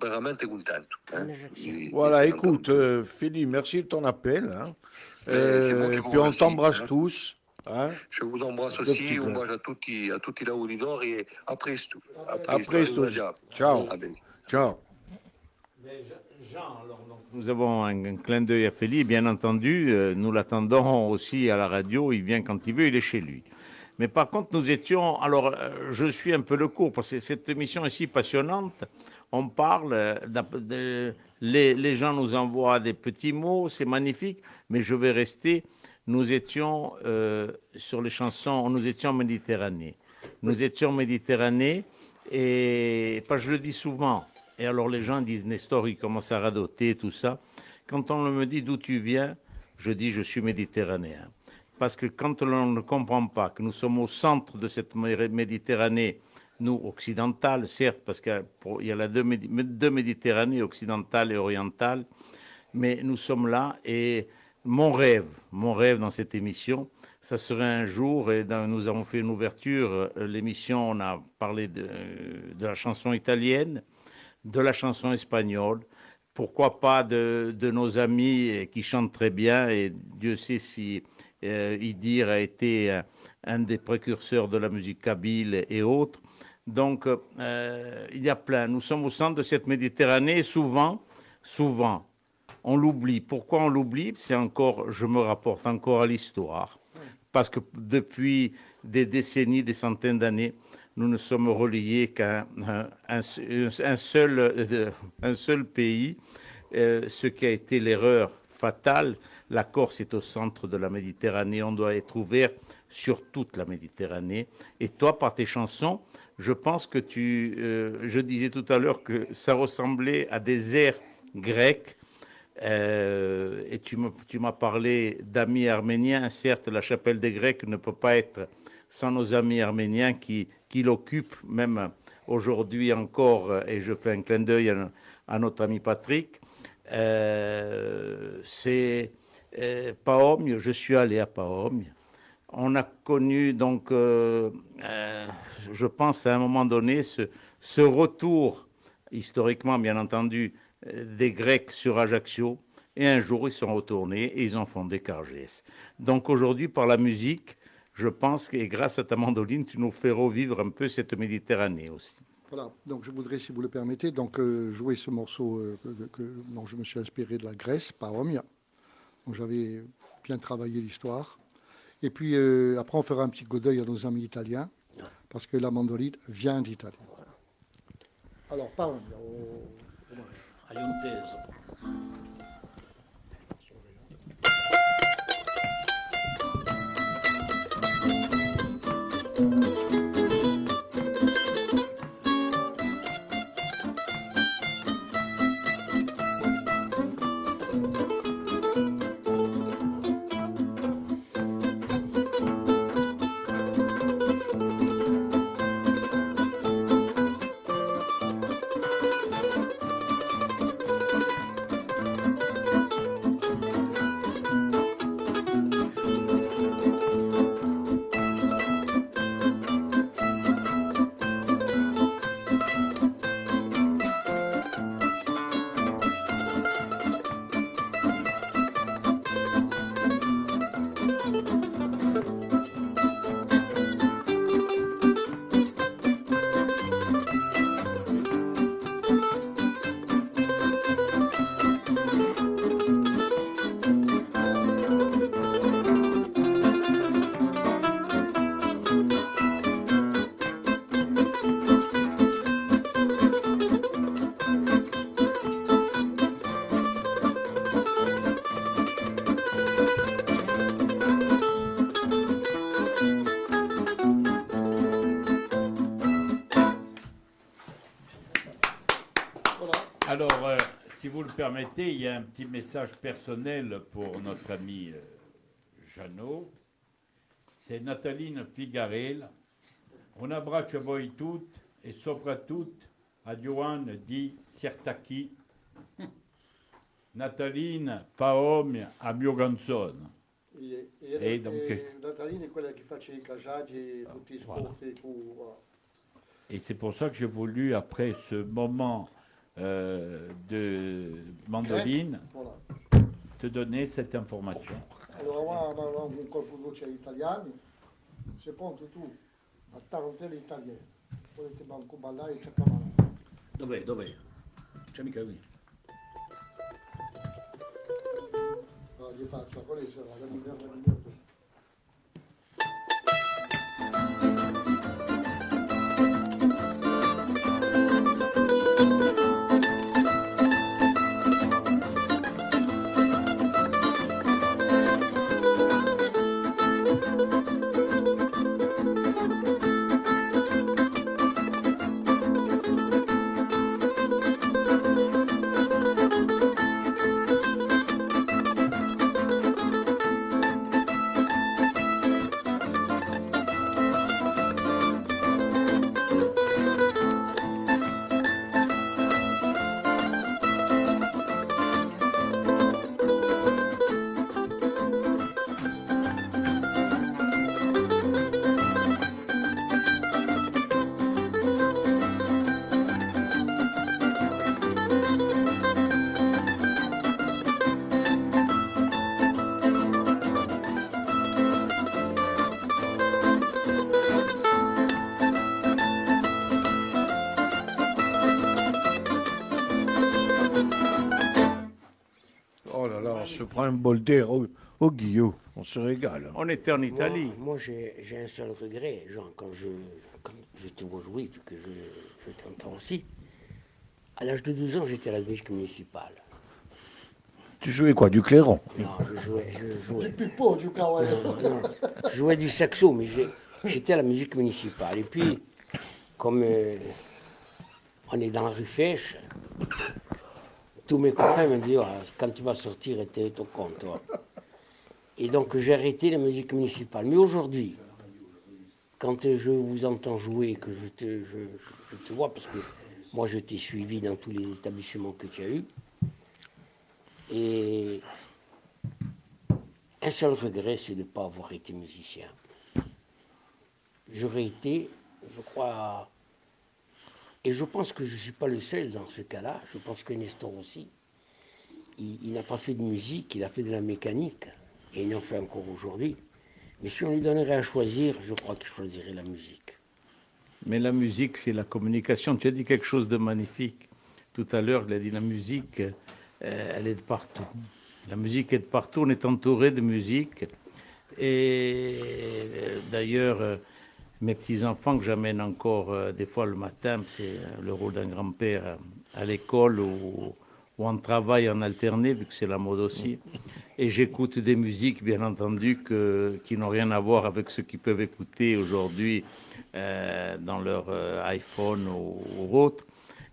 veramente contento. hein. Et- Voilà, et écoute, euh, Philippe, merci de ton appel. hein. Qui Euh, vous puis on t'embrasse hein. tous. hein. Je vous embrasse aussi, un bacio a tutti, a tutti i auditori e a presto. A presto. Ciao. Va bene. Ciao. Jean, alors, nous avons un, un clin d'œil à Félix, bien entendu. euh, nous l'attendons aussi à la radio. Il vient quand il veut, il est chez lui. Mais par contre, nous étions. Alors, euh, je suis un peu le cours parce que cette émission est si passionnante. On parle, euh, de- les, les gens nous envoient des petits mots, c'est magnifique, mais je vais rester. Nous étions euh, sur les chansons, nous étions en Méditerranée. Nous étions en Méditerranée, et je le dis souvent. Et alors les gens disent Nestor, il commence à radoter, tout ça. Quand on me dit d'où tu viens, je dis je suis méditerranéen. Parce que quand l'on ne comprend pas que nous sommes au centre de cette mé- Méditerranée, nous occidentale, certes, parce qu'il y a, la deux, Médi- deux Méditerranées, occidentale et orientale, mais nous sommes là et mon rêve, mon rêve dans cette émission, ça serait un jour, et nous avons fait une ouverture, euh, l'émission, on a parlé de la chanson italienne, de la chanson espagnole, pourquoi pas de, de nos amis eh, qui chantent très bien, et Dieu sait si euh, Idir a été un, un des précurseurs de la musique kabyle et autres. Donc, euh, il y a plein. Nous sommes au centre de cette Méditerranée, et souvent, souvent, on l'oublie. Pourquoi on l'oublie? C'est encore, je me rapporte encore à l'histoire. Parce que depuis des décennies, des centaines d'années, nous ne sommes reliés qu'à un, euh, seul pays, euh, ce qui a été l'erreur fatale. La Corse est au centre de la Méditerranée, on doit être ouvert sur toute la Méditerranée. Et toi, par tes chansons, je pense que tu, euh, je disais tout à l'heure que ça ressemblait à des airs grecs. Et tu m'as parlé d'amis arméniens. Certes, la chapelle des Grecs ne peut pas être sans nos amis arméniens qui, qui l'occupent, même aujourd'hui encore. Et je fais un clin d'œil à, notre ami Patrick. Euh, C'est euh, Paomie, je suis allé à Paomie. On a connu donc, euh, euh, je pense à un moment donné, ce, retour, historiquement bien entendu, des Grecs sur Ajaccio. Et un jour, ils sont retournés et ils ont fondé Cargès. Donc aujourd'hui, par la musique, je pense que grâce à ta mandoline, tu nous fais revivre un peu cette Méditerranée aussi. Voilà, donc je voudrais, si vous le permettez, donc, euh, jouer ce morceau euh, que, que- dont je me suis inspiré de la Grèce, Paomia. Donc j'avais bien travaillé l'histoire. Et puis euh, après, on fera un petit coup d'œil à nos amis italiens, parce que la mandoline vient d'Italie. Alors, Paomia. au- Aiuntese. Permettez, il y a un petit message personnel pour notre ami euh, Jeannot. C'est Nataline Figarel. Un abbraccio a voi tutti e soprattutto a Johan di Sirtaki. Nataline Paom a mio canzone. E, E donc- e Natalina è quella che face i casaggi, tutti i tu, voilà. Et c'est pour ça que j'ai voulu, après ce moment euh, de mandoline, Voilà. te donner cette information. Allora, ora avevamo un corpo di voce italiani, se pronto tu, a tarantella italiana, volete banco ballare, c'è camera. Dov'è, dov'è? C'è mica qui. Allora, gli faccio, quale sarà? La migliore, la migliore. Prend un bol d'air au, au Guillot. On se régale. On était en Italie. moi, j'ai j'ai un seul regret, genre, quand je, quand je te vois jouer, puis que je, je t'entends aussi. À l'âge de 12 ans, j'étais à la musique municipale. Tu jouais quoi Du clairon? Non, je jouais, je giocavo a Non, je jouais du saxo, mais j'étais à la musique municipale. Et puis, comme euh, on est dans la rue Fèche, tous mes copains me disent Ah, quand tu vas sortir, t'es ton compte. toi. Et donc, j'ai arrêté la musique municipale. Mais aujourd'hui, quand je vous entends jouer, que je te, je te vois, parce que moi, je t'ai suivi dans tous les établissements que tu as eus, et un seul regret, c'est de ne pas avoir été musicien. J'aurais été, je crois, et je pense que je ne suis pas le seul dans ce cas-là, je pense que Nestor aussi, il, n'a pas fait de musique, il a fait de la mécanique, et il en fait encore aujourd'hui. Mais si on lui donnerait à choisir, je crois qu'il choisirait la musique. Mais la musique, c'est la communication. Tu as dit quelque chose de magnifique. Tout à l'heure, il a dit la musique, euh, elle est de partout. La musique est de partout. On est entouré de musique. Et euh, d'ailleurs, euh, mes petits-enfants que j'amène encore euh, des fois le matin, c'est euh, le rôle d'un grand-père euh, à l'école ou, en travail en alterné, vu que c'est la mode aussi. Et j'écoute des musiques, bien entendu, que, qui n'ont rien à voir avec ce qu'ils peuvent écouter aujourd'hui dans leur iPhone ou, autre.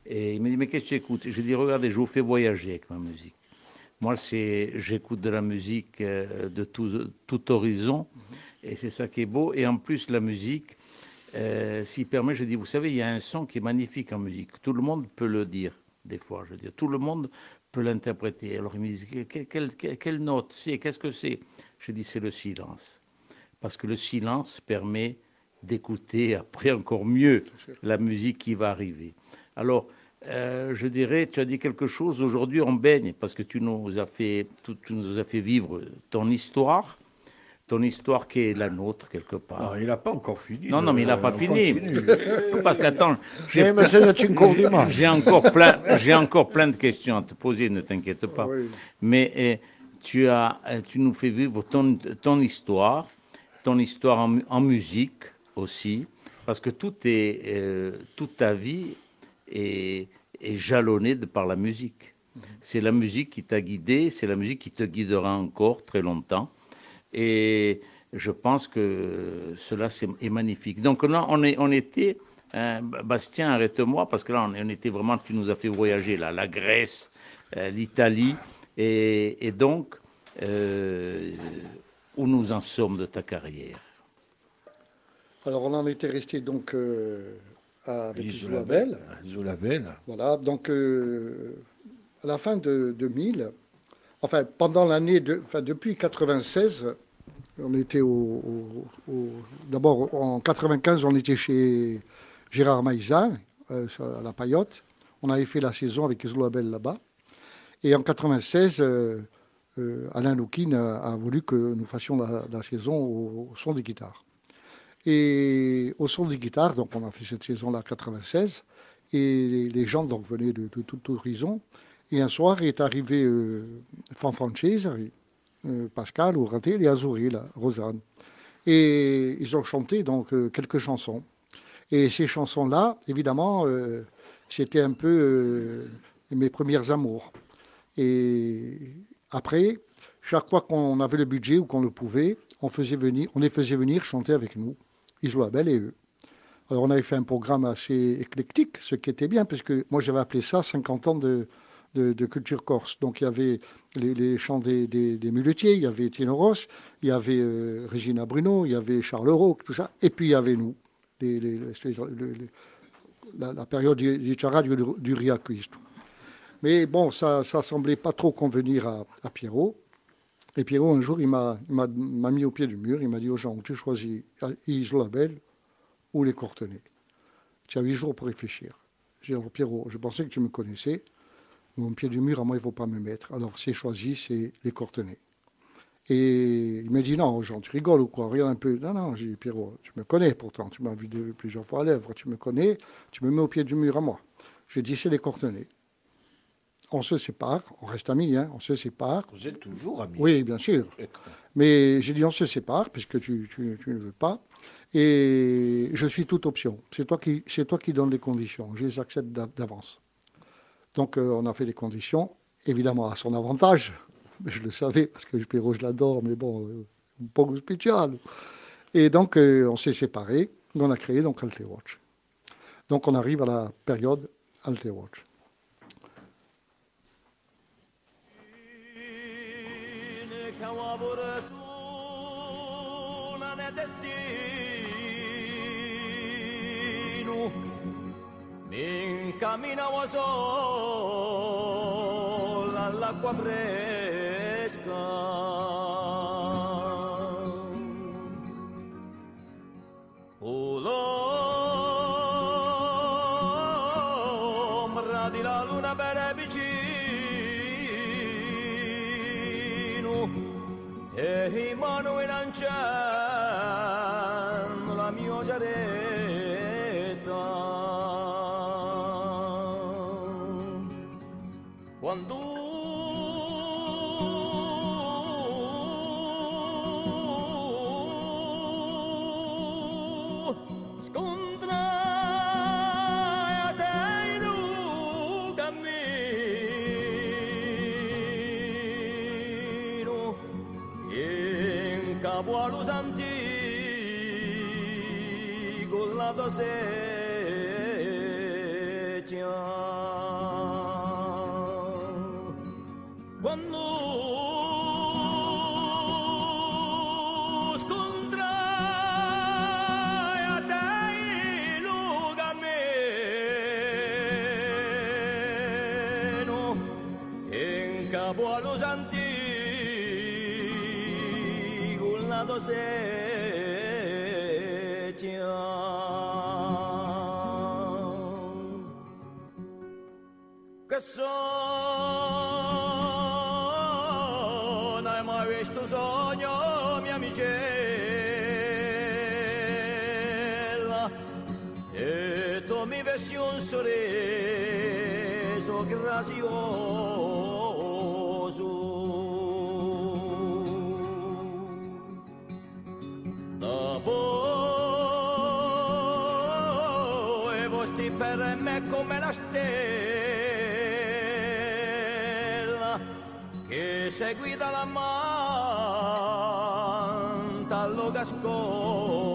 Et il me dit, mais qu'est-ce que tu écoutes? Je dis, regardez, je vous fais voyager avec ma musique. Moi, j'écoute de la musique de tout horizon, et c'est ça qui est beau. Et en plus, la musique, euh, s'il permet, je dis, vous savez, il y a un son qui est magnifique en musique. Tout le monde peut le dire, des fois, je veux dire. Tout le monde peut l'interpréter. Alors, il me dit, quelle, quelle- quelle- quelle note c'est Qu'est-ce que c'est? Je dis, c'est le silence. Parce que le silence permet d'écouter *laughs* après encore mieux la musique qui va arriver. Alors, euh, je dirais, tu as dit quelque chose, aujourd'hui on baigne, parce que tu nous as fait, tu, tu nous as fait vivre ton histoire, ton histoire qui est la nôtre quelque part. Non, il n'a pas encore fini. Non, non, mais il n'a pas On fini. continue. *laughs* Parce qu'attends, Eh, j'ai encore plein, j'ai encore plein de questions à te poser, ne t'inquiète pas. Oui. Mais eh, tu as, eh, tu nous fais vivre ton, ton histoire, ton histoire en, mu- en musique aussi, parce que tout est, euh, toute ta vie est, est jalonnée de par la musique. C'est la musique qui t'a guidé, c'est la musique qui te guidera encore très longtemps. Et je pense que cela c'est- est magnifique. Donc là, on, est, on était, hein, Bastien, arrête-moi, parce que là, on, on était vraiment, tu nous as fait voyager, là, la Grèce, euh, l'Italie. Et, et donc, euh, où nous en sommes de ta carrière? Alors, on en était resté donc euh, avec Isolabel. Isolabel. Isolabel. Voilà, donc euh, à la fin de 2000, enfin pendant l'année, de, depuis 96, on était au, d'abord en 95, on était chez Gérard Maïzan euh, à la Paillotte. On avait fait la saison avec Isolabel là-bas. Et en 96, euh, euh, Alain Loukine a, voulu que nous fassions la, saison au, son des guitares. Et au son des guitares, donc on a fait cette saison-là 96, et les, gens donc venaient de, de tout horizon. Et un soir est arrivé euh, Cesari, euh, Pascal, Ouratel et Azuri, là, Rosanne. Et ils ont chanté donc euh, quelques chansons. Et ces chansons-là, évidemment, euh, c'était un peu euh, mes premières amours. Et après, chaque fois qu'on avait le budget ou qu'on le pouvait, on, faisait venir, on les faisait venir chanter avec nous, Isolabel et eux. Alors on avait fait un programme assez éclectique, ce qui était bien, parce que moi j'avais appelé ça 50 ans de, de, culture corse. Donc il y avait les, chants des, muletiers, il y avait Tino Ross, il y avait euh, Regina Bruno, il y avait Charles Roque, tout ça, et puis il y avait nous, la, période du, du Charadio du, du Riaquisto. Mais bon, ça ne semblait pas trop convenir à, Pierrot. Et Pierrot, un jour, il m'a mis au pied du mur, il m'a dit aux gens, tu choisis Isolabel ou les Courtenay. Tu as huit jours pour réfléchir. J'ai dit, Pierrot, je pensais que tu me connaissais. Mon pied du mur, à moi, il ne faut pas me mettre. Alors, c'est choisi, c'est les Courtenay. Et il m'a dit, non, Jean, tu rigoles ou quoi? Regarde un peu. Non, non, j'ai dit, Pierrot, tu me connais pourtant. Tu m'as vu plusieurs fois à l'œuvre. Tu me connais. Tu me mets au pied du mur à moi. J'ai dit, c'est les Courtenay. On se sépare. On reste amis, hein, on se sépare. Vous êtes toujours amis. Oui, bien sûr. Mais j'ai dit on se sépare puisque tu, tu- tu ne veux pas. Et je suis toute option. C'est toi qui, c'est toi qui donnes les conditions. Je les accepte d'a- d'avance. Donc euh, on a fait les conditions, évidemment à son avantage. Mais je le savais parce que Pierrot, je l'adore, mais bon, euh, un peu spécial. Et donc euh, on s'est séparés. On a créé donc Alter Watch. Donc on arrive à la période Alter mi incamminavo sola all'acqua fresca. L'ombra di la luna bene vicino e in mano in la sono hai mai visto sogno mia amicella. E tu mi vesti un sorriso grazioso. Dopo e vostri per me come la stella seguita la manta allo gascone.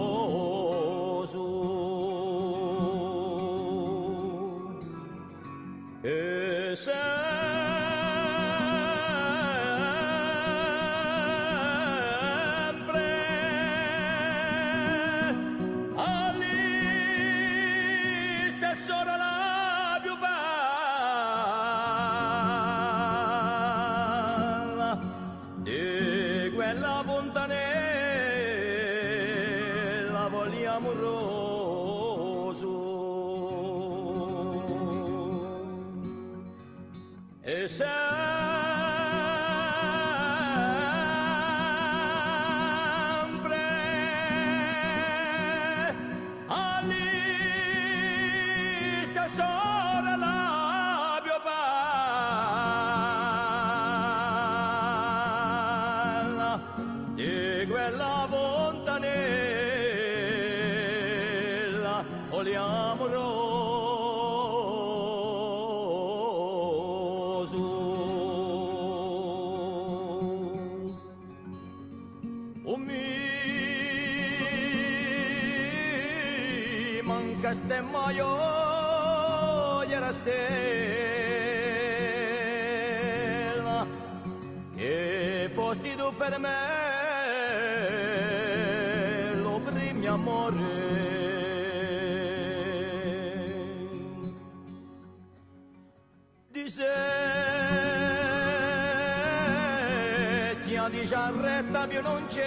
Se ti ha di giarretta più non c'è.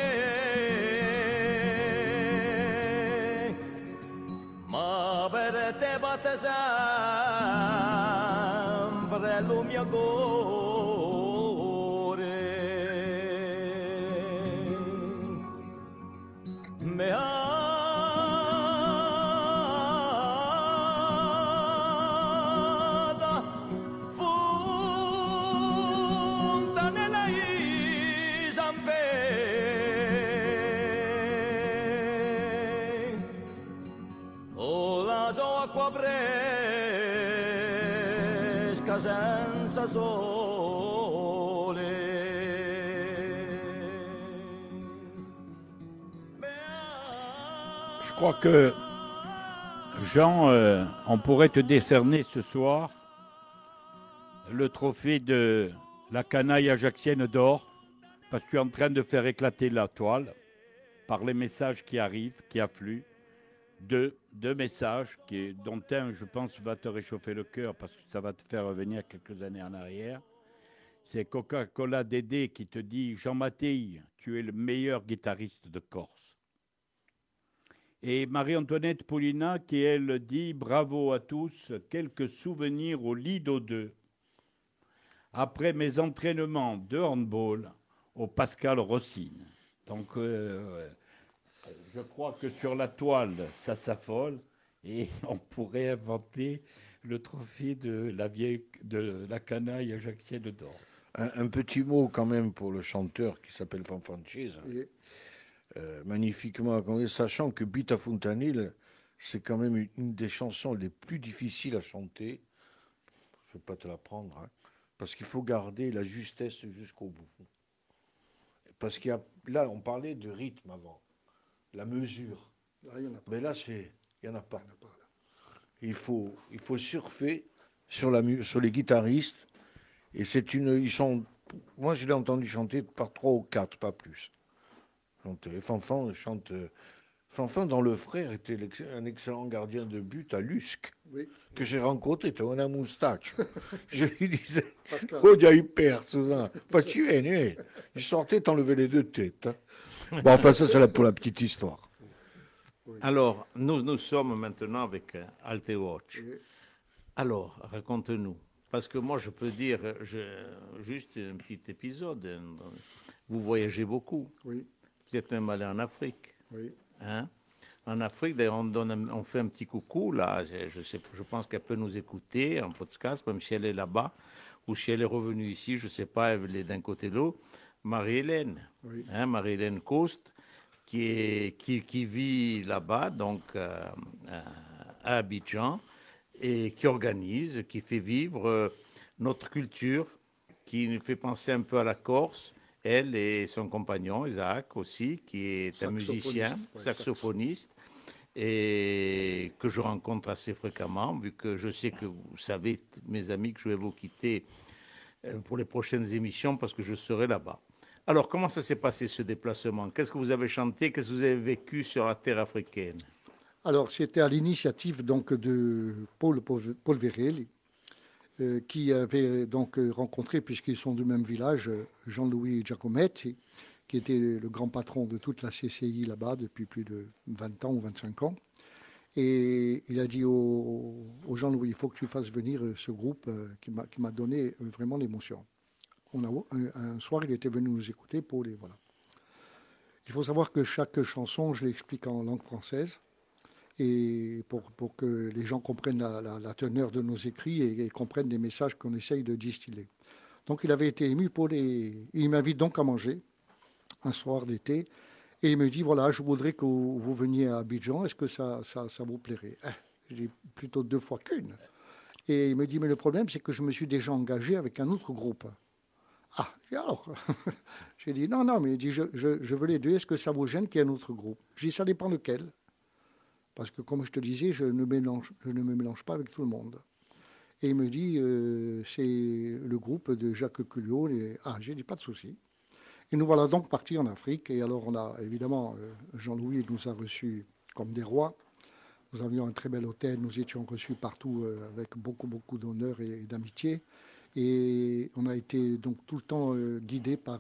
Ma per te batte sempre lo mio cuore que, Jean, euh, on pourrait te décerner ce soir le trophée de la canaille ajaxienne d'or, parce que tu es en train de faire éclater la toile par les messages qui arrivent, qui affluent. Deux, messages, dont un, je pense, va te réchauffer le cœur, parce que ça va te faire revenir quelques années en arrière. C'est Coca-Cola Dédé qui te dit Jean Mattei, tu es le meilleur guitariste de Corse. Et Marie-Antoinette Paulina qui, elle, dit Bravo à tous, quelques souvenirs au Lido 2. Après mes entraînements de handball au Pascal Rossine. Donc, euh, je crois que sur la toile, ça s'affole et *laughs* on pourrait inventer le trophée de la vieille, de la canaille ajaxienne d'or. Un, un petit mot quand même pour le chanteur qui s'appelle. Oui. Euh, magnifiquement accompagné, sachant que Bita Fontanil, c'est quand même une, des chansons les plus difficiles à chanter. Je ne vais pas te l'apprendre, hein, parce qu'il faut garder la justesse jusqu'au bout. Parce qu'il y a, là, on parlait de rythme avant, la mesure. Là, il y en a pas. Mais là, c'est, il n'y en a pas. Il y en a pas, là. Il faut, il faut surfer sur, la, sur les guitaristes. Et c'est une, ils sont, moi, je l'ai entendu chanter par trois ou quatre, pas plus. Et Fanfan chante. euh, Fanfan, dans le frère, était un excellent gardien de but à Lusque, Oui. que j'ai rencontré, tu una moustache. *laughs* je lui disais, oh, già eu perso, ça. Enfin, tu viens, eh. Il sortait, t'enlevais les deux têtes. hein. Bon, enfin, ça, c'est là pour la petite histoire. Alors, nous, nous sommes maintenant avec euh, Alte Watch. Oui. Alors, raconte-nous. Parce que moi, je peux dire je- juste un petit épisode. hein, Vous voyagez beaucoup. Oui, Êtes même allé en Afrique. oui. hein? En Afrique, d'ailleurs, on, donne un- on fait un petit coucou, là. Je, sais, je pense qu'elle peut nous écouter en podcast, même si elle est là-bas, ou si elle est revenue ici, je ne sais pas, elle est d'un côté de l'autre. Marie-Hélène, Oui. hein, Marie-Hélène Coste, qui, est, qui, qui vit là-bas, donc euh, euh, à Abidjan, et qui organise, qui fait vivre euh, notre culture, qui nous fait penser un peu à la Corse. Elle et son compagnon, Isaac aussi, qui est un musicien, ouais, saxophoniste, et que je rencontre assez fréquemment, vu que je sais que vous savez, mes amis, que je vais vous quitter euh, pour les prochaines émissions parce que je serai là-bas. Alors, comment ça s'est passé ce déplacement? Qu'est-ce que vous avez chanté? Qu'est-ce que vous avez vécu sur la terre africaine? Alors, c'était à l'initiative donc de Paul, Paul qui avait donc euh, rencontré, puisqu'ils sont du même village, euh, Jean-Louis Giacometti, qui était le grand patron de toute la CCI là-bas depuis plus de 20 ans ou 25 ans. Et il a dit au, au Jean-Louis, il faut que tu fasses venir euh, ce groupe euh, qui m'a- donné euh, vraiment l'émotion. On un soir, il était venu nous écouter pour les... Voilà. Il faut savoir que chaque chanson, je l'explique en langue française, et pour, que les gens comprennent la, teneur de nos écrits et, comprennent les messages qu'on essaye de distiller. Donc il avait été ému pour les... Il m'invite donc à manger un soir d'été, et il me dit, voilà, je voudrais que vous, veniez à Abidjan, est-ce que ça, ça, ça vous plairait? Eh, dis plutôt deux fois qu'une. Et il me dit, mais le problème, c'est que je me suis déjà engagé avec un autre groupe. Ah, alors? *laughs* J'ai dit, non, non, mais il dit, je, je, je veux les deux, est-ce que ça vous gêne qu'il y ait un autre groupe? J'ai dit, ça dépend lequel. Parce que, comme je te disais, je ne, me mélange pas avec tout le monde. Et il me dit, euh, c'est le groupe de Jacques Culliot. Et... Ah, j'ai dit, pas de souci. Et nous voilà donc partis en Afrique. Et alors, on a évidemment, euh, Jean-Louis nous a reçus comme des rois. Nous avions un très bel hôtel. Nous étions reçus partout euh, avec beaucoup, beaucoup d'honneur et, d'amitié. Et on a été donc tout le temps guidés par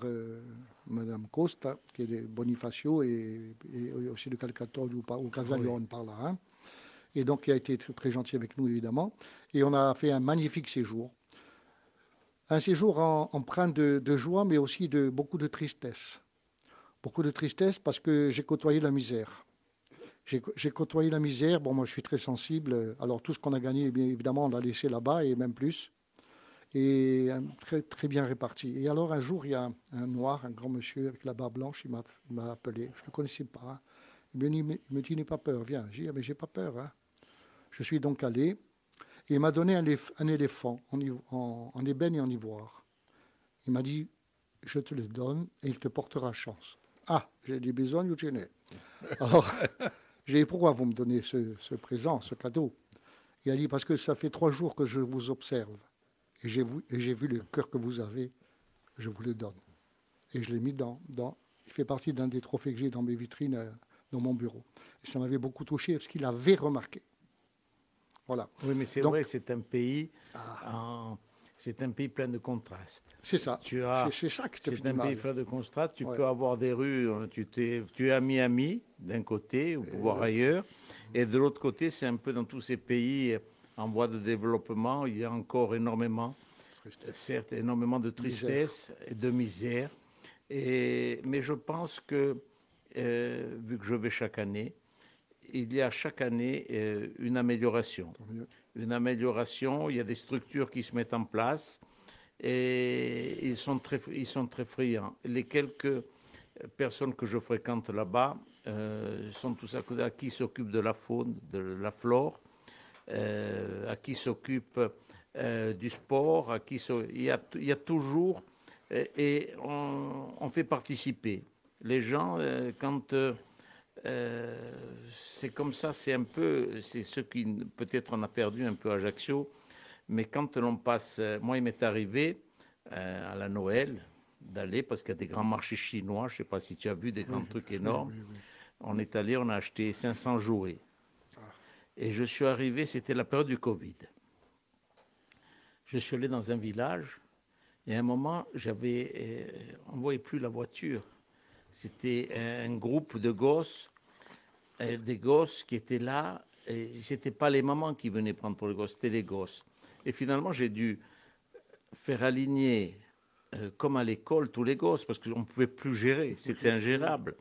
Madame Costa, qui est de Bonifacio et, et aussi de Calcutta ou, ou Casalion par là. hein. Et donc, il a été très, très gentil avec nous, évidemment. Et on a fait un magnifique séjour. Un séjour en- empreint de, de joie, mais aussi de beaucoup de tristesse. Beaucoup de tristesse parce que j'ai côtoyé la misère. J'ai côtoyé la misère. Bon, moi, je suis très sensible. Alors, tout ce qu'on a gagné, bien évidemment, on l'a laissé là-bas et même plus. Et euh, très, très bien réparti. Et alors, un jour, il y a un, un noir, un grand monsieur avec la barbe blanche, il m'a appelé. Je ne le connaissais pas. hein. Il me dit, il me dit, n'aie pas peur, viens. J'ai dit, Ah, mais j'ai pas peur. hein. Je suis donc allé. Et il m'a donné un, éléph- un éléphant en, iv- en- en ébène et en ivoire. Il m'a dit, je te le donne et il te portera chance. Ah, j'ai dit, tu n'es *laughs* Alors, j'ai dit, pourquoi vous me donnez ce, ce présent, ce cadeau? Il a dit, parce que ça fait trois jours que je vous observe et j'ai vu, et j'ai vu le cœur que vous avez, je vous le donne. Et je l'ai mis dans, dans. Il fait partie d'un des trophées que j'ai dans mes vitrines, euh, dans mon bureau. Et ça m'avait beaucoup touché parce qu'il avait remarqué. Voilà. Oui, mais c'est Donc- vrai, c'est un pays, en- c'est un pays plein de contrastes. C'est ça. Tu as, C'est- ça fait c'est un mal. pays plein de contrastes. Tu Ouais. peux avoir des rues, euh, tu, t'es- tu es à Miami d'un côté, ou voir ailleurs, et de l'autre côté, c'est un peu dans tous ces pays en voie de développement, il y a encore énormément, certes, énormément de tristesse et de misère. Et, mais je pense que, euh, vu que je vais chaque année, il y a chaque année euh, une amélioration. Une amélioration, il y a des structures qui se mettent en place et ils sont très, ils sont très friands. Les quelques personnes que je fréquente là-bas euh, sont tous à côté, à qui s'occupent de la faune, de la flore, à qui s'occupe euh, du sport, à qui il, y a, il y a toujours euh, et on, on fait participer les gens euh, quand euh, euh, c'est comme ça, c'est un peu, c'est ce qui peut-être on a perdu un peu à Ajaccio, mais quand l'on passe, euh, moi il m'est arrivé euh, à la Noël d'aller parce qu'il y a des grands marchés chinois, je ne sais pas si tu as vu des grands trucs énormes. On est allé, on a acheté 500 jouets. Et je suis arrivé, c'était la période du Covid. Je suis allé dans un village et à un moment, j'avais, euh, on ne voyait plus la voiture. C'était un groupe de gosses, euh, des gosses qui étaient là. Et ce n'étaient pas les mamans qui venaient prendre pour les gosses, c'était les gosses. Et finalement, j'ai dû faire aligner, euh, comme à l'école, tous les gosses, parce qu'on ne pouvait plus gérer, c'était ingérable.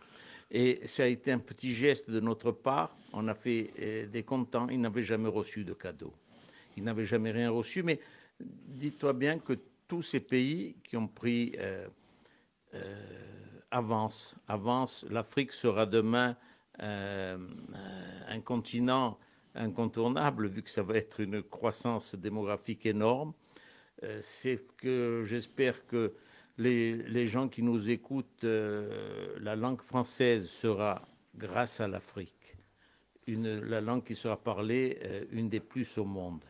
Et ça a été un petit geste de notre part. On a fait euh, des contents. Ils n'avaient jamais reçu de cadeau. Ils n'avaient jamais rien reçu. Mais dis-toi bien que tous ces pays qui ont pris euh, euh, avance, avance. L'Afrique sera demain un continent incontournable, vu que ça va être une croissance démographique énorme. C'est que j'espère que les, les gens qui nous écoutent, euh, la langue française sera, grâce à l'Afrique, la langue qui sera parlée, euh, une des plus au monde.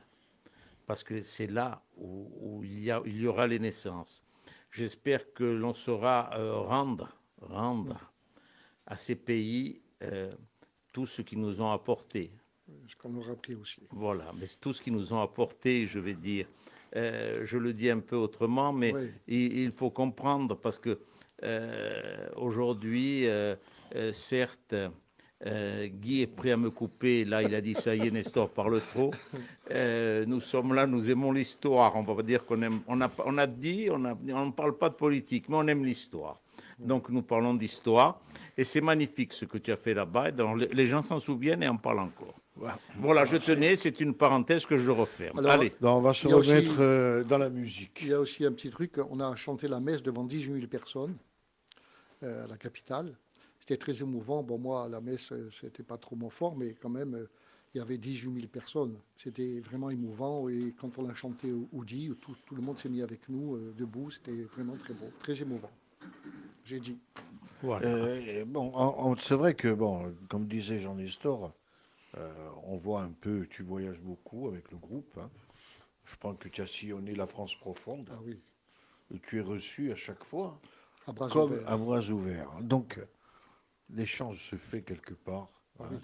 Parce que c'est là où, où il, y a, il y aura les naissances. J'espère que l'on saura euh, rendre, rendre à ces pays tout ce qu'ils nous ont apporté. Ce qu'on aura appris aussi. Voilà, mais c'est tout ce qu'ils nous ont apporté, je vais dire. Euh, je le dis un peu autrement, mais Oui. il, il faut comprendre parce que euh, aujourd'hui, euh, certes, Guy est prêt à me couper. Là, il a dit ça y est, Nestor parle trop. Nous sommes là, nous aimons l'histoire. On va pas dire qu'on aime. On a, on a dit, on ne parle pas de politique, mais on aime l'histoire. Donc nous parlons d'histoire. Et c'est magnifique ce que tu as fait là-bas. Les gens s'en souviennent et en parlent encore. Voilà, je tenais, c'est une parenthèse que je referme. Alors, Allez. Non, on va se aussi- remettre euh, dans la musique. Il y a aussi un petit truc, on a chanté la messe devant 18 000 personnes euh, à la capitale. C'était très émouvant. Bon, moi, la messe, euh, c'était pas trop mon fort, mais quand même, euh, il y avait 18 000 personnes. C'était vraiment émouvant. Et quand on a chanté Oudi, tout, tout le monde s'est mis avec nous, euh, debout. C'était vraiment très beau, très émouvant. J'ai dit. Euh, et bon, on- on- c'est vrai que, bon, comme disait Jean Nestor, euh, on voit un peu, tu voyages beaucoup avec le groupe. hein. Je pense que tu as sillonné la France profonde. Ah oui, Et tu es reçu à chaque fois à bras comme ouverts. à bras ouverts. Donc, l'échange se fait quelque part. Ah hein.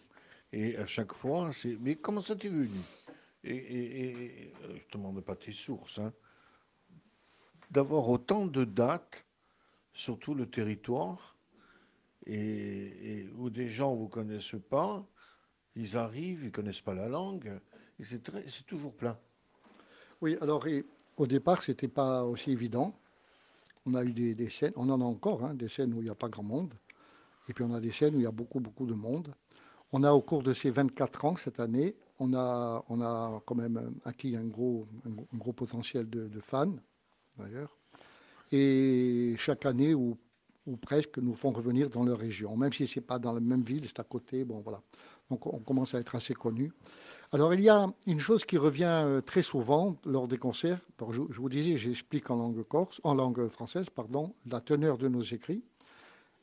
Et à chaque fois, c'est. Mais comment ça t'est venu? Et, et- et- euh, je ne te demande pas tes sources. hein, D'avoir autant de dates sur tout le territoire et, et où des gens ne vous connaissent pas, ils arrivent, ils ne connaissent pas la langue, et c'est toujours plein. Oui, alors au départ, c'était pas aussi évident. On a eu des, scènes, on en a encore, hein, des scènes où il n'y a pas grand monde. Et puis on a des scènes où il y a beaucoup, beaucoup de monde. On a au cours de ces 24 ans, cette année, on a, quand même acquis un gros, potentiel de, de fans, d'ailleurs. Et chaque année, ou, ou presque, nous font revenir dans leur région. Même si ce n'est pas dans la même ville, c'est à côté. Bon, voilà. On commence à être assez connus. Alors, il y a une chose qui revient euh, très souvent lors des concerts. Je vous disais, j'explique en langue corse, en langue française, pardon, la teneur de nos écrits.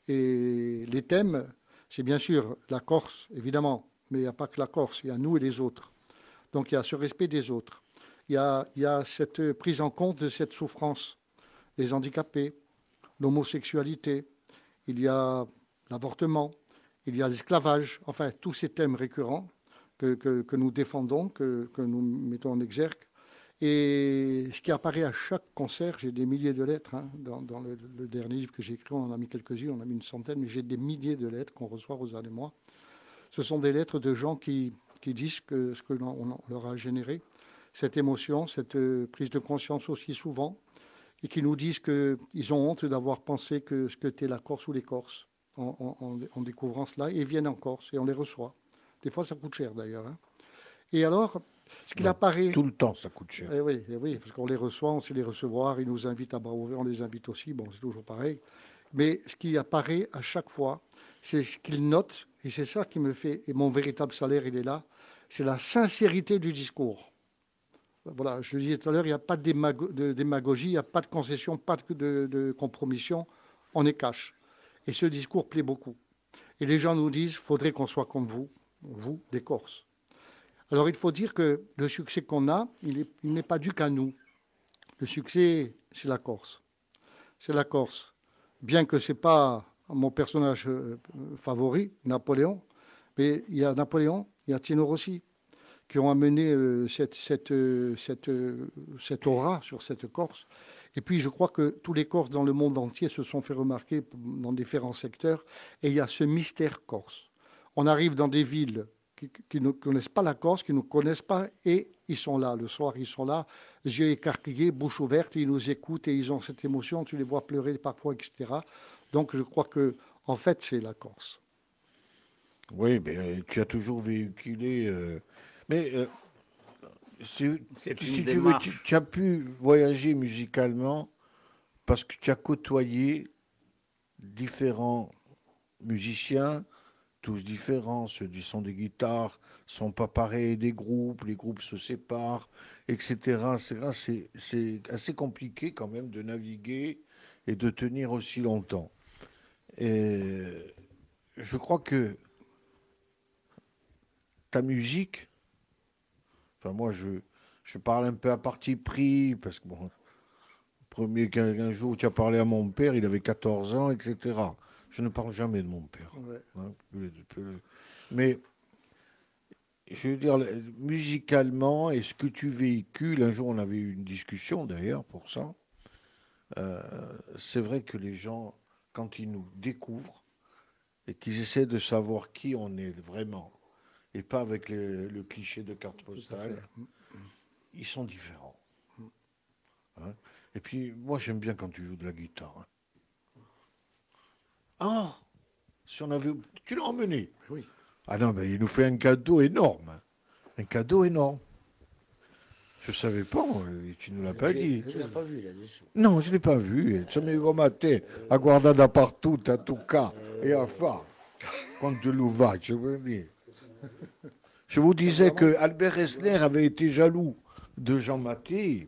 Et les thèmes, c'est bien sûr la Corse, évidemment, mais il n'y a pas que la Corse, il y a nous et les autres. Donc, il y a ce respect des autres. Il y a, il y a cette prise en compte de cette souffrance, les handicapés, l'homosexualité, il y a l'avortement, il y a l'esclavage, enfin, tous ces thèmes récurrents que, nous défendons, que, nous mettons en exergue. Et ce qui apparaît à chaque concert, j'ai des milliers de lettres. hein, dans le, dernier livre que j'ai écrit, on en a mis quelques-unes, on en a mis une centaine, mais j'ai des milliers de lettres qu'on reçoit, Rosanne et moi. Ce sont des lettres de gens qui, disent que ce que l'on on leur a généré, cette émotion, cette euh, prise de conscience aussi souvent, et qui nous disent qu'ils ont honte d'avoir pensé que ce que était la Corse ou les Corses en, en- en- en découvrant cela, et viennent en Corse, et on les reçoit. Des fois, ça coûte cher d'ailleurs. hein. Et alors, ce qu'il apparaît. Tout le temps, ça coûte cher. Eh oui, eh oui, parce qu'on les reçoit, on sait les recevoir, ils nous invitent à bras ouverts, on les invite aussi, bon, c'est toujours pareil. Mais ce qui apparaît à chaque fois, c'est ce qu'ils notent, et c'est ça qui me fait, et mon véritable salaire, il est là, c'est la sincérité du discours. Voilà, je le disais tout à l'heure, il n'y a pas de démagogie, il n'y a pas de concession, pas de, de- de compromission, on est cash. Et ce discours plaît beaucoup. Et les gens nous disent, faudrait qu'on soit comme vous, vous, des Corses. Alors il faut dire que le succès qu'on a, il est- il n'est pas dû qu'à nous. Le succès, c'est la Corse. C'est la Corse. Bien que ce n'est pas mon personnage euh, favori, Napoléon, mais il y a Napoléon, il y a Tino Rossi, qui ont amené euh, cette, euh, cette aura sur cette Corse. Et puis je crois que tous les Corses dans le monde entier se sont fait remarquer dans différents secteurs, et il y a ce mystère corse. On arrive dans des villes qui, ne connaissent pas la Corse, qui ne nous connaissent pas, et ils sont là. Le soir, ils sont là, yeux écarquillés, bouche ouverte, ils nous écoutent, et ils ont cette émotion, tu les vois pleurer parfois, etc. Donc je crois que, en fait, c'est la Corse. Oui, mais euh, tu as toujours véhiculé. euh, mais euh, si, tu, veux, démarche. tu, tu as pu voyager musicalement parce que tu as côtoyé différents musiciens, tous différents. Ceux du son des guitares sont pas pareils des groupes, les groupes se séparent, etc. C'est- assez compliqué quand même de naviguer et de tenir aussi longtemps. Et je crois que ta musique, enfin moi je, je parle un peu à parti pris, parce que bon, le premier qu'un jour tu as parlé à mon père, il avait 14 ans, etc. Je ne parle jamais de mon père. Ouais. hein, Mais je veux dire, le- musicalement, et ce que tu véhicules, un jour on avait eu une discussion d'ailleurs pour ça, euh, c'est vrai que les gens quand ils nous découvrent et qu'ils essaient de savoir qui on est vraiment, et pas avec le, le cliché de carte postale, ils sont différents. Hein et puis, moi, j'aime bien quand tu joues de la guitare. hein. Ah Si on avait. Tu l'as emmené Oui. Ah non, mais il nous fait un cadeau énorme. hein. Un cadeau énorme. Je savais pas, tu nous l'as pas dit. Je ne l'ai pas vu là-dessous. Non, je ne l'ai pas vu. Ci mi matin a guardato dappertutto, a toccato et à faire. Quand de l'ouva, je veux dire. Je vous disais que Albert Esner avait été jaloux de Jean Maté.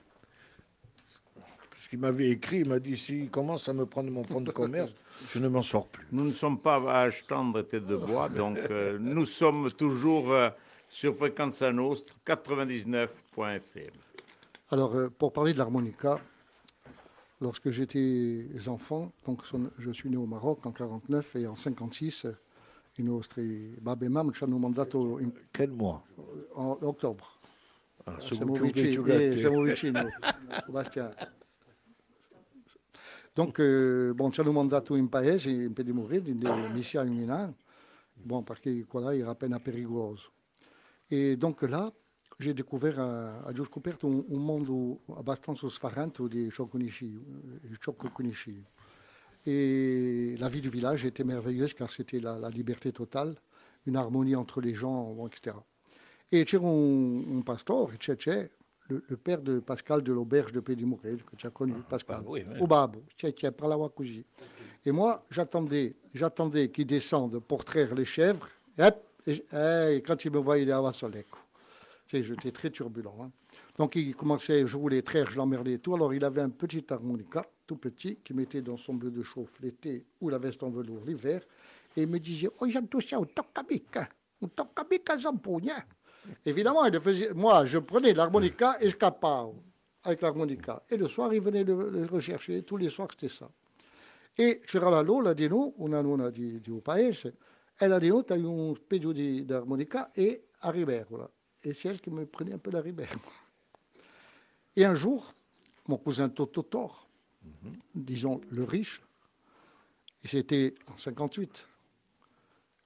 Parce qu'il m'avait écrit, il m'a dit s'il commence à me prendre mon fonds de commerce, je ne m'en sors plus. Nous ne sommes pas à Astendre tête de bois, donc euh, nous sommes toujours euh, sur Fréquence Nostre 99.fm. Alors, euh, pour parler de l'harmonica, lorsque j'étais enfant, donc je suis né au Maroc en 49 et en 56, euh, i nostri babbe e mamme ci hanno mandato in, Quel mois? En octobre. Ah, siamo vicini, eh, che siamo vicini. Donc, euh, bon, ci hanno mandato in paese, in Pedimore, in delle missioni in Milan, bon, perché qua là era appena pericoloso. E donc là, j'ai découvert, uh, ho scoperto un, un mondo abbastanza sfarrante di ciò che Et la vie du village était merveilleuse car c'était la, la liberté totale, une harmonie entre les gens, etc. Et c'era un, c'è, le, le père de Pascal de l'auberge de Pédimouret, que tu as connu, Pascal. bah. Au babbo, c'è, c'è, parlava così. Et moi, j'attendais, j'attendais qu'il descende pour traire les chèvres. Et, et quand il me voyait, il l'écho. Tu sais, j'étais très turbulent. hein. Donc, il commençait, je voulais traire, je l'emmerdais et tout. Alors, il avait un petit harmonica, tout petit, qu'il mettait dans son bleu de chauffe l'été ou la veste en velours l'hiver. Et il me disait, oh, j'ai touché un tocabica, un tocabica zampugna. Évidemment, il faisait, moi, je prenais l'harmonica et je capavo avec l'harmonica. Et le soir, il venait le, le rechercher. Tous les soirs, c'était ça. E c'era la Lola di noi, una nonna di, di un paese, e la di noi aveva un peggio di, di armonica e a. Et c'est elle qui me prenait un peu la Riberola. Et un jour, mon cousin Toto Thor, disons le riche, et c'était en 58,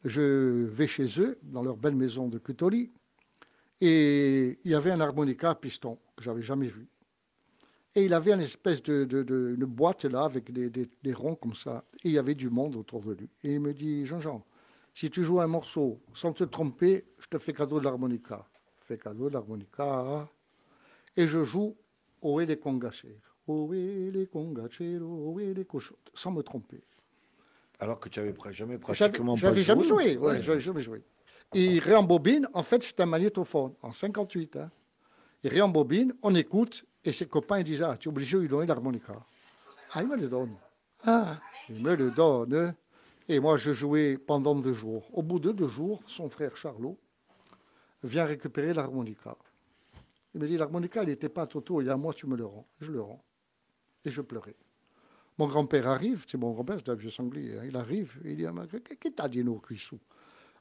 je vais chez eux, dans leur belle maison de Cutoli, et il y avait un harmonica à piston que j'avais jamais vu. Et il avait une espèce de, boîte là avec des, des- ronds comme ça. Et il y avait du monde autour de lui. Et il me dit, Jean-Jean, si tu joues un morceau sans te tromper, je te fais cadeau de l'harmonica. Fais cadeau de l'harmonica. Et je joue Oe les congacero, Oe les congacero, Oe les cochotes, sans me tromper. Alors que tu n'avais jamais pratiquement pas j'avais jamais joué. ouais, Ouais. j'avais jamais joué. Il réembobine, en fait, c'est un magnétophone, en 58. Hein. Il réembobine, on écoute, et ses copains ils disent Ah, tu es obligé de lui donner l'harmonica. Ah, il me le donne. Ah, il me le donne. Et moi, je jouais pendant deux jours. Au bout de deux jours, son frère Charlot vient récupérer l'harmonica. Il me dit L'harmonica, il n'était pas à Toto, il y a moi, tu me le rends. Je le rends. Et je pleurais. Mon grand-père arrive, c'est mon grand-père, c'est un vieux sanglier, hein, il arrive, il dit, Ah, mais qu'est-ce que t'as dit, nous, Christou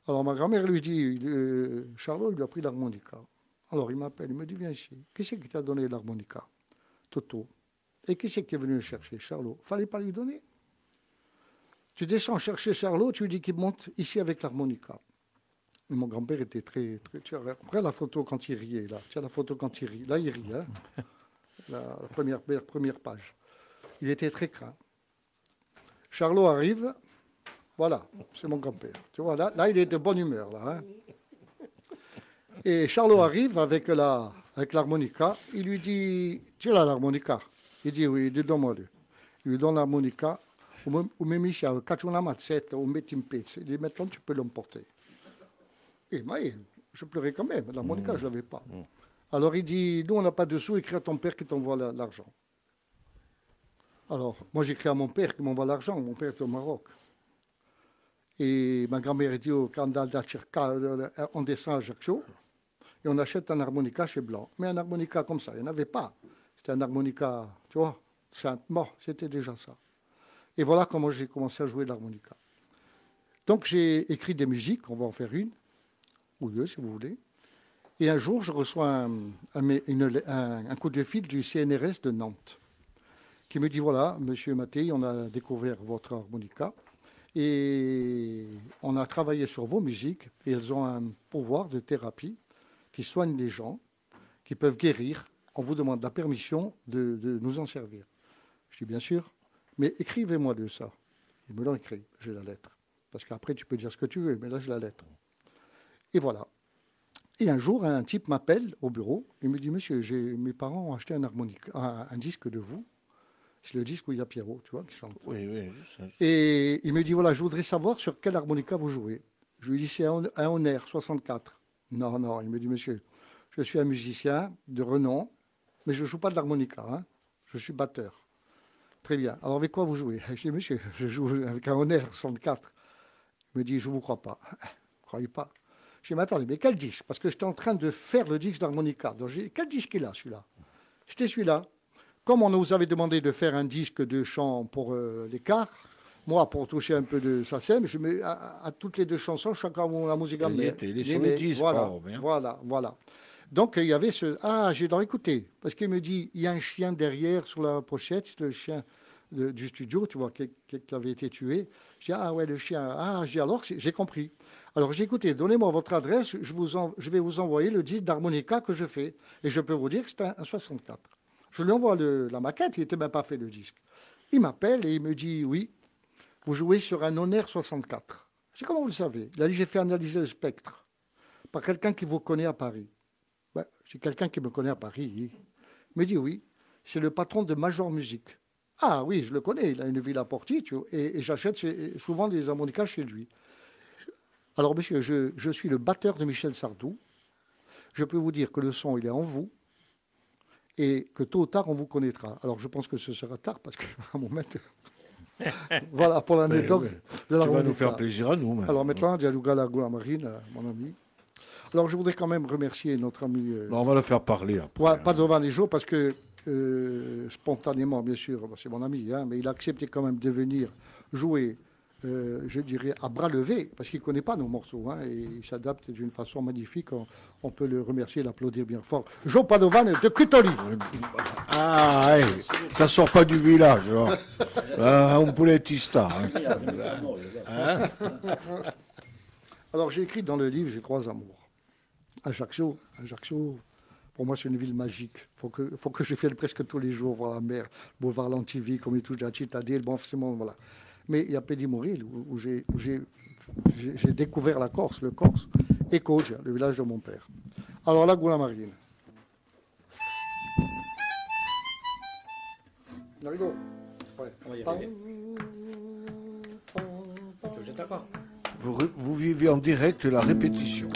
Alors ma grand-mère lui dit, euh, Charlot lui a pris l'harmonica. Alors il m'appelle, il me dit, viens ici, qui c'est qui t'a donné l'harmonica? Toto. Et qui c'est qui est venu le chercher? Charlot. Fallait pas lui donner. Tu descends chercher Charlot, tu lui dis qu'il monte ici avec l'harmonica. Et mon grand-père était très, très. Tu vois, après la photo quand il riait, là. Tu as la photo quand il rit. Là, il rit, hein. *laughs* La, la première, la première page. Il était très craint. Charlot arrive. Voilà, c'est mon grand-père. Tu vois, là, là, il est de bonne humeur, là. hein. Et Charlot arrive avec la avec l'harmonica. Il lui dit Tu as l'harmonica? Il dit Oui, il dit donne-moi-le. Il lui donne l'harmonica. Ou même Michel, quand on a mazzetta, on met une pizza. Il dit Maintenant, tu peux l'emporter. Et je pleurais quand même. L'harmonica, je ne l'avais pas. Alors il dit Nous, on n'a pas de sous, écris à ton père qui t'envoie la- l'argent. Alors, moi, j'écris à mon père qui m'envoie l'argent. Mon père est au Maroc. Et ma grand-mère dit au Candal d'Acherka, euh, on descend à Ajaccio et on achète un harmonica chez Blanc. Mais un harmonica comme ça, il n'y en avait pas. C'était un harmonica, tu vois. Bon, c'était déjà ça. Et voilà comment j'ai commencé à jouer l'harmonica. Donc j'ai écrit des musiques, on va en faire une, ou deux si vous voulez. Et un jour, je reçois un, coup de fil du CNRS de Nantes qui me dit voilà, monsieur Mattei, on a découvert votre harmonica et on a travaillé sur vos musiques et elles ont un pouvoir de thérapie qui soigne les gens, qui peuvent guérir. On vous demande la permission de, de nous en servir. Je dis bien sûr, mais écrivez-moi de ça. Ils me l'ont écrit, j'ai la lettre. Parce qu'après, tu peux dire ce que tu veux, mais là, j'ai la lettre. Et voilà. Et un jour, un type m'appelle au bureau. Il me dit Monsieur, mes parents ont acheté un, harmonica, un, un disque de vous. C'est le disque où il y a Pierrot, tu vois, qui chante. Oui, oui. Et il me dit voilà, je voudrais savoir sur quel harmonica vous jouez. Je lui dis c'est un, un Honor 64. Non, non, il me dit monsieur, je suis un musicien de renom, mais je ne joue pas de l'harmonica, hein. je suis batteur. Très bien. Alors avec quoi vous jouez? *laughs* Je dis monsieur, je joue avec un Honor 64. Il me dit je ne vous crois pas. *laughs* Croyez pas Je dis mais attendez, mais quel disque? Parce que j'étais en train de faire le disque d'harmonica. Donc j'ai dit, quel disque il a celui-là? C'était celui-là. Comme on nous avait demandé de faire un disque de chant pour euh, l'écart, moi, pour toucher un peu de SACEM, je mets à, à toutes les deux chansons, chacun la musique était- il est sur le disque, Voilà, voilà, voilà. Donc, il y avait ce. Ah, j'ai dans écouté. Parce qu'il me dit il y a un chien derrière sur la pochette, c'est le chien de- du studio, tu vois, qui, qui- avait été tué. J'ai dit, ah ouais, le chien. Ah, j'ai alors, j'ai compris. Alors, j'ai écouté, donnez-moi votre adresse, je, vais vous envoyer le disque d'harmonica que je fais. Et je peux vous dire que c'est un, un 64. Je lui envoie la maquette, il n'était même pas fait le disque. Il m'appelle et il me dit oui, vous jouez sur un Honor 64. Je dis comment vous le savez? Il a dit j'ai fait analyser le spectre par quelqu'un qui vous connaît à Paris. Ben, j'ai quelqu'un qui me connaît à Paris. Il me dit oui, c'est le patron de Major Music. Ah oui, je le connais, il a une ville à et, et j'achète souvent des harmonicas chez lui. Alors monsieur, je, je suis le batteur de Michel Sardou. Je peux vous dire que le son, il est en vous et que tôt ou tard, on vous connaîtra. Alors je pense que ce sera tard parce qu'à *laughs* un moment... *laughs* voilà pour l'anecdote de Tu vas l'harmonica. nous faire plaisir à nous. maintenant. Alors maintenant, Dialouga Lagoula Marine, mon ami. Alors je voudrais quand même remercier notre ami euh, Bon, on va le faire parler après. Pas- Padovan Lejo parce que euh, spontanément, bien sûr, bon, c'est mon ami, hein, mais il a accepté quand même de venir jouer, euh, je dirais, à bras levés, parce qu'il ne connaît pas nos morceaux, hein, et il s'adapte d'une façon magnifique. On, on peut le remercier et l'applaudir bien fort. Jo Padovan de Cutoli. Ah, hey, ça sort pas du village. là. *laughs* Ah, un pouletista. hein. *laughs* Alors j'ai écrit dans le livre J'ai trois amours. Ajaccio, Ajaccio, pour moi c'est une ville magique. Il faut que, faut que je vienne presque tous les jours voir la mer, boulevard Lantivy, comme il touche à Cittadelle, bon forcément voilà. Mais il y a Pédimoril où, où j'ai découvert la Corse, le Corse, et Coggia, le village de mon père. Alors là, Goula Marine. On arrive Ouais. On va y arriver. Je jette pas. Vous, vous vivez en direct la répétition.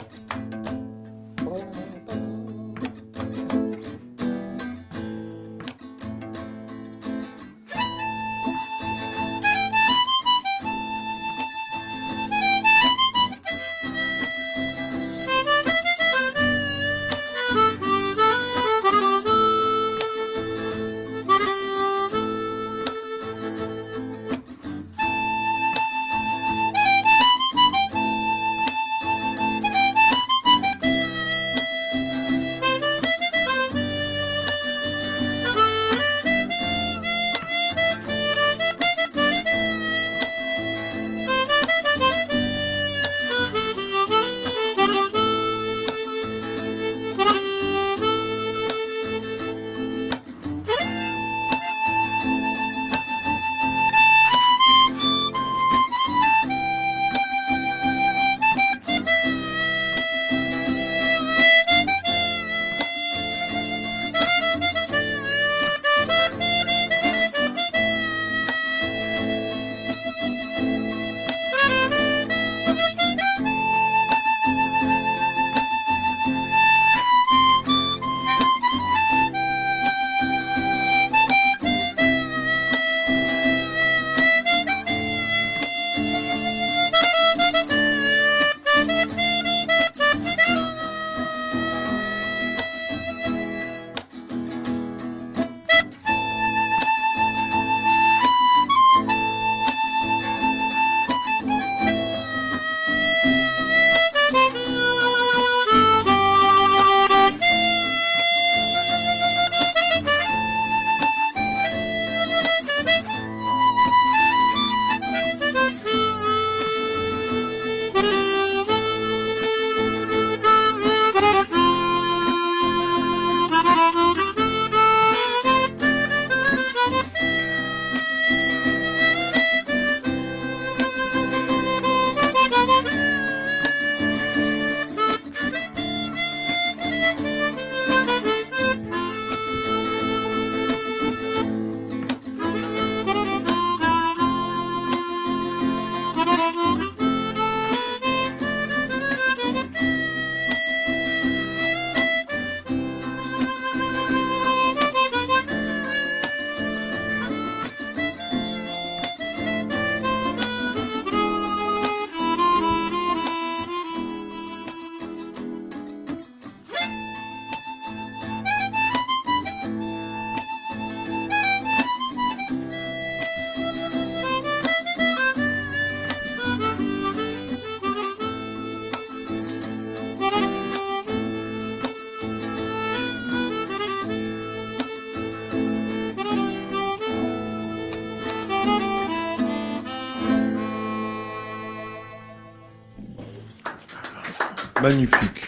Magnifique.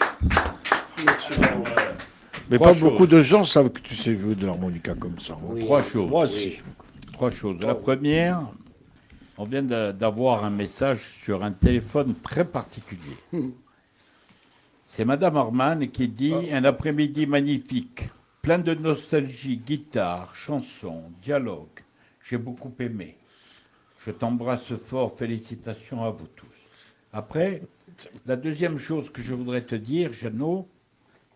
Mais Trois pas beaucoup de gens savent que tu sais jouer de l'harmonica comme ça. hein. Oui. Trois choses. Moi aussi. Trois choses. La première, on vient d'avoir un message sur un téléphone très particulier. *laughs* C'est Madame Orman qui dit un après-midi magnifique, plein de nostalgie, guitare, chansons, dialogue. J'ai beaucoup aimé. Je t'embrasse fort. Félicitations à vous tous. Après, la deuxième chose que je voudrais te dire, Jeannot,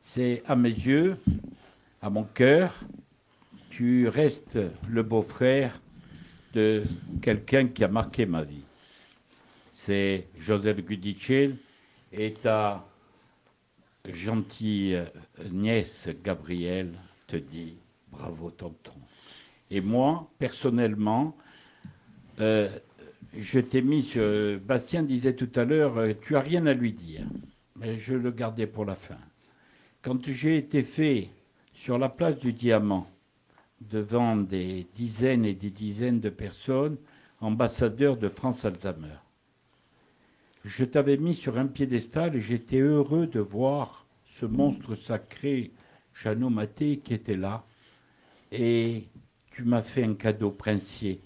c'est à mes yeux, à mon cœur, tu restes le beau-frère de quelqu'un qui a marqué ma vie. C'est Joseph Gudicel et ta gentille euh, nièce Gabrielle te dit bravo tonton. Et moi, personnellement, euh, je t'ai mis sur... Bastien disait tout à l'heure, euh, tu as rien à lui dire. Mais je le gardais pour la fin. Quand j'ai été fait sur la place du Diamant, devant des dizaines et des dizaines de personnes, ambassadeur de France Alzheimer. Je t'avais mis sur un piédestal et j'étais heureux de voir ce monstre sacré, Jeannot Maté, qui était là. Et tu m'as fait un cadeau princier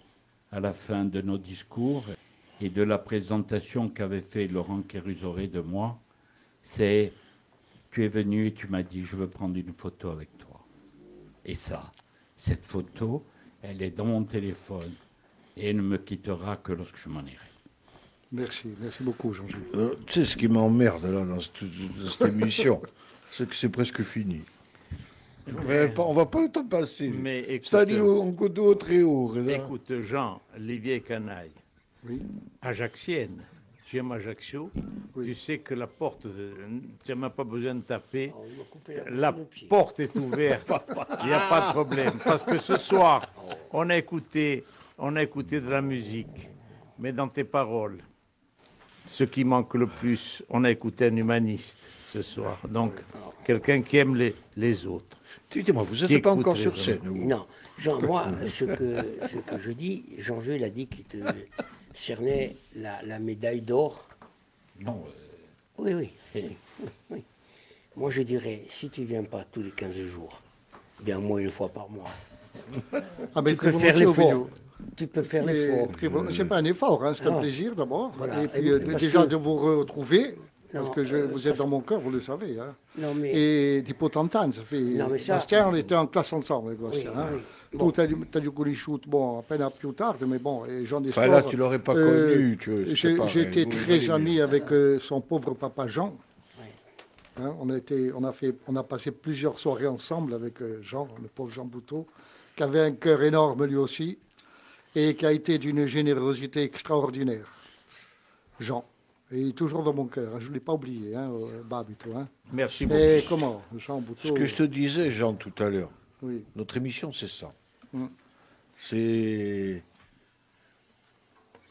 à la fin de nos discours et de la présentation qu'avait fait Laurent Kérusoré de moi. C'est, tu es venu et tu m'as dit, je veux prendre une photo avec toi. Et ça, cette photo, elle est dans mon téléphone et elle ne me quittera que lorsque je m'en irai. Merci, merci beaucoup, Jean-Jules. Euh, tu sais ce qui m'emmerde là dans cette, dans cette émission, c'est que c'est presque fini. On va pas, on va pas le temps passer. Mais écoute, C'est-à-dire on godo très haut. là. écoute, Jean, les vieilles canailles, Oui. Ajaxienne, tu aimes Ajaccio, Oui. tu sais que la porte, euh, tu n'as même pas besoin de taper. Oh, coupé la porte est ouverte, *laughs* il n'y a pas de problème. Parce que ce soir, on a écouté, on a écouté de la musique, mais dans tes paroles, ce qui manque le plus, on a écouté un humaniste ce soir. Donc, quelqu'un qui aime les, les autres. Dites-moi, vous n'êtes pas encore sur scène vous? Non, Jean, moi, ce que, ce que je dis, Jean-Jules a dit qu'il te cernait la, la médaille d'or. Non, Oui, oui, oui, *laughs* oui. Moi, je dirais, si tu viens pas tous les 15 jours, viens au moins une fois par mois. *laughs* Ah, mais Tu peux faire l'effort. Tu peux faire l'effort. C'est pas un effort, hein, c'est un Non. plaisir d'abord. Voilà. Et puis Et euh, déjà que- de vous retrouver, parce que je, euh, vous êtes dans mon cœur, vous le savez. Hein. Non, mais Et des ça fait. Non, mais ça- Bastien, on était en classe ensemble avec Bastien. Oui, hein. oui. Tout, Bon. t'as du, Shoot, bon, à peine à plus tard, mais bon, et Jean Enfin là, Destor, tu l'aurais pas euh, connu. vous très ami avec euh, son pauvre papa Jean. Hein, on, a été, on, a fait, on a passé plusieurs soirées ensemble avec euh, Jean, le pauvre Jean Bouteau, qui avait un cœur énorme lui aussi, et qui a été d'une générosité extraordinaire. Jean. Et il est toujours dans mon cœur, hein, je ne l'ai pas oublié, hein, euh, Bab et tout. Hein. Merci Et beaucoup. comment Jean Bouteau. Ce que je te disais, Jean, tout à l'heure, Oui. notre émission, c'est ça. Mm. C'est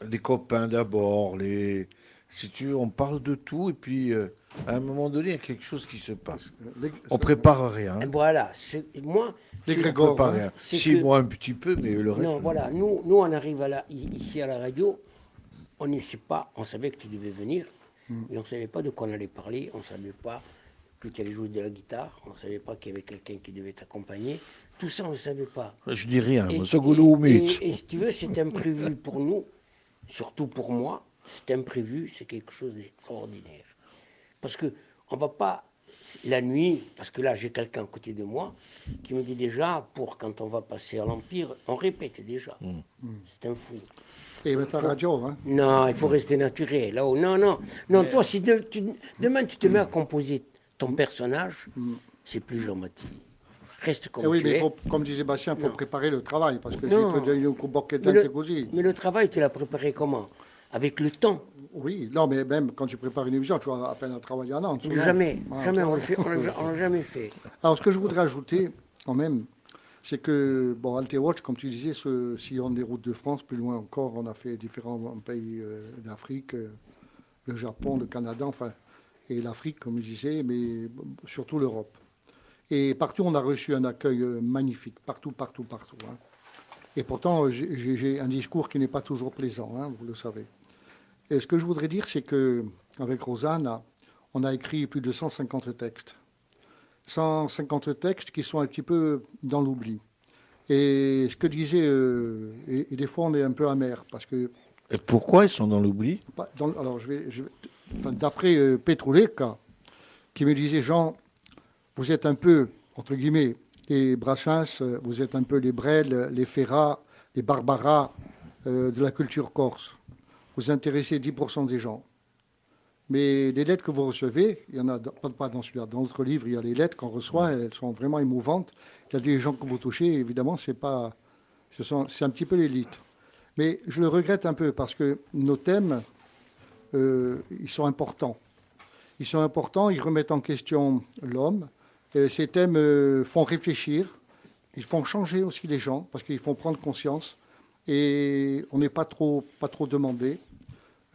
des copains d'abord, les... si tu veux, on parle de tout, et puis euh, à un moment donné, il y a quelque chose qui se passe. Les- On prépare rien. voilà, c'est- moi, Les c'est- On Grégor, prépare rien. c'est Si, que- moi un petit peu, mais le reste. Non, voilà, nous, nous on arrive à la- i- ici à la radio, on ne sait pas, on savait que tu devais venir, mais on ne savait pas de quoi on allait parler, on ne savait pas que tu allais jouer de la guitare, on ne savait pas qu'il y avait quelqu'un qui devait t'accompagner, tout ça on ne savait pas. Je dis rien, Et- moi, et, mythe. et- et si tu veux, c'est imprévu pour nous, surtout pour moi, c'est imprévu, c'est quelque chose d'extraordinaire. Parce que on va pas la nuit, parce que là j'ai quelqu'un à côté de moi qui me dit déjà, pour quand on va passer à l'Empire, on répète déjà. Mm. C'est un fou. Et mettre la radio, hein. Non, il faut rester naturel. Là-haut. Non, non. Non, toi, si de- tu- demain tu te mets à composer ton personnage, c'est plus Jean-Mathilde. Reste comme Eh oui, tu mais es. faut- comme disait Bastien, il faut Non. préparer le travail, parce que Non. si tu deviens mais, le, mais le travail, tu l'as préparé comment? Avec le temps. Oui, non, mais même quand tu prépares une émission, tu as à peine à travailler en souvent. Jamais, jamais, on on l'a jamais fait. Alors, ce que je voudrais ajouter, quand même, c'est que, bon, Altewatch, comme tu disais, ce sillonne les routes de France, plus loin encore, on a fait différents pays euh, d'Afrique, euh, le Japon, le Canada, enfin, et l'Afrique, comme je disais, mais surtout l'Europe. Et partout, on a reçu un accueil euh, magnifique, partout, partout, partout. hein. Et pourtant, j'ai- un discours qui n'est pas toujours plaisant, hein, vous le savez. Et ce que je voudrais dire, c'est que avec Rosanne, on a écrit plus de 150 textes. 150 textes qui sont un petit peu dans l'oubli. Et ce que disait, euh, et, et des fois on est un peu amer, parce que Et pourquoi ils sont dans l'oubli? Dans- alors, je vais, je vais- enfin, d'après euh, qui me disait Jean, vous êtes un peu, entre guillemets, les Brassens, euh, vous êtes un peu les Brel, les Ferrat, les Barbara euh, de la culture corse. Vous intéressez 10% des gens. Mais les lettres que vous recevez, il y en a dans- pas, dans celui-là, dans notre livre, il y a les lettres qu'on reçoit, elles sont vraiment émouvantes. Il y a des gens que vous touchez, évidemment, c'est pas, ce c'est un petit peu l'élite. Mais je le regrette un peu parce que nos thèmes, euh, ils sont importants. Ils sont importants, ils remettent en question l'homme. Ces thèmes euh, font réfléchir, ils font changer aussi les gens parce qu'ils font prendre conscience. Et on n'est pas trop, pas trop demandé.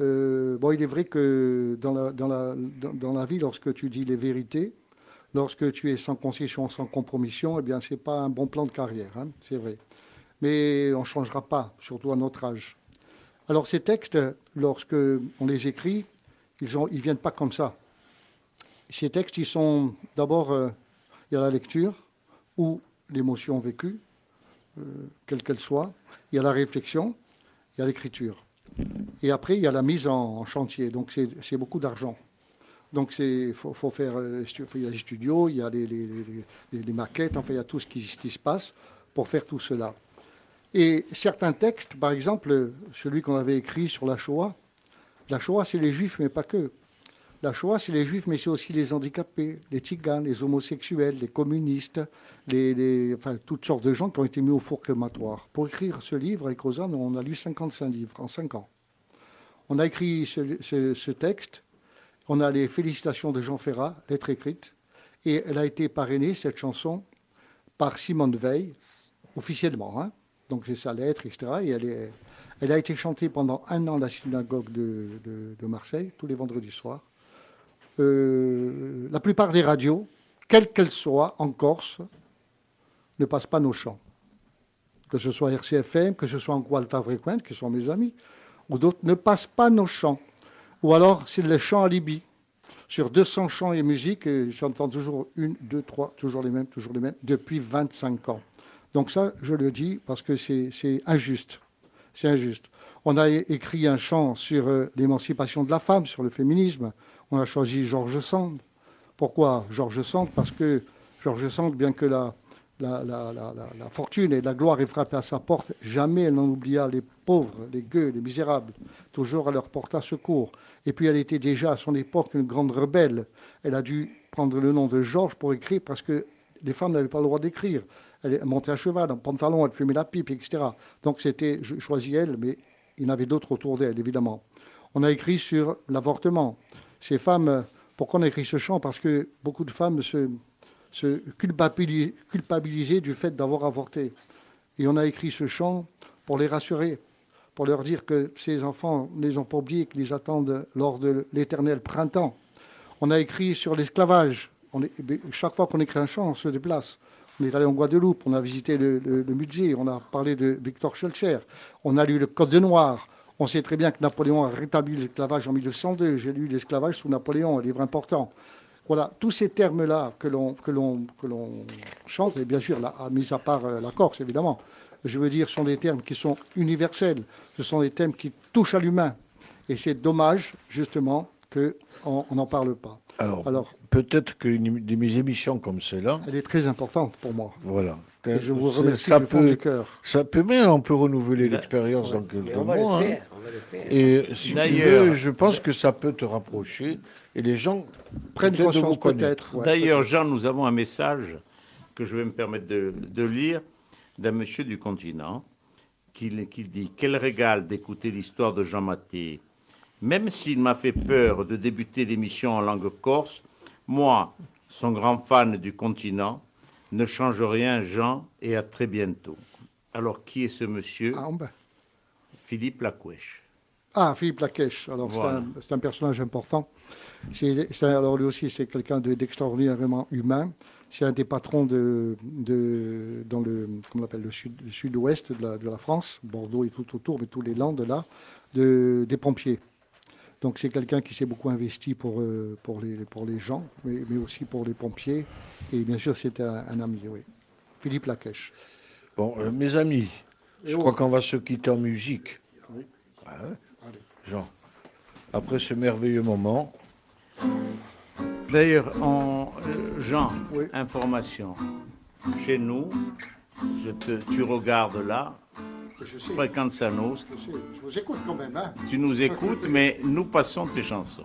Euh, bon, il est vrai que dans la, dans, la, dans, la vie, lorsque tu dis les vérités, lorsque tu es sans concession, sans compromission, eh bien, c'est pas un bon plan de carrière, hein, c'est vrai. Mais on ne changera pas, surtout à notre âge. Alors ces textes, lorsque on les écrit, ils ne ils viennent pas comme ça. Ces textes, ils sont d'abord, euh, il y a la lecture ou l'émotion vécue, euh, quelle qu'elle soit. Il y a la réflexion, il y a l'écriture. Et après, il y a la mise en, chantier. Donc c'est beaucoup d'argent. Donc il faut, faire, euh, y a les studios, il y a les, les- les- maquettes, enfin il y a tout ce qui, ce qui se passe pour faire tout cela. Et certains textes, par exemple, celui qu'on avait écrit sur la Shoah, la Shoah c'est les juifs, mais pas que. La Shoah c'est les juifs, mais c'est aussi les handicapés, les tziganes, les homosexuels, les communistes, enfin, toutes sortes de gens qui ont été mis au four crématoire. Pour écrire ce livre avec Rosanne, on a lu 55 livres en 5 ans. On a écrit ce, texte, on a les félicitations de Jean Ferrat, lettre écrite, et elle a été parrainée, cette chanson, par Simone Veil, officiellement. hein. Donc j'ai sa lettre, etc. Et elle, a été chantée pendant un an à la synagogue de- de Marseille, tous les vendredis soirs. Euh, la plupart des radios, quelles qu'elles soient, en Corse, ne passent pas nos chants. Que ce soit RCFM, que ce soit en Gualta Frequent, qui sont mes amis, ou d'autres, ne passent pas nos chants. Ou alors, c'est le chant à Libye. Sur 200 chants et musiques, euh, j'entends toujours une, deux, trois, toujours les mêmes, toujours les mêmes, depuis 25 ans. Donc ça, je le dis parce que c'est injuste. C'est injuste. On a écrit un chant sur euh, l'émancipation de la femme, sur le féminisme. On a choisi Georges Sand. Pourquoi Georges Sand? Parce que Georges Sand, bien que la, fortune et la gloire aient frappé à sa porte, jamais elle n'en oublia les pauvres, les gueux, les misérables. Toujours elle leur porta secours. Et puis elle était déjà à son époque une grande rebelle. Elle a dû prendre le nom de Georges pour écrire parce que les femmes n'avaient pas le droit d'écrire. Elle montée à cheval, en pantalon, elle fumait la pipe, etc. Donc c'était, je choisis elle, mais il y en avait d'autres autour d'elle, évidemment. On a écrit sur l'avortement. Ces femmes, pourquoi on a écrit ce chant Parce que beaucoup de femmes se, se culpabili- culpabilisaient du fait d'avoir avorté. Et on a écrit ce chant pour les rassurer, pour leur dire que ces enfants ne les ont pas oubliés, qu'ils attendent lors de l'éternel printemps. On a écrit sur l'esclavage. Eh Chaque fois qu'on écrit un chant, on se déplace. On est allé en Guadeloupe, on a visité le, le- le musée, on a parlé de Victor Schulcher, on a lu le Code de Noir. On sait très bien que Napoléon a rétabli l'esclavage en 1902. J'ai lu l'esclavage sous Napoléon, un livre important. Voilà, tous ces termes-là que l'on, que, l'on, que l'on chante, et bien sûr, là, à- mis à part euh, la Corse, évidemment, je veux dire, sont des termes qui sont universels. Ce sont des thèmes qui touchent à l'humain. Et c'est dommage, justement, qu'on n'en parle pas. Alors, Alors, peut-être que des mes émissions comme celle-là, elle est très importante pour moi. voilà. Et je vous remercie ça du fond peut, du cœur. Ça peut bien, on peut renouveler l'expérience dans quelques Mais mois. hein. faire, on va le faire. Et si tu D'ailleurs- veux, je pense que ça peut te rapprocher. Et les gens Prennent peut-être de vous conscience connaître. peut-être. ouais. D'ailleurs, Jean, nous avons un message que je vais me permettre de, de lire d'un monsieur du continent qui, qui dit Quel régal d'écouter l'histoire de Jean Maté. Même s'il m'a fait peur de débuter l'émission en langue corse, moi, son grand fan du continent, ne change rien, Jean, et à très bientôt. Alors, qui est ce monsieur Ah, ben. Philippe Lacouèche. Ah, Philippe Laquèche. Alors, c'est Voilà. un- c'est un, personnage important. C'est, c'est- alors, lui aussi, c'est quelqu'un de- d'extraordinairement humain. C'est un des patrons de, de- dans le, comment on appelle, le, sud, le sud-ouest de la, de la France, Bordeaux et tout autour, mais tous les Landes là, de, des pompiers. Donc c'est quelqu'un qui s'est beaucoup investi pour, euh, pour, les, pour les gens, mais, mais aussi pour les pompiers. Et bien sûr, c'était un, un ami, oui. Philippe Laquèche. Bon, euh, mes amis, je crois qu'on va se quitter en musique. Oui. Ah Jean, après ce merveilleux moment, D'ailleurs, on- euh, Jean, Oui. information. Chez nous, je te, tu regardes là, Je sais, fréquente Sanos, je sais. Je vous écoute quand même. Hein. tu nous écoutes, mais nous passons tes chansons.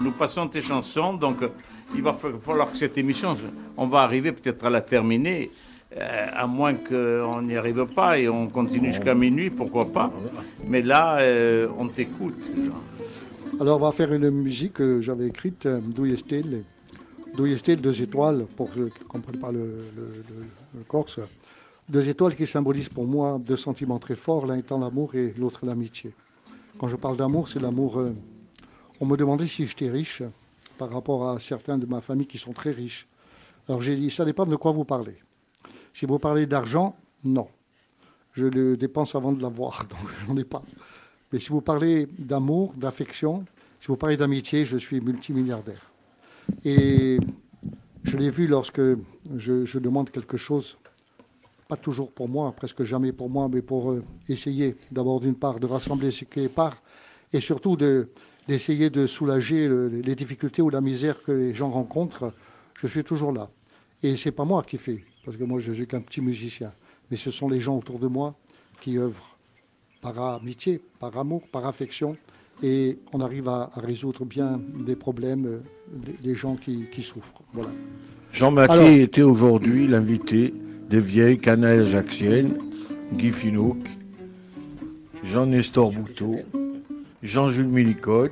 Nous passons tes chansons, donc euh, il va fa- falloir que cette émission, on va arriver peut-être à la terminer, euh, à moins qu'on n'y arrive pas et on continue jusqu'à minuit, pourquoi pas. Mais là, euh, on t'écoute. Alors, on va faire une musique que j'avais écrite, D'où est-il D'où est-il Deux étoiles, pour ceux qui ne comprennent pas le, le- le- le corse. Deux étoiles qui symbolisent pour moi deux sentiments très forts, l'un étant l'amour et l'autre l'amitié. Quand je parle d'amour, c'est l'amour. euh, on me demandait si j'étais riche par rapport à certains de ma famille qui sont très riches. Alors j'ai dit, ça dépend de quoi vous parlez. Si vous parlez d'argent, non. Je le dépense avant de l'avoir, *laughs* donc j'en ai pas. Mais si vous parlez d'amour, d'affection, si vous parlez d'amitié, je suis multimilliardaire. Et je l'ai vu lorsque je, je demande quelque chose, pas toujours pour moi, presque jamais pour moi, mais pour euh, essayer d'abord d'une part de rassembler ce qui est part, et surtout de- d'essayer de soulager le- les difficultés ou la misère que les gens rencontrent. Je suis toujours là. Et c'est pas moi qui fais, parce que moi je suis qu'un petit musicien, mais ce sont les gens autour de moi qui œuvrent par amitié, par amour, par affection, et on arrive à, à résoudre bien des problèmes euh, des, des gens qui, qui souffrent. Voilà. Jean Maquet était aujourd'hui l'invité des vieilles canailles ajaxiennes, Guy Finoc, Jean-Nestor Bouteau, Jean-Jules Millicogne,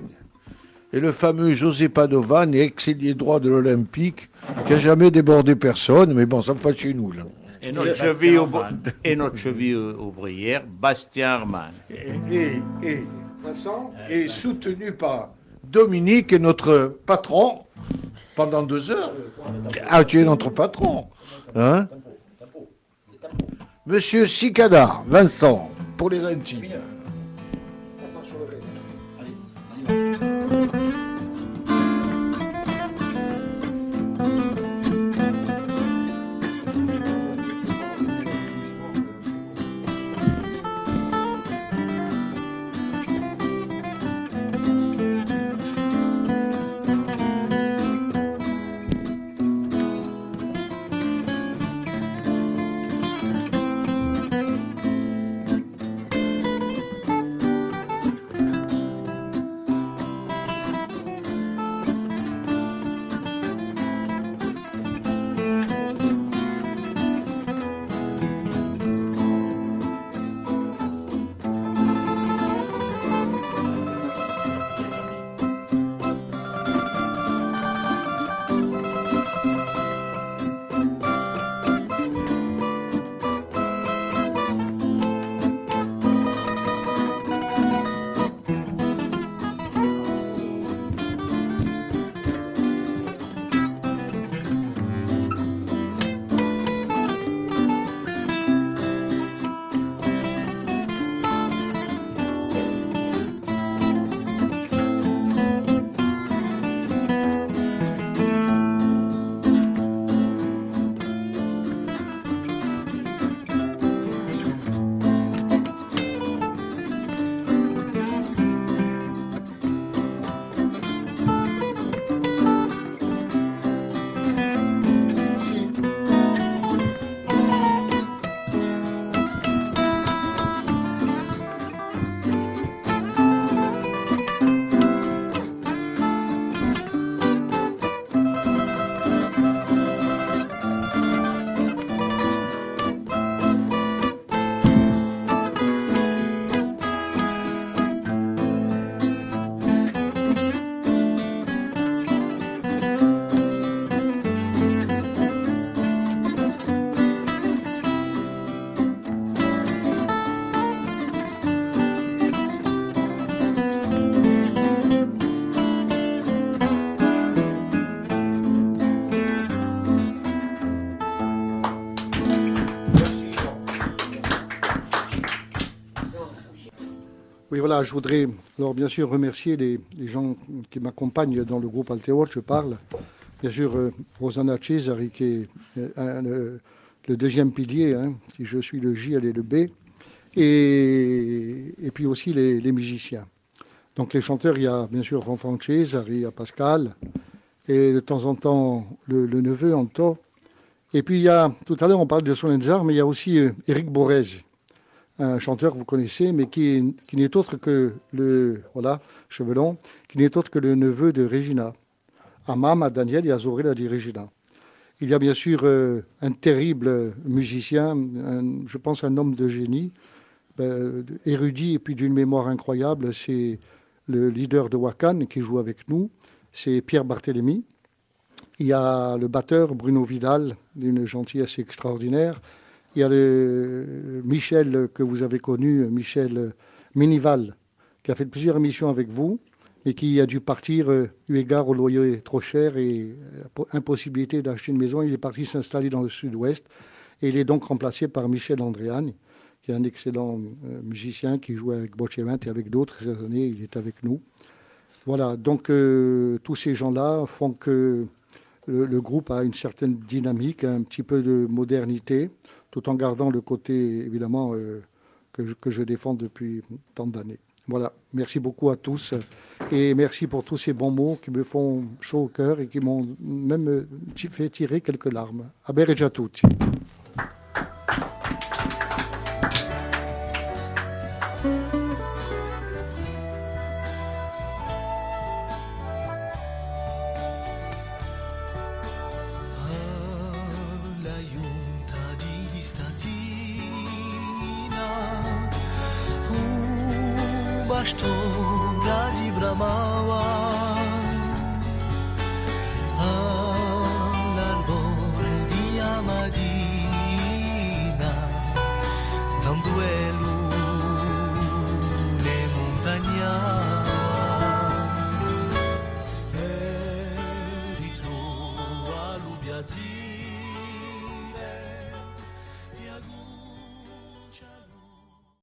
et le fameux José Padovan, ex-ailier droit de l'Olympique, qui a jamais débordé personne, mais bon, ça me fait chez nous, là. Et notre, cheville, au- *laughs* et notre cheville ouvrière, Bastien Arman. Et, et, et soutenu par Dominique, et notre patron, pendant deux heures. Ah, tu es notre patron. Hein? Monsieur Sicada, Vincent, pour les intimes. Oui, voilà, je voudrais alors bien sûr remercier les, gens qui m'accompagnent dans le groupe Alteor, je parle. Bien sûr, euh, Rosanna Cesari, qui est euh, euh, le deuxième pilier, hein, si je suis le J, elle est le B. Et, puis aussi les, musiciens. Donc les chanteurs, il y a bien sûr Fanfan Cesari, il y a Pascal, et de temps en temps le, neveu Anto. Et puis il y a, tout à l'heure on parle de Solenzar, mais il y a aussi euh, Eric Borez, un chanteur que vous connaissez, mais qui, qui n'est autre que le, voilà, Chevelon, qui n'est autre que le neveu de Regina. À Mam, à Daniel et à Zorel, a dit Regina. Il y a bien sûr euh, un terrible musicien, je pense un homme de génie, ben, érudit et puis d'une mémoire incroyable, c'est le leader de Wakan qui joue avec nous, c'est Pierre Barthélemy. Il y a le batteur Bruno Vidal, d'une gentillesse extraordinaire. Il y a le Michel que vous avez connu, Michel Minival, qui a fait plusieurs émissions avec vous et qui a dû partir euh, eu égard au loyer trop cher et euh, po- impossibilité d'acheter une maison. Il est parti s'installer dans le sud-ouest et il est donc remplacé par Michel Andréani, qui est un excellent euh, musicien qui joue avec Bocevent et avec d'autres ces années. Il est avec nous. Voilà, donc tous ces gens-là font que le, le groupe a une certaine dynamique, un petit peu de modernité, tout en gardant le côté, évidemment, euh, que, je, défends depuis tant d'années. Voilà, merci beaucoup à tous et merci pour tous ces bons mots qui me font chaud au cœur et qui m'ont même euh, fait tirer quelques larmes. Aberegia tutti.